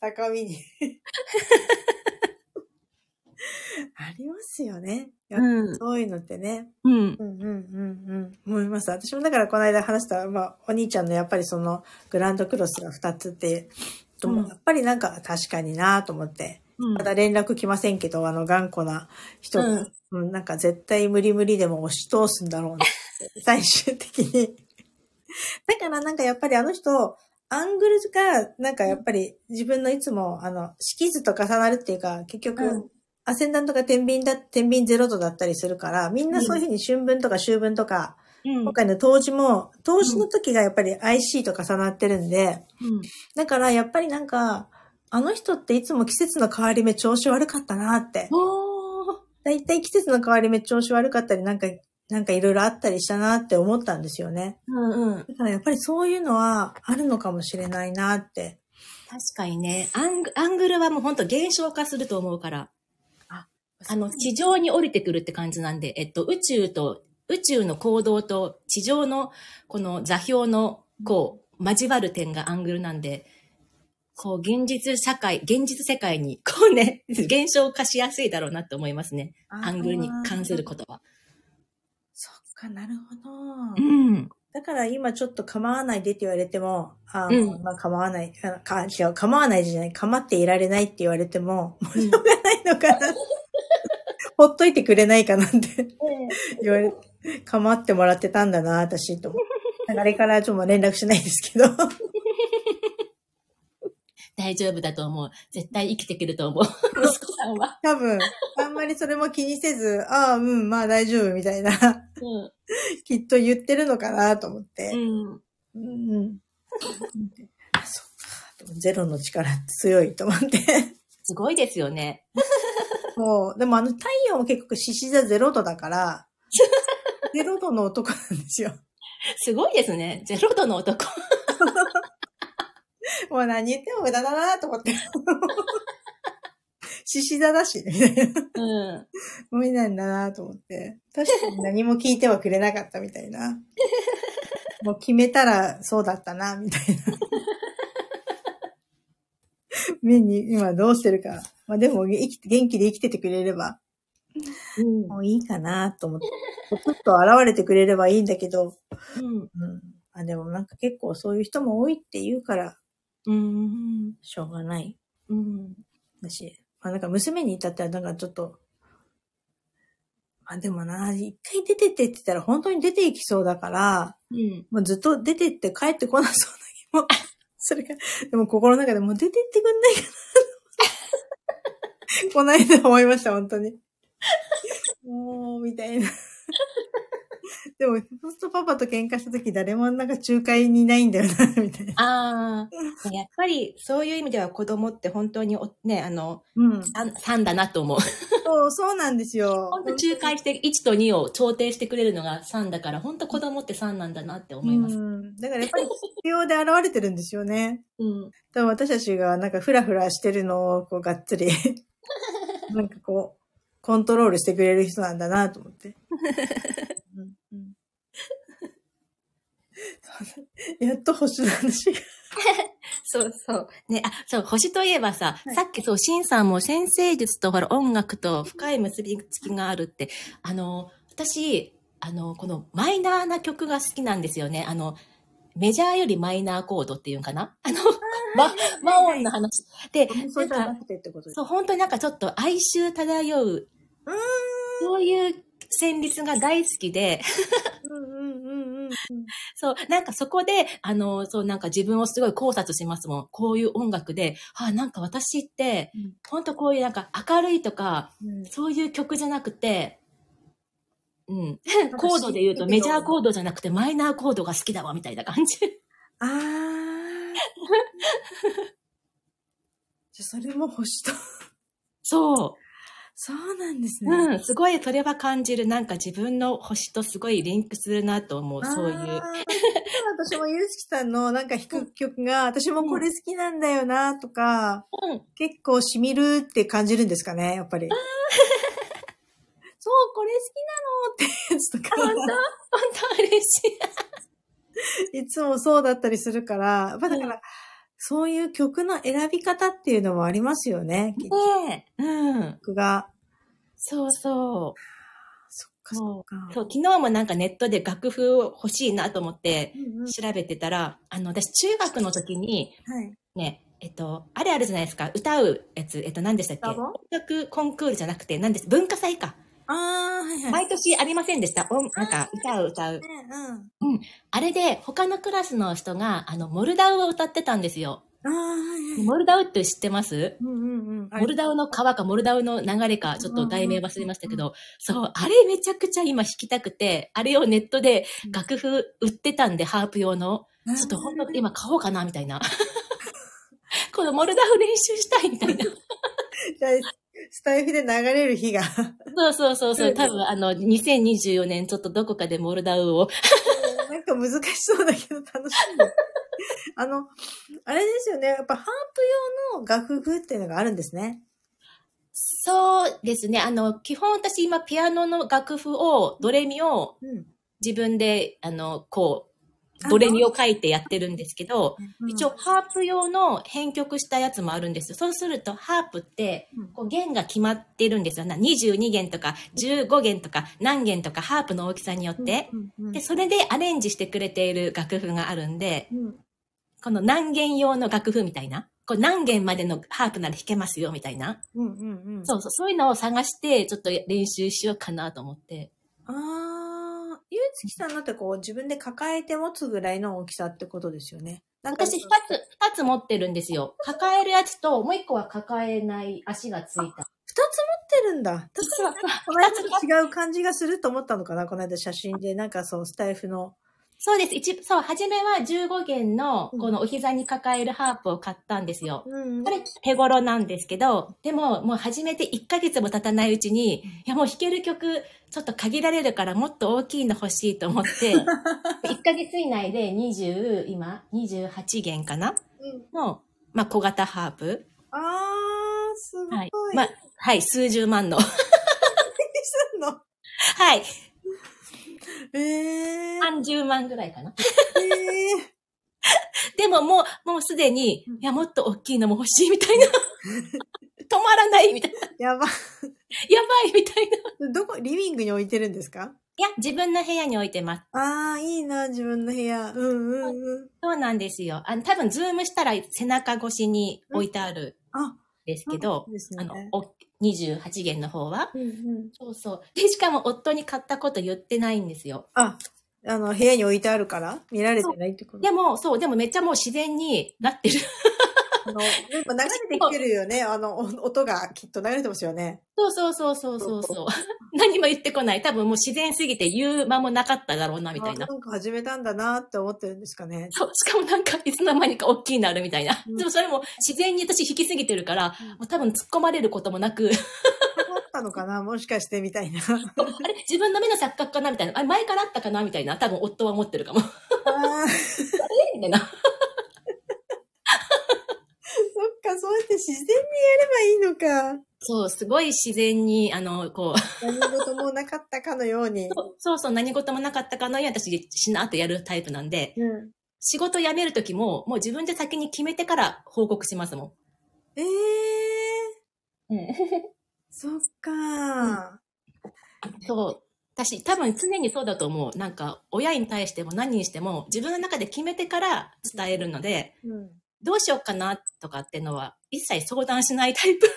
[SPEAKER 1] 高みに。ありますよね。
[SPEAKER 2] うん
[SPEAKER 1] そういうのってね。
[SPEAKER 2] うん。
[SPEAKER 1] うんうんうんうん。思います。私もだからこの間話した、まあ、お兄ちゃんのやっぱりそのグランドクロスが2つって、と
[SPEAKER 2] うん
[SPEAKER 1] やっぱりなんか確かになと思って。
[SPEAKER 2] うん。
[SPEAKER 1] まだ連絡来ませんけど、あの頑固な人。が、
[SPEAKER 2] うん。
[SPEAKER 1] うんなんか絶対無理無理でも押し通すんだろうな。最終的に。だからなんかやっぱりあの人、アングルが、なんかやっぱり自分のいつも、あの、式図と重なるっていうか、結局、
[SPEAKER 2] うん。
[SPEAKER 1] アセンダントが天秤だ、天秤ゼロ度だったりするから、みんなそういうふうに春分とか秋分とか、
[SPEAKER 2] うん。
[SPEAKER 1] 今回の当時も、当時の時がやっぱり IC と重なってるんで、
[SPEAKER 2] うん。
[SPEAKER 1] だからやっぱりなんか、あの人っていつも季節の変わり目調子悪かったなって。
[SPEAKER 2] おー
[SPEAKER 1] だいたい季節の変わり目調子悪かったり、なんか、なんかいろいろあったりしたなって思ったんですよね。
[SPEAKER 2] うんうん。
[SPEAKER 1] だからやっぱりそういうのはあるのかもしれないなって。
[SPEAKER 2] 確かにね、アングアングルはもう本当減少化すると思うから。あの、地上に降りてくるって感じなんで、えっと、宇宙と、宇宙の行動と地上のこの座標の、こう、交わる点がアングルなんで、こう、現実社会、現実世界に、こうね、減少化しやすいだろうなって思いますね。アングルに関することは。
[SPEAKER 1] そっか、なるほど。
[SPEAKER 2] うん。
[SPEAKER 1] だから今ちょっと構わないでって言われても、あ
[SPEAKER 2] うん
[SPEAKER 1] まあ構わない、あか違う、構わないじゃない、構っていられないって言われても、もうしょうがないのかな。ほっといてくれないかなんて言われ、構ってもらってたんだな、私と思って。あれからちょっと連絡しないですけど。
[SPEAKER 2] 大丈夫だと思う。絶対生きてくると思う。息子さんは。
[SPEAKER 1] 多分、あんまりそれも気にせず、ああ、うん、まあ大丈夫みたいな、
[SPEAKER 2] うん。
[SPEAKER 1] きっと言ってるのかなと思って。
[SPEAKER 2] うん。
[SPEAKER 1] うんうそっか。ゼロの力強いと思って。
[SPEAKER 2] すごいですよね。
[SPEAKER 1] もう、でもあの太陽も結局獅子座ゼロ度だから、ゼロ度の男なんですよ。
[SPEAKER 2] すごいですね。ゼロ度の男。
[SPEAKER 1] もう何言っても無駄だなと思って。獅子座だし、みたいな。
[SPEAKER 2] うん。
[SPEAKER 1] 無理なんだなと思って。確かに何も聞いてはくれなかったみたいな。もう決めたらそうだったな、みたいな。目に今どうしてるか。まあでも生きて、元気で生きててくれれば、
[SPEAKER 2] うん。
[SPEAKER 1] もういいかなと思って。ちょっと現れてくれればいいんだけど、
[SPEAKER 2] うん。
[SPEAKER 1] うん。あ、でもなんか結構そういう人も多いって言うから、
[SPEAKER 2] うん。
[SPEAKER 1] しょうがない。
[SPEAKER 2] うん。
[SPEAKER 1] だし、まあなんか娘に至ってはなんかちょっと、あ、でもな、一回出てってって言ったら本当に出ていきそうだから、
[SPEAKER 2] うん。
[SPEAKER 1] もうずっと出てって帰ってこなそうな気も。それが、でも心の中でもう出てってくんないかな。この間思いました、本当に。もう、みたいな。でも、そうするとパパと喧嘩した時誰もなんか仲介にいないんだよな、みたいな。
[SPEAKER 2] ああ、やっぱりそういう意味では子供って本当におね、あの、
[SPEAKER 1] うん。
[SPEAKER 2] 3, 3だなと思う。
[SPEAKER 1] そう、そうなんですよ。
[SPEAKER 2] 本当仲介して1と2を調停してくれるのが3だから、本当子供って3なんだなって思います。
[SPEAKER 1] うん。だからやっぱり必要で現れてるんですよね。
[SPEAKER 2] うん。
[SPEAKER 1] 多分私たちがなんかフラフラしてるのをこうがっつり、なんかこう、コントロールしてくれる人なんだなと思って。うんうん やっと星の話が。
[SPEAKER 2] そうそう。ね、あ、そう、星といえばさ、
[SPEAKER 1] はい
[SPEAKER 2] さっきそう、シンさんも先生術とほら音楽と深い結びつきがあるって、あの、私、あの、このマイナーな曲が好きなんですよね。あの、メジャーよりマイナーコードっていうんかな？あの、ま、和音の話。で、
[SPEAKER 1] そうじゃなくてってことです。
[SPEAKER 2] そう、本当になんかちょっと哀愁漂う、
[SPEAKER 1] う
[SPEAKER 2] そういう旋律が大好きで、
[SPEAKER 1] うんうんうん。
[SPEAKER 2] そう、なんかそこで、あの、そう、なんか自分をすごい考察しますもん。こういう音楽で、あ、なんか私って、
[SPEAKER 1] うん
[SPEAKER 2] 本当こういうなんか明るいとか、
[SPEAKER 1] うん
[SPEAKER 2] そういう曲じゃなくて、うん。
[SPEAKER 1] か
[SPEAKER 2] コードで言うとメジャーコードじゃなくてマイナーコードが好きだわ、みたいな感じ。
[SPEAKER 1] あー。じゃそれも星と。
[SPEAKER 2] そ
[SPEAKER 1] そうなんです
[SPEAKER 2] う。
[SPEAKER 1] ね。
[SPEAKER 2] うん。すごいそれは感じる。なんか自分の星とすごいリンクするなと思う。そういう。
[SPEAKER 1] 私もゆうすきさんのなんか弾く曲が、私もこれ好きなんだよなとか、
[SPEAKER 2] うん。
[SPEAKER 1] 結構染みるって感じるんですかね、やっぱり。そう、これ好きなのってやつとか、
[SPEAKER 2] 本当？本当嬉しい。
[SPEAKER 1] いつもそうだったりするから、やっぱだから、そういう曲の選び方っていうのもありますよね、結
[SPEAKER 2] ねえ。うん。
[SPEAKER 1] 曲が。
[SPEAKER 2] そうそう。
[SPEAKER 1] そっかそっか。
[SPEAKER 2] そう、昨日もなんかネットで楽譜を欲しいなと思って
[SPEAKER 1] うんうん
[SPEAKER 2] 調べてたら、あの、私中学の時に、
[SPEAKER 1] はい。
[SPEAKER 2] ね、えっと、あれあるじゃないですか、歌うやつ、えっと、何でしたっけ？音楽コンクールじゃなくて、何です？文化祭か。
[SPEAKER 1] ああ、はいはい。
[SPEAKER 2] 毎年ありませんでした。音なんか、歌う歌う。
[SPEAKER 1] うん。
[SPEAKER 2] あれで、他のクラスの人が、あの、モルダウを歌ってたんですよ。
[SPEAKER 1] あ。
[SPEAKER 2] モルダウって知ってます？
[SPEAKER 1] うんうんうん。
[SPEAKER 2] モルダウの川かモルダウの流れか、ちょっと題名忘れましたけど、そう、あれめちゃくちゃ今弾きたくて、あれをネットで楽譜売ってたんで、ハープ用の。ちょっと本当今買おうかな、みたいな。このモルダウ練習したいみたいな。
[SPEAKER 1] スタイフで流れる日が。
[SPEAKER 2] そうそうそうそう。多分あの、2024年ちょっとどこかでモルダウを。
[SPEAKER 1] なんか難しそうだけど楽しみ。あの、あれですよね。やっぱハープ用の楽譜っていうのがあるんですね。
[SPEAKER 2] そうですね。あの、基本私今ピアノの楽譜を、ドレミを
[SPEAKER 1] うん。
[SPEAKER 2] 自分で、あの、こう、ドレミを書いてやってるんですけど、一応、ハープ用の編曲したやつもあるんですよ。そうすると、ハープって
[SPEAKER 1] うん、
[SPEAKER 2] こう弦が決まってるんですよ。な22弦とか15弦とか何弦とかハープの大きさによって。で、それでアレンジしてくれている楽譜があるんで、
[SPEAKER 1] うん
[SPEAKER 2] この何弦用の楽譜みたいな？こう何弦までのハープなら弾けますよみたいな？そうそう、そういうのを探して、ちょっと練習しようかなと思って。
[SPEAKER 1] ああ、ゆうつきさんのってこう自分で抱えて持つぐらいの大きさってことですよね。なんか
[SPEAKER 2] 私二つ、二つ持ってるんですよ。抱えるやつと、もう一個は抱えない足がついた。
[SPEAKER 1] 二つ持ってるんだ。
[SPEAKER 2] 実は、
[SPEAKER 1] この間と違う感じがすると思ったのかなこの間写真で、なんかそう、スタイフの。
[SPEAKER 2] そうです。一、そう、初めは15弦の、
[SPEAKER 1] うん
[SPEAKER 2] このお膝に抱えるハープを買ったんですよ。
[SPEAKER 1] うん
[SPEAKER 2] これ手頃なんですけど、でももう始めて1ヶ月も経たないうちに、いやもう弾ける曲ちょっと限られるからもっと大きいの欲しいと思って、1ヶ月以内で20、今、28弦かな？
[SPEAKER 1] うん
[SPEAKER 2] の、まあ小型ハープ。
[SPEAKER 1] あー、すごい。
[SPEAKER 2] はい。まあ、はい、数十万の。
[SPEAKER 1] すんの？
[SPEAKER 2] はい。
[SPEAKER 1] えー。
[SPEAKER 2] 30万ぐらいかな。
[SPEAKER 1] えー。
[SPEAKER 2] でももう、もうすでに
[SPEAKER 1] うん、
[SPEAKER 2] いやもっと大きいのも欲しいみたいな。止まらないみたいな。
[SPEAKER 1] やば。
[SPEAKER 2] やばいみたいな。
[SPEAKER 1] どこ、リビングに置いてるんですか？
[SPEAKER 2] いや、自分の部屋に置いてます。
[SPEAKER 1] あー、いいな、自分の部屋。うんうんうん。
[SPEAKER 2] そうなんですよ。あの、多分、ズームしたら背中越しに置いてある
[SPEAKER 1] あ、
[SPEAKER 2] んですけど
[SPEAKER 1] そう、ですね
[SPEAKER 2] あの、お28弦の方は。
[SPEAKER 1] うんうん。
[SPEAKER 2] そうそう。で、しかも夫に買ったこと言ってないんですよ。
[SPEAKER 1] あ、あの、部屋に置いてあるから見られてないってこと？
[SPEAKER 2] でも、そう、でもめっちゃもう自然になってる。
[SPEAKER 1] あの、やっぱ流れてきてるよね。あの、お音がきっと流れてますよね。
[SPEAKER 2] そうそうそうそうそうそう。何も言ってこない。多分もう自然すぎて言う間もなかっただろうな、みたいな
[SPEAKER 1] あ。なんか始めたんだなって思ってるんですかね。
[SPEAKER 2] そう、しかもなんか、いつの間にか大きいなるみたいな。
[SPEAKER 1] うん
[SPEAKER 2] でもそれも自然に私弾きすぎてるから、多分突っ込まれることもなく、
[SPEAKER 1] たのかな？もしかしてみたいな。
[SPEAKER 2] あれ？自分の目の錯覚かな？みたいな。あれ？前からあったかな？みたいな？多分夫は思ってるかも。
[SPEAKER 1] あー
[SPEAKER 2] えみたいな。
[SPEAKER 1] そっか、そうやって自然にやればいいのか。
[SPEAKER 2] そう、すごい自然に、あの、こう、
[SPEAKER 1] 何事もなかったかのように。
[SPEAKER 2] そうそう、何事もなかったかのように私、しなっとやるタイプなんで、
[SPEAKER 1] うん。
[SPEAKER 2] 仕事辞めるときも、もう自分で先に決めてから報告しますも
[SPEAKER 1] ええー、
[SPEAKER 2] ん。うん。
[SPEAKER 1] そっか、
[SPEAKER 2] そう。私、多分常にそうだと思う。なんか、親に対しても何にしても、自分の中で決めてから伝えるので、
[SPEAKER 1] うん。
[SPEAKER 2] どうしようかなとかっていうのは、一切相談しないタイプ。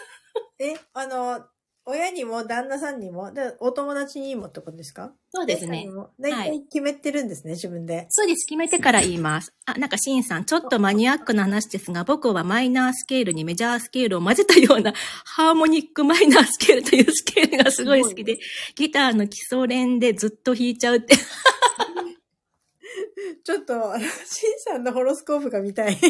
[SPEAKER 1] え、あの、親にも旦那さんにも、でお友達にもってことですか？
[SPEAKER 2] そうですね。
[SPEAKER 1] 大
[SPEAKER 2] はい
[SPEAKER 1] 体決めてるんですね、自分で。
[SPEAKER 2] そうです。決めてから言います。あ、なんか、シンさん、ちょっとマニアックな話ですが、僕はマイナースケールにメジャースケールを混ぜたような、ハーモニックマイナースケールというスケールがすごい好きで、ギターの基礎練でずっと弾いちゃうって。
[SPEAKER 1] ちょっと、シンさんのホロスコープが見たい。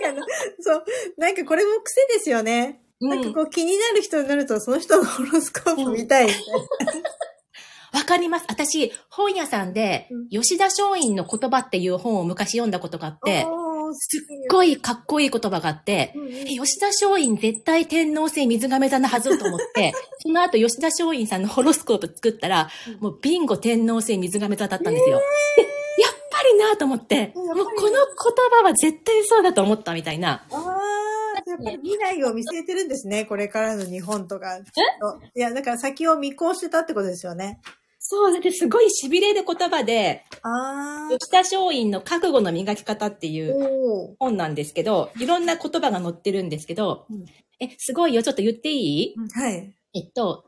[SPEAKER 1] なんかそう、なんかこれも癖ですよね。
[SPEAKER 2] うん。
[SPEAKER 1] なんかこう気になる人になると、その人のホロスコープ見たいみたいな。
[SPEAKER 2] わかります。私、本屋さんで
[SPEAKER 1] うん、
[SPEAKER 2] 吉田松陰の言葉っていう本を昔読んだことがあって、すっごいかっこいい言葉があって、
[SPEAKER 1] うんうん。
[SPEAKER 2] え吉田松陰絶対天皇星水亀座のはずと思って、その後吉田松陰さんのホロスコープ作ったら、
[SPEAKER 1] うん。
[SPEAKER 2] もうビンゴ天皇星水亀座だったんですよ。でやっぱりなと思って、もうこの言葉は絶対そうだと思ったみたいな。
[SPEAKER 1] ああ、やっぱり未来を見据えてるんですね。これからの日本とか。きっといや、だから先を見越してたってことですよね。
[SPEAKER 2] そう、だってすごい痺れる言葉で。吉田松陰の覚悟の磨き方っていう本なんですけど、いろんな言葉が載ってるんですけど、
[SPEAKER 1] うん
[SPEAKER 2] え、すごいよ、ちょっと言っていい？
[SPEAKER 1] はい。
[SPEAKER 2] えっと、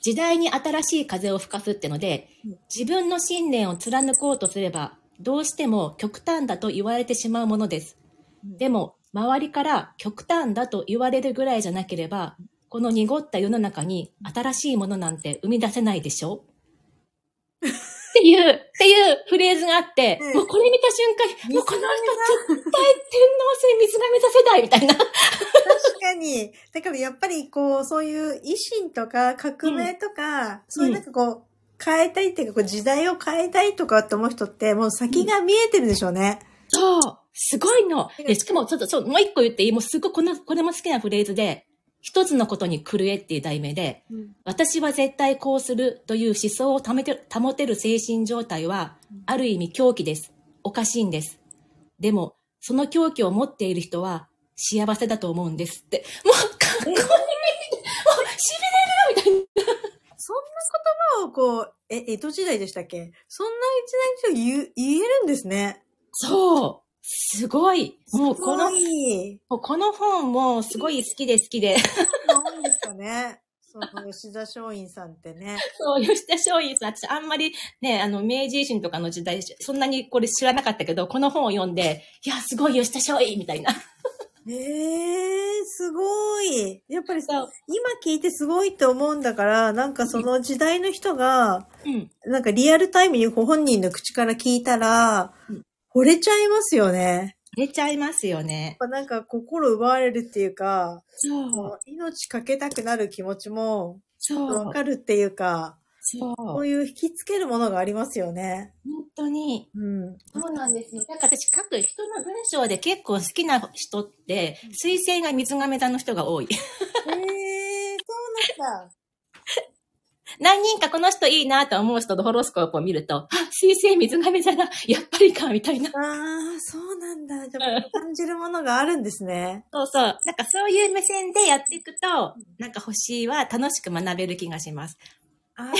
[SPEAKER 2] 時代に新しい風を吹かすってので
[SPEAKER 1] うん、
[SPEAKER 2] 自分の信念を貫こうとすれば、どうしても極端だと言われてしまうものです。
[SPEAKER 1] うん
[SPEAKER 2] でも、周りから極端だと言われるぐらいじゃなければ、この濁った世の中に新しいものなんて生み出せないでしょ？っていう、っていうフレーズがあって、
[SPEAKER 1] うん
[SPEAKER 2] もうこれ見た瞬間、もうこの人絶対天皇制水亀座世代みたいな。
[SPEAKER 1] 確かに。だからやっぱりこう、そういう維新とか革命とか、そういうなんかこう、変えたいっていうか、こう時代を変えたいとかって思う人って、もう先が見えてるでしょうね。
[SPEAKER 2] そう。すごいの。で、しかも、ちょっと、そう、もう一個言っていい？もうすごい、この、これも好きなフレーズで、一つのことに狂えっていう題名で、私は絶対こうするという思想を保てる保てる精神状態は、ある意味狂気です。おかしいんです。でも、その狂気を持っている人は幸せだと思うんですって。もう、かっこいい。もう、痺れるみたいな。
[SPEAKER 1] そんな言葉をこう、え、江戸時代でしたっけ？そんな時代に言う言えるんですね。
[SPEAKER 2] そう。すごい。もうこの。もうこの本もすごい好きで好きで。
[SPEAKER 1] ですかね。その吉田松陰さんってね。
[SPEAKER 2] そう、吉田松陰さん、私あんまりね、あの、明治維新とかの時代、そんなにこれ知らなかったけど、この本を読んで、いや、すごい吉田松陰みたいな。
[SPEAKER 1] ええー、すごい。やっぱり
[SPEAKER 2] そう。
[SPEAKER 1] 今聞いてすごいって思うんだから、なんかその時代の人が、
[SPEAKER 2] うん。
[SPEAKER 1] なんかリアルタイムにご本人の口から聞いたら
[SPEAKER 2] うん、
[SPEAKER 1] 惚れちゃいますよね。
[SPEAKER 2] 出ちゃいますよね
[SPEAKER 1] なんか心奪われるっていうか、
[SPEAKER 2] そう
[SPEAKER 1] 命かけたくなる気持ちも
[SPEAKER 2] そう。
[SPEAKER 1] わかるっていうか、
[SPEAKER 2] そう。
[SPEAKER 1] そういう引きつけるものがありますよね。
[SPEAKER 2] 本当に。
[SPEAKER 1] うん。
[SPEAKER 2] そうなんですよ。なんか私書く人の文章で結構好きな人って、水星が水亀座の人が多い。
[SPEAKER 1] ええー、そうなんだ。
[SPEAKER 2] 何人かこの人いいなと思う人のホロスコープを見ると、あ、水星水亀座だ、やっぱりか、みたいな。
[SPEAKER 1] ああ、そうなんだ。じゃあ、感じるものがあるんですね。
[SPEAKER 2] そうそう。なんかそういう目線でやっていくと、なんか星は楽しく学べる気がします。
[SPEAKER 1] あ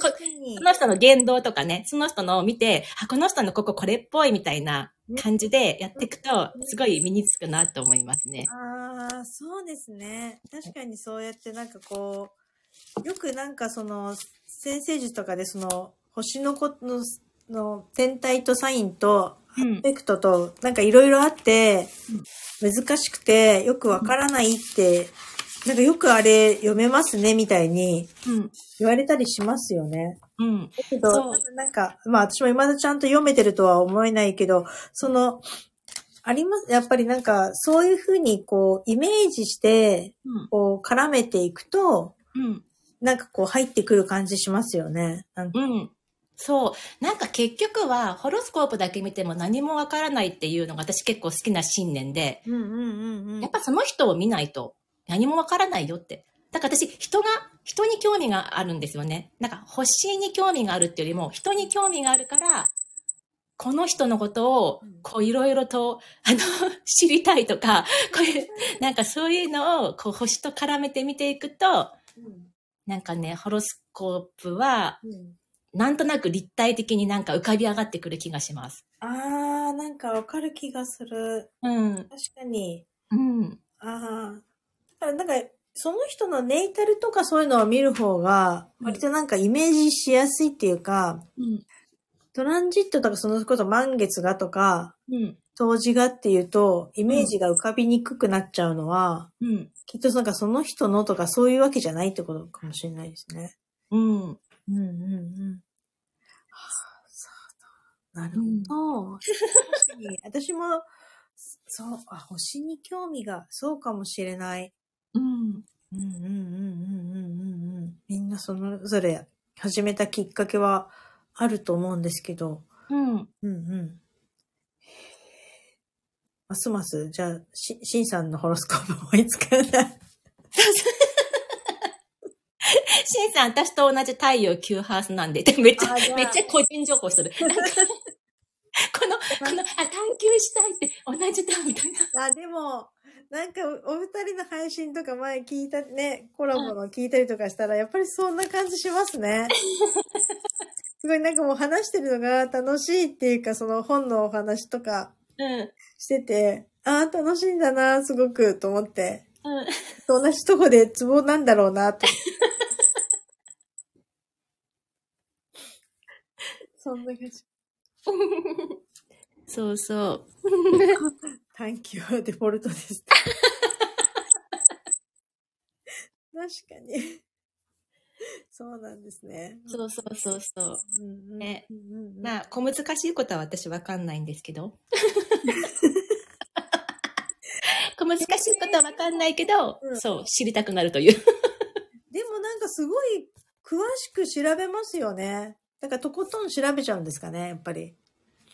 [SPEAKER 2] そ。の人の言動とかね、その人のを見て、あ、この人のこここれっぽいみたいな感じでやっていくと、すごい身につくなと思いますね。
[SPEAKER 1] ああ、そうですね。確かにそうやってなんかこう、よくなんかその、先生術とかでその、星の子の、の天体とサインと、
[SPEAKER 2] うん
[SPEAKER 1] アス。ペクトと、なんかいろいろあって、難しくて、よくわからないって、なんかよくあれ読めますね、みたいに
[SPEAKER 2] うん。
[SPEAKER 1] 言われたりしますよね。
[SPEAKER 2] うん。
[SPEAKER 1] だけどなんか、まあ私も未だちゃんと読めてるとは思えないけど、その、あります、やっぱりなんか、そういうふうにこう、イメージして、
[SPEAKER 2] うん。
[SPEAKER 1] こう、絡めていくと、
[SPEAKER 2] うん。
[SPEAKER 1] なんかこう、入ってくる感じしますよね。
[SPEAKER 2] うん。そう。なんか結局は、ホロスコープだけ見ても何もわからないっていうのが私結構好きな信念で、
[SPEAKER 1] うんうんうんうん。
[SPEAKER 2] やっぱその人を見ないと何もわからないよって。だから私、人が、人に興味があるんですよね。なんか、星に興味があるっていうよりも、人に興味があるから、この人のことを
[SPEAKER 1] うん、
[SPEAKER 2] こう、いろいろと、あの、知りたいとか、こういう、なんかそういうのを、こう、星と絡めて見ていくと、
[SPEAKER 1] うん
[SPEAKER 2] なんかね、ホロスコープは、
[SPEAKER 1] うん
[SPEAKER 2] なんとなく立体的になんか浮かび上がってくる気がします。
[SPEAKER 1] あー、なんかわかる気がする。
[SPEAKER 2] うん。
[SPEAKER 1] 確かに。
[SPEAKER 2] うん。
[SPEAKER 1] ああ。だからなんか、その人のネイタルとかそういうのを見る方が、
[SPEAKER 2] うん
[SPEAKER 1] 割となんかイメージしやすいっていうか、
[SPEAKER 2] うん。
[SPEAKER 1] トランジットとかそのこと満月がとか、
[SPEAKER 2] うん。
[SPEAKER 1] 冬至がっていうと、イメージが浮かびにくくなっちゃうのは、
[SPEAKER 2] うん。
[SPEAKER 1] きっとなんかその人のとかそういうわけじゃないってことかもしれないですね。
[SPEAKER 2] うん。
[SPEAKER 1] うんうんうん。はあ、そうだ。なるほど。確かに私も、そう、あ、星に興味が、そうかもしれない。
[SPEAKER 2] うん。
[SPEAKER 1] うんうんうんうんうんうんうん。みんなそれぞれ始めたきっかけはあると思うんですけど。
[SPEAKER 2] うん。
[SPEAKER 1] うんうん。ますます、じゃあ、し、しんさんのホロスコープ思いつかない。
[SPEAKER 2] シンさん、私と同じ太陽9ハースなんで、でめっちゃめっちゃ個人情報する。なんかこの、この、あ、探求したいって同じだ、みたいな。
[SPEAKER 1] あ、でも、なんかお、お二人の配信とか前聞いたね、コラボの聞いたりとかしたら、やっぱりそんな感じしますね。すごいなんかもう話してるのが楽しいっていうか、その本のお話とか
[SPEAKER 2] うん。
[SPEAKER 1] してて、ああ、楽しいんだな、すごく、と思って。
[SPEAKER 2] うん。
[SPEAKER 1] 同じとこでツボなんだろうな、と。そんな感じ。
[SPEAKER 2] そうそう。
[SPEAKER 1] 探求はデフォルトです。確かに。そうなんですね。
[SPEAKER 2] そうそうそうそう。
[SPEAKER 1] うんうん
[SPEAKER 2] ね
[SPEAKER 1] うんうんうん
[SPEAKER 2] まあ、小難しいことは私わかんないんですけど。小難しいことはわかんないけど、
[SPEAKER 1] うん
[SPEAKER 2] そう、知りたくなるという。
[SPEAKER 1] でもなんかすごい詳しく調べますよね。だからとことん調べちゃうんですかね、やっぱり。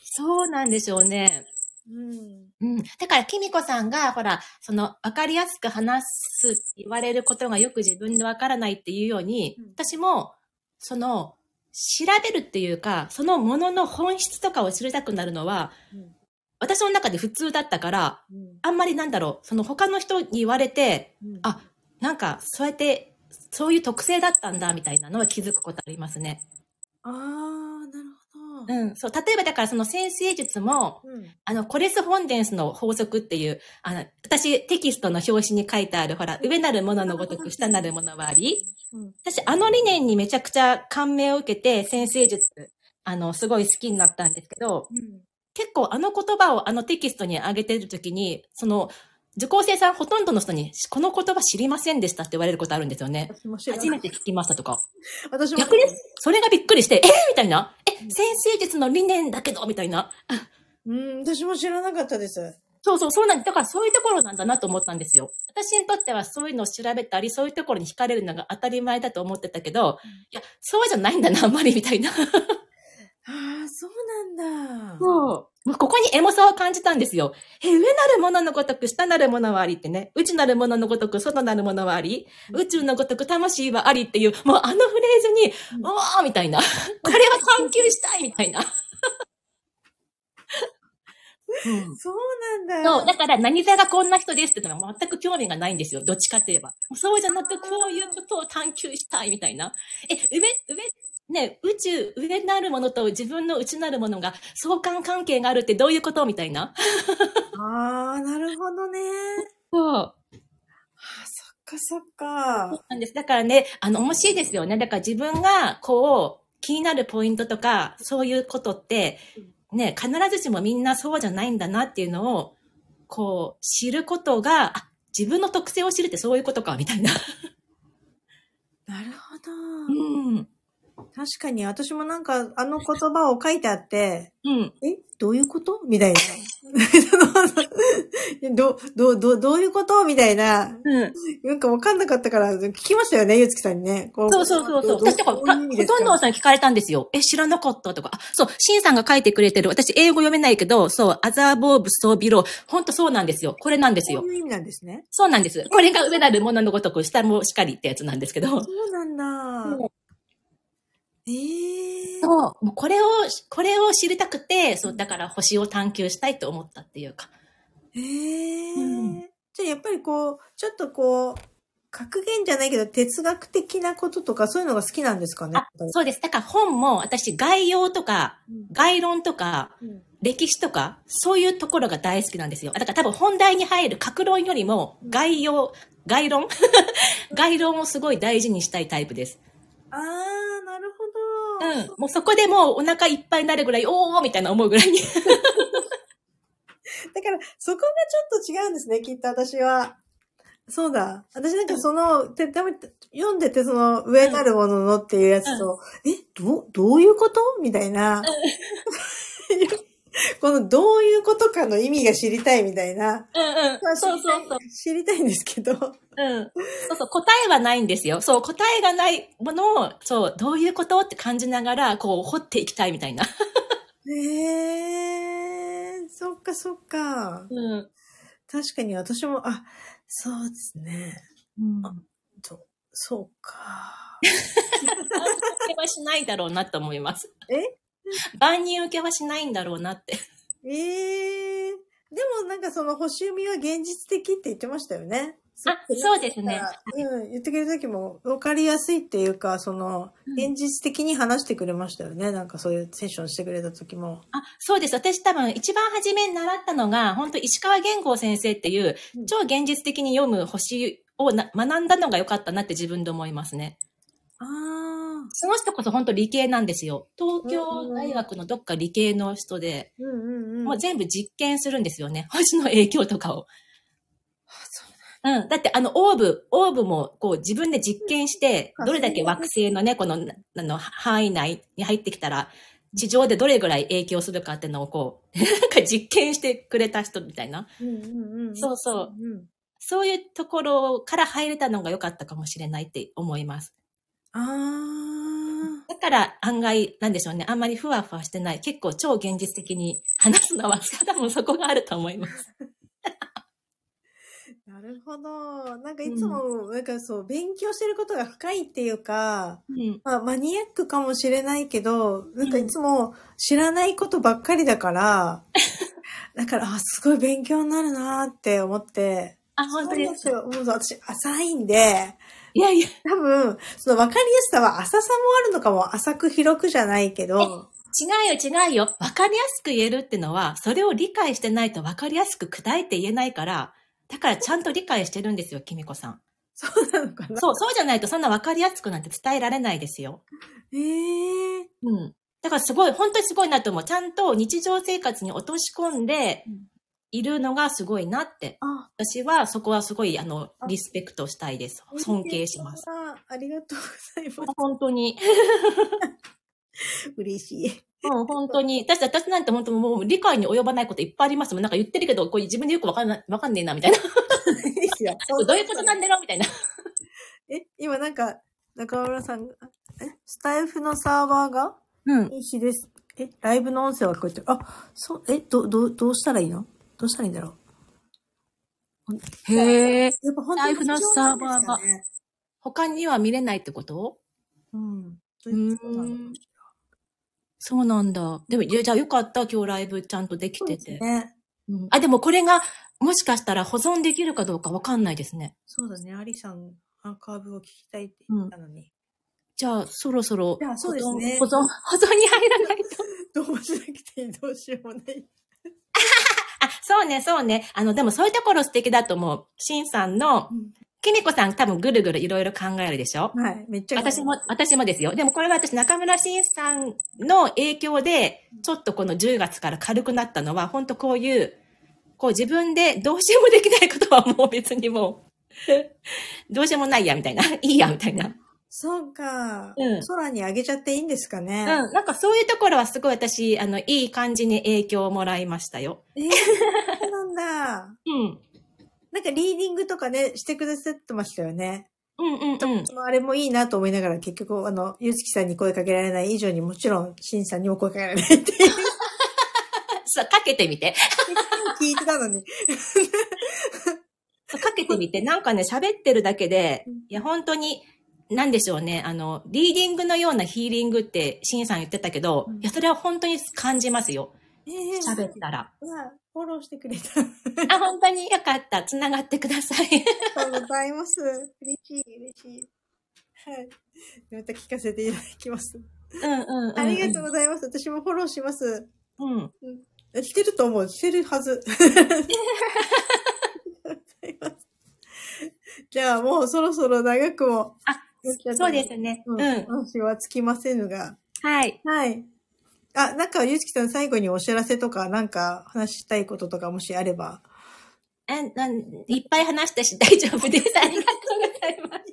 [SPEAKER 2] そうなんでしょうね。
[SPEAKER 1] うん。
[SPEAKER 2] うん。だから、きみこさんが、ほら、その、わかりやすく話す言われることがよく自分でわからないっていうように、
[SPEAKER 1] うん
[SPEAKER 2] 私も、その、調べるっていうか、そのものの本質とかを知りたくなるのは、
[SPEAKER 1] うん
[SPEAKER 2] 私の中で普通だったから、
[SPEAKER 1] うん
[SPEAKER 2] あんまりなんだろう、その他の人に言われて、
[SPEAKER 1] うん
[SPEAKER 2] あ、なんか、そうやって、そういう特性だったんだ、みたいなのは気づくことありますね。
[SPEAKER 1] あー、なるほど。
[SPEAKER 2] うん。そう。例えばだからその先生術も、
[SPEAKER 1] うん。
[SPEAKER 2] あの、コレスポンデンスの法則っていう、あの、私テキストの表紙に書いてある、ほら、上なるもののごとく下なるものはあり、
[SPEAKER 1] うん。
[SPEAKER 2] 私あの理念にめちゃくちゃ感銘を受けて、先生術、あの、すごい好きになったんですけど、
[SPEAKER 1] うん。
[SPEAKER 2] 結構あの言葉をあのテキストに上げてるときに、その、受講生さんほとんどの人に、この言葉知りませんでしたって言われることあるんですよね。初めて聞きましたとか。
[SPEAKER 1] 私も。
[SPEAKER 2] 逆に、それがびっくりして、えーみたいな。え、先生術の理念だけどみたいな。
[SPEAKER 1] うん、私も知らなかったです。
[SPEAKER 2] そうそう、そうなんだからそういうところなんだなと思ったんですよ。私にとってはそういうのを調べたり、そういうところに惹かれるのが当たり前だと思ってたけど、いや、そうじゃないんだな、あんまりみたいな。
[SPEAKER 1] ああ、そうなんだ。
[SPEAKER 2] そう。もうここにエモさを感じたんですよ。え、上なるもののごとく下なるものはありってね。内なるもののごとく外なるものはあり。宇宙のごとく魂はありっていう、もうあのフレーズに、
[SPEAKER 1] うん
[SPEAKER 2] おーみたいな。これは探求したいみたいな。うん
[SPEAKER 1] そうなんだ。
[SPEAKER 2] そう、だから何座がこんな人ですってのは全く興味がないんですよ。どっちかといえば。そうじゃなく、こういうことを探求したいみたいな。え、上、上、ね、宇宙、上なるものと自分の内なるものが相関関係があるってどういうことみたいな。
[SPEAKER 1] ああ、なるほどね。
[SPEAKER 2] そう。
[SPEAKER 1] あそっかそっか。
[SPEAKER 2] なんです。だからね、あの、面白いですよね。だから自分が、こう、気になるポイントとか、そういうことって、ね、必ずしもみんなそうじゃないんだなっていうのを、こう、知ることが、あ、自分の特性を知るってそういうことか、みたいな。
[SPEAKER 1] なるほど。
[SPEAKER 2] うん。
[SPEAKER 1] 確かに私もなんかあの言葉を書いてあって、
[SPEAKER 2] うん。
[SPEAKER 1] えどういうこと？みたいな。ど、ど、ど、どういうこと？みたいな。
[SPEAKER 2] うん。
[SPEAKER 1] なんかわかんなかったから聞きましたよね、ゆつきさんにね。こ
[SPEAKER 2] そうそうそうそう。
[SPEAKER 1] ど
[SPEAKER 2] 私とか、
[SPEAKER 1] ど
[SPEAKER 2] ほとんどんさんに聞かれたんですよ。え、知らなかった？とか。あ、そう、シンさんが書いてくれてる。私、英語読めないけど、そう、アザーボーブ、ソービロー。ほんとそうなんですよ。これなんですよ
[SPEAKER 1] そう。いう意味なんですね。
[SPEAKER 2] そうなんです。これが上なるもののごとく、下もしかりってやつなんですけど。
[SPEAKER 1] そうなんだ。ええー。
[SPEAKER 2] そう。もうこれを、これを知りたくて、そう、だから星を探求したいと思ったっていうか。
[SPEAKER 1] ええ
[SPEAKER 2] うん
[SPEAKER 1] じゃあやっぱりこう、ちょっとこう、格言じゃないけど哲学的なこととかそういうのが好きなんですかね？
[SPEAKER 2] あ、そうです。だから本も、私、概要とか、
[SPEAKER 1] うん
[SPEAKER 2] 概論とか、
[SPEAKER 1] うん
[SPEAKER 2] 歴史とか、そういうところが大好きなんですよ。だから多分本題に入る格論よりも、概要、概論？概論をすごい大事にしたいタイプです。
[SPEAKER 1] あー、なるほど。
[SPEAKER 2] うん。もうそこでもうお腹いっぱいになるぐらい、おーみたいな思うぐらいに。
[SPEAKER 1] だから、そこがちょっと違うんですね、きっと私は。そうだ。私なんかその、てため読んでてその上なるもののっていうやつと、え、どう、どういうこと？みたいな。このどういうことかの意味が知りたいみたいな。
[SPEAKER 2] うんうん。そうそうそう。
[SPEAKER 1] 知りたいんですけど。
[SPEAKER 2] うん。そうそう、答えはないんですよ。そう、答えがないものを、そう、どういうことって感じながら、こう、掘っていきたいみたいな。
[SPEAKER 1] へえー、そっかそっか。
[SPEAKER 2] うん。
[SPEAKER 1] 確かに私も、あ、そうですね。
[SPEAKER 2] うん。
[SPEAKER 1] とそうか。
[SPEAKER 2] 受けはしないだろうなと思います。
[SPEAKER 1] え？
[SPEAKER 2] 万人受けはしないんだろうなって。
[SPEAKER 1] ええー。でもなんかその星読みは現実的って言ってましたよね。
[SPEAKER 2] あそうですね。
[SPEAKER 1] うん、言ってくれた時も分かりやすいっていうか、その、現実的に話してくれましたよね。なんかそういうセッションしてくれた時も。
[SPEAKER 2] あ、そうです。私多分一番初めに習ったのが、本当石川玄吾先生っていう
[SPEAKER 1] うん、
[SPEAKER 2] 超現実的に読む星をな学んだのが良かったなって自分で思いますね。
[SPEAKER 1] ああ。
[SPEAKER 2] その人こそ本当理系なんですよ。東京大学のどっか理系の人で、
[SPEAKER 1] うんうんうん。
[SPEAKER 2] もう全部実験するんですよね。星の影響とかを。
[SPEAKER 1] う
[SPEAKER 2] うん。だってあの、オーブ、オーブも、こう、自分で実験して
[SPEAKER 1] うん、
[SPEAKER 2] どれだけ惑星のね、この、あの、範囲内に入ってきたら、地上でどれぐらい影響するかっていうのをこう、なんか実験してくれた人みたいな。
[SPEAKER 1] うんうんうん。
[SPEAKER 2] そうそう
[SPEAKER 1] うん。
[SPEAKER 2] そういうところから入れたのが良かったかもしれないって思います。
[SPEAKER 1] ああ。
[SPEAKER 2] だから案外、なんでしょうね。あんまりふわふわしてない。結構超現実的に話すのは、多分そこがあると思います。
[SPEAKER 1] なるほど。なんかいつも、なんかそう、勉強してることが深いっていうか、
[SPEAKER 2] うん。
[SPEAKER 1] まあ、マニアックかもしれないけど、なんかいつも知らないことばっかりだから、だから、あ、すごい勉強になるなーって思って。
[SPEAKER 2] あ、本当です
[SPEAKER 1] よもう私、浅いんで、
[SPEAKER 2] いやいや、
[SPEAKER 1] 多分、その分かりやすさは浅さもあるのかも、浅く広くじゃないけど、
[SPEAKER 2] 違うよ違うよ。わかりやすく言えるってのは、それを理解してないとわかりやすく砕いて言えないから、だからちゃんと理解してるんですよ、きみこさん。
[SPEAKER 1] そうなのかな？
[SPEAKER 2] そう、そうじゃないとそんなわかりやすくなんて伝えられないですよ。
[SPEAKER 1] ええ
[SPEAKER 2] うん。だからすごい、本当にすごいなと思う。ちゃんと日常生活に落とし込んで
[SPEAKER 1] うん
[SPEAKER 2] いるのがすごいなって。
[SPEAKER 1] あ、
[SPEAKER 2] 私はそこはすごい、あの
[SPEAKER 1] あ、
[SPEAKER 2] リスペクトしたいです。尊敬します。
[SPEAKER 1] あ。ありがとうございます。
[SPEAKER 2] 本当に。
[SPEAKER 1] 嬉しい。
[SPEAKER 2] うん、本当に。私、私なんて本当もう理解に及ばないこといっぱいありますもん。なんか言ってるけど、これ自分でよくわかんない、わかんねえな、みたいな。
[SPEAKER 1] いいですよ。
[SPEAKER 2] どういうことなんだろうみたいな。
[SPEAKER 1] え、今なんか、中村さんが、え、スタイフのサーバーが
[SPEAKER 2] うん。
[SPEAKER 1] いい日です。え、ライブの音声は聞こえてる。あ、そう、え、ど、ど、どうしたらいいの？どうしたらいいんだろう？
[SPEAKER 2] へえ。
[SPEAKER 1] やっぱ本当に
[SPEAKER 2] スタイフのサーバーが他には見れないってこと？
[SPEAKER 1] うん。ど
[SPEAKER 2] う
[SPEAKER 1] ういうことなの
[SPEAKER 2] ん。そうなんだ。でも、いやじゃあよかった。今日ライブちゃんとでき
[SPEAKER 1] そう
[SPEAKER 2] てて。
[SPEAKER 1] ですね。
[SPEAKER 2] うんあ、でもこれが、もしかしたら保存できるかどうかわかんないですね。
[SPEAKER 1] そうだね。アリさん、アーカイブを聞きたいって言ったのに。
[SPEAKER 2] じゃあ、そろそろ。
[SPEAKER 1] そうですね
[SPEAKER 2] 保存、保存に入らないと。
[SPEAKER 1] どうしなくていい、どうしようもない。
[SPEAKER 2] あ、そうね、そうね。あの、でもそういうところ素敵だと思う。シンさんの、きみこさん多分ぐるぐるいろいろ考えるでしょ？
[SPEAKER 1] はい。めっちゃ。
[SPEAKER 2] 私も、私もですよ。でもこれは私、中村慎さんの影響で、ちょっとこの10月から軽くなったのは、本当こういう、こう自分でどうしようもできないことはもう別にもう、どうしようもないや、みたいな。いいや、みたいな。
[SPEAKER 1] そうか。
[SPEAKER 2] うん
[SPEAKER 1] 空に上げちゃっていいんですかね。
[SPEAKER 2] うん。なんかそういうところはすごい私、あの、いい感じに影響をもらいましたよ。
[SPEAKER 1] えー、そうなんだ。
[SPEAKER 2] うん。
[SPEAKER 1] なんかリーディングとかね、してくださってましたよね。
[SPEAKER 2] うんうんうん。
[SPEAKER 1] そのあれもいいなと思いながら、結局、あの、ゆうつきさんに声かけられない以上にもちろん、しんさんにも声かけられないっていう
[SPEAKER 2] そう、かけてみて。
[SPEAKER 1] 聞いてたのに。
[SPEAKER 2] かけてみて、なんかね、喋ってるだけで
[SPEAKER 1] うん、
[SPEAKER 2] いや、本当に、なんでしょうね。あの、リーディングのようなヒーリングって、シンさん言ってたけど、
[SPEAKER 1] うん
[SPEAKER 2] いや、それは本当に感じますよ。
[SPEAKER 1] ええ
[SPEAKER 2] 喋ったら。
[SPEAKER 1] うわフォローしてくれた。
[SPEAKER 2] あ、本当によかった。つながってください。
[SPEAKER 1] ありがとうございます。嬉しい、嬉しい。はい。また聞かせていただきます。
[SPEAKER 2] うんうんうん、うん。
[SPEAKER 1] ありがとうございます。私もフォローします。
[SPEAKER 2] うん。
[SPEAKER 1] してると思う。してるはず。じゃあもうそろそろ長くも。
[SPEAKER 2] あ、そうですね。
[SPEAKER 1] う。
[SPEAKER 2] うんん。
[SPEAKER 1] 話はつきませんが。
[SPEAKER 2] はい。
[SPEAKER 1] はい。あ、なんか、ゆうつきさん最後にお知らせとか、なんか話したいこととかもしあれば。
[SPEAKER 2] あなんいっぱい話したし大丈夫です。ありがとうございます。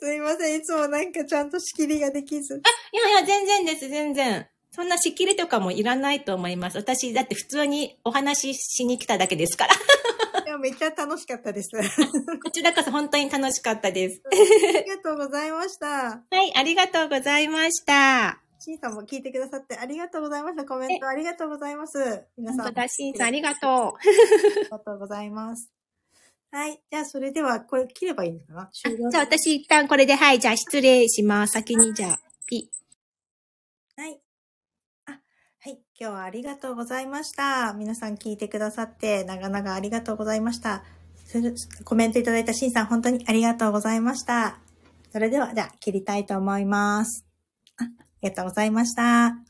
[SPEAKER 1] すいません。いつもなんかちゃんと仕切りができず。
[SPEAKER 2] いやいや、全然です、全然。そんな仕切りとかもいらないと思います。私、だって普通にお話ししに来ただけですから。
[SPEAKER 1] いや、めっちゃ楽しかったです。あ
[SPEAKER 2] こちらこそ本当に楽しかったです。
[SPEAKER 1] りがとうございました。
[SPEAKER 2] はい、ありがとうございました。
[SPEAKER 1] シンさんも聞いてくださってありがとうございました。コメントありがとうございます。皆さん。
[SPEAKER 2] 本当だ、しんさんありがとう。
[SPEAKER 1] ありがとうございます。はい。じゃあ、それでは、これ切ればいいのかな？終了
[SPEAKER 2] じゃあ私一旦これで、はい、じゃあ失礼します。先にじゃあ、ピ。
[SPEAKER 1] はい。あ、はい。今日はありがとうございました。皆さん聞いてくださって、長々ありがとうございました。コメントいただいたしんさん、本当にありがとうございました。それでは、じゃあ、切りたいと思います。ありがとうございました。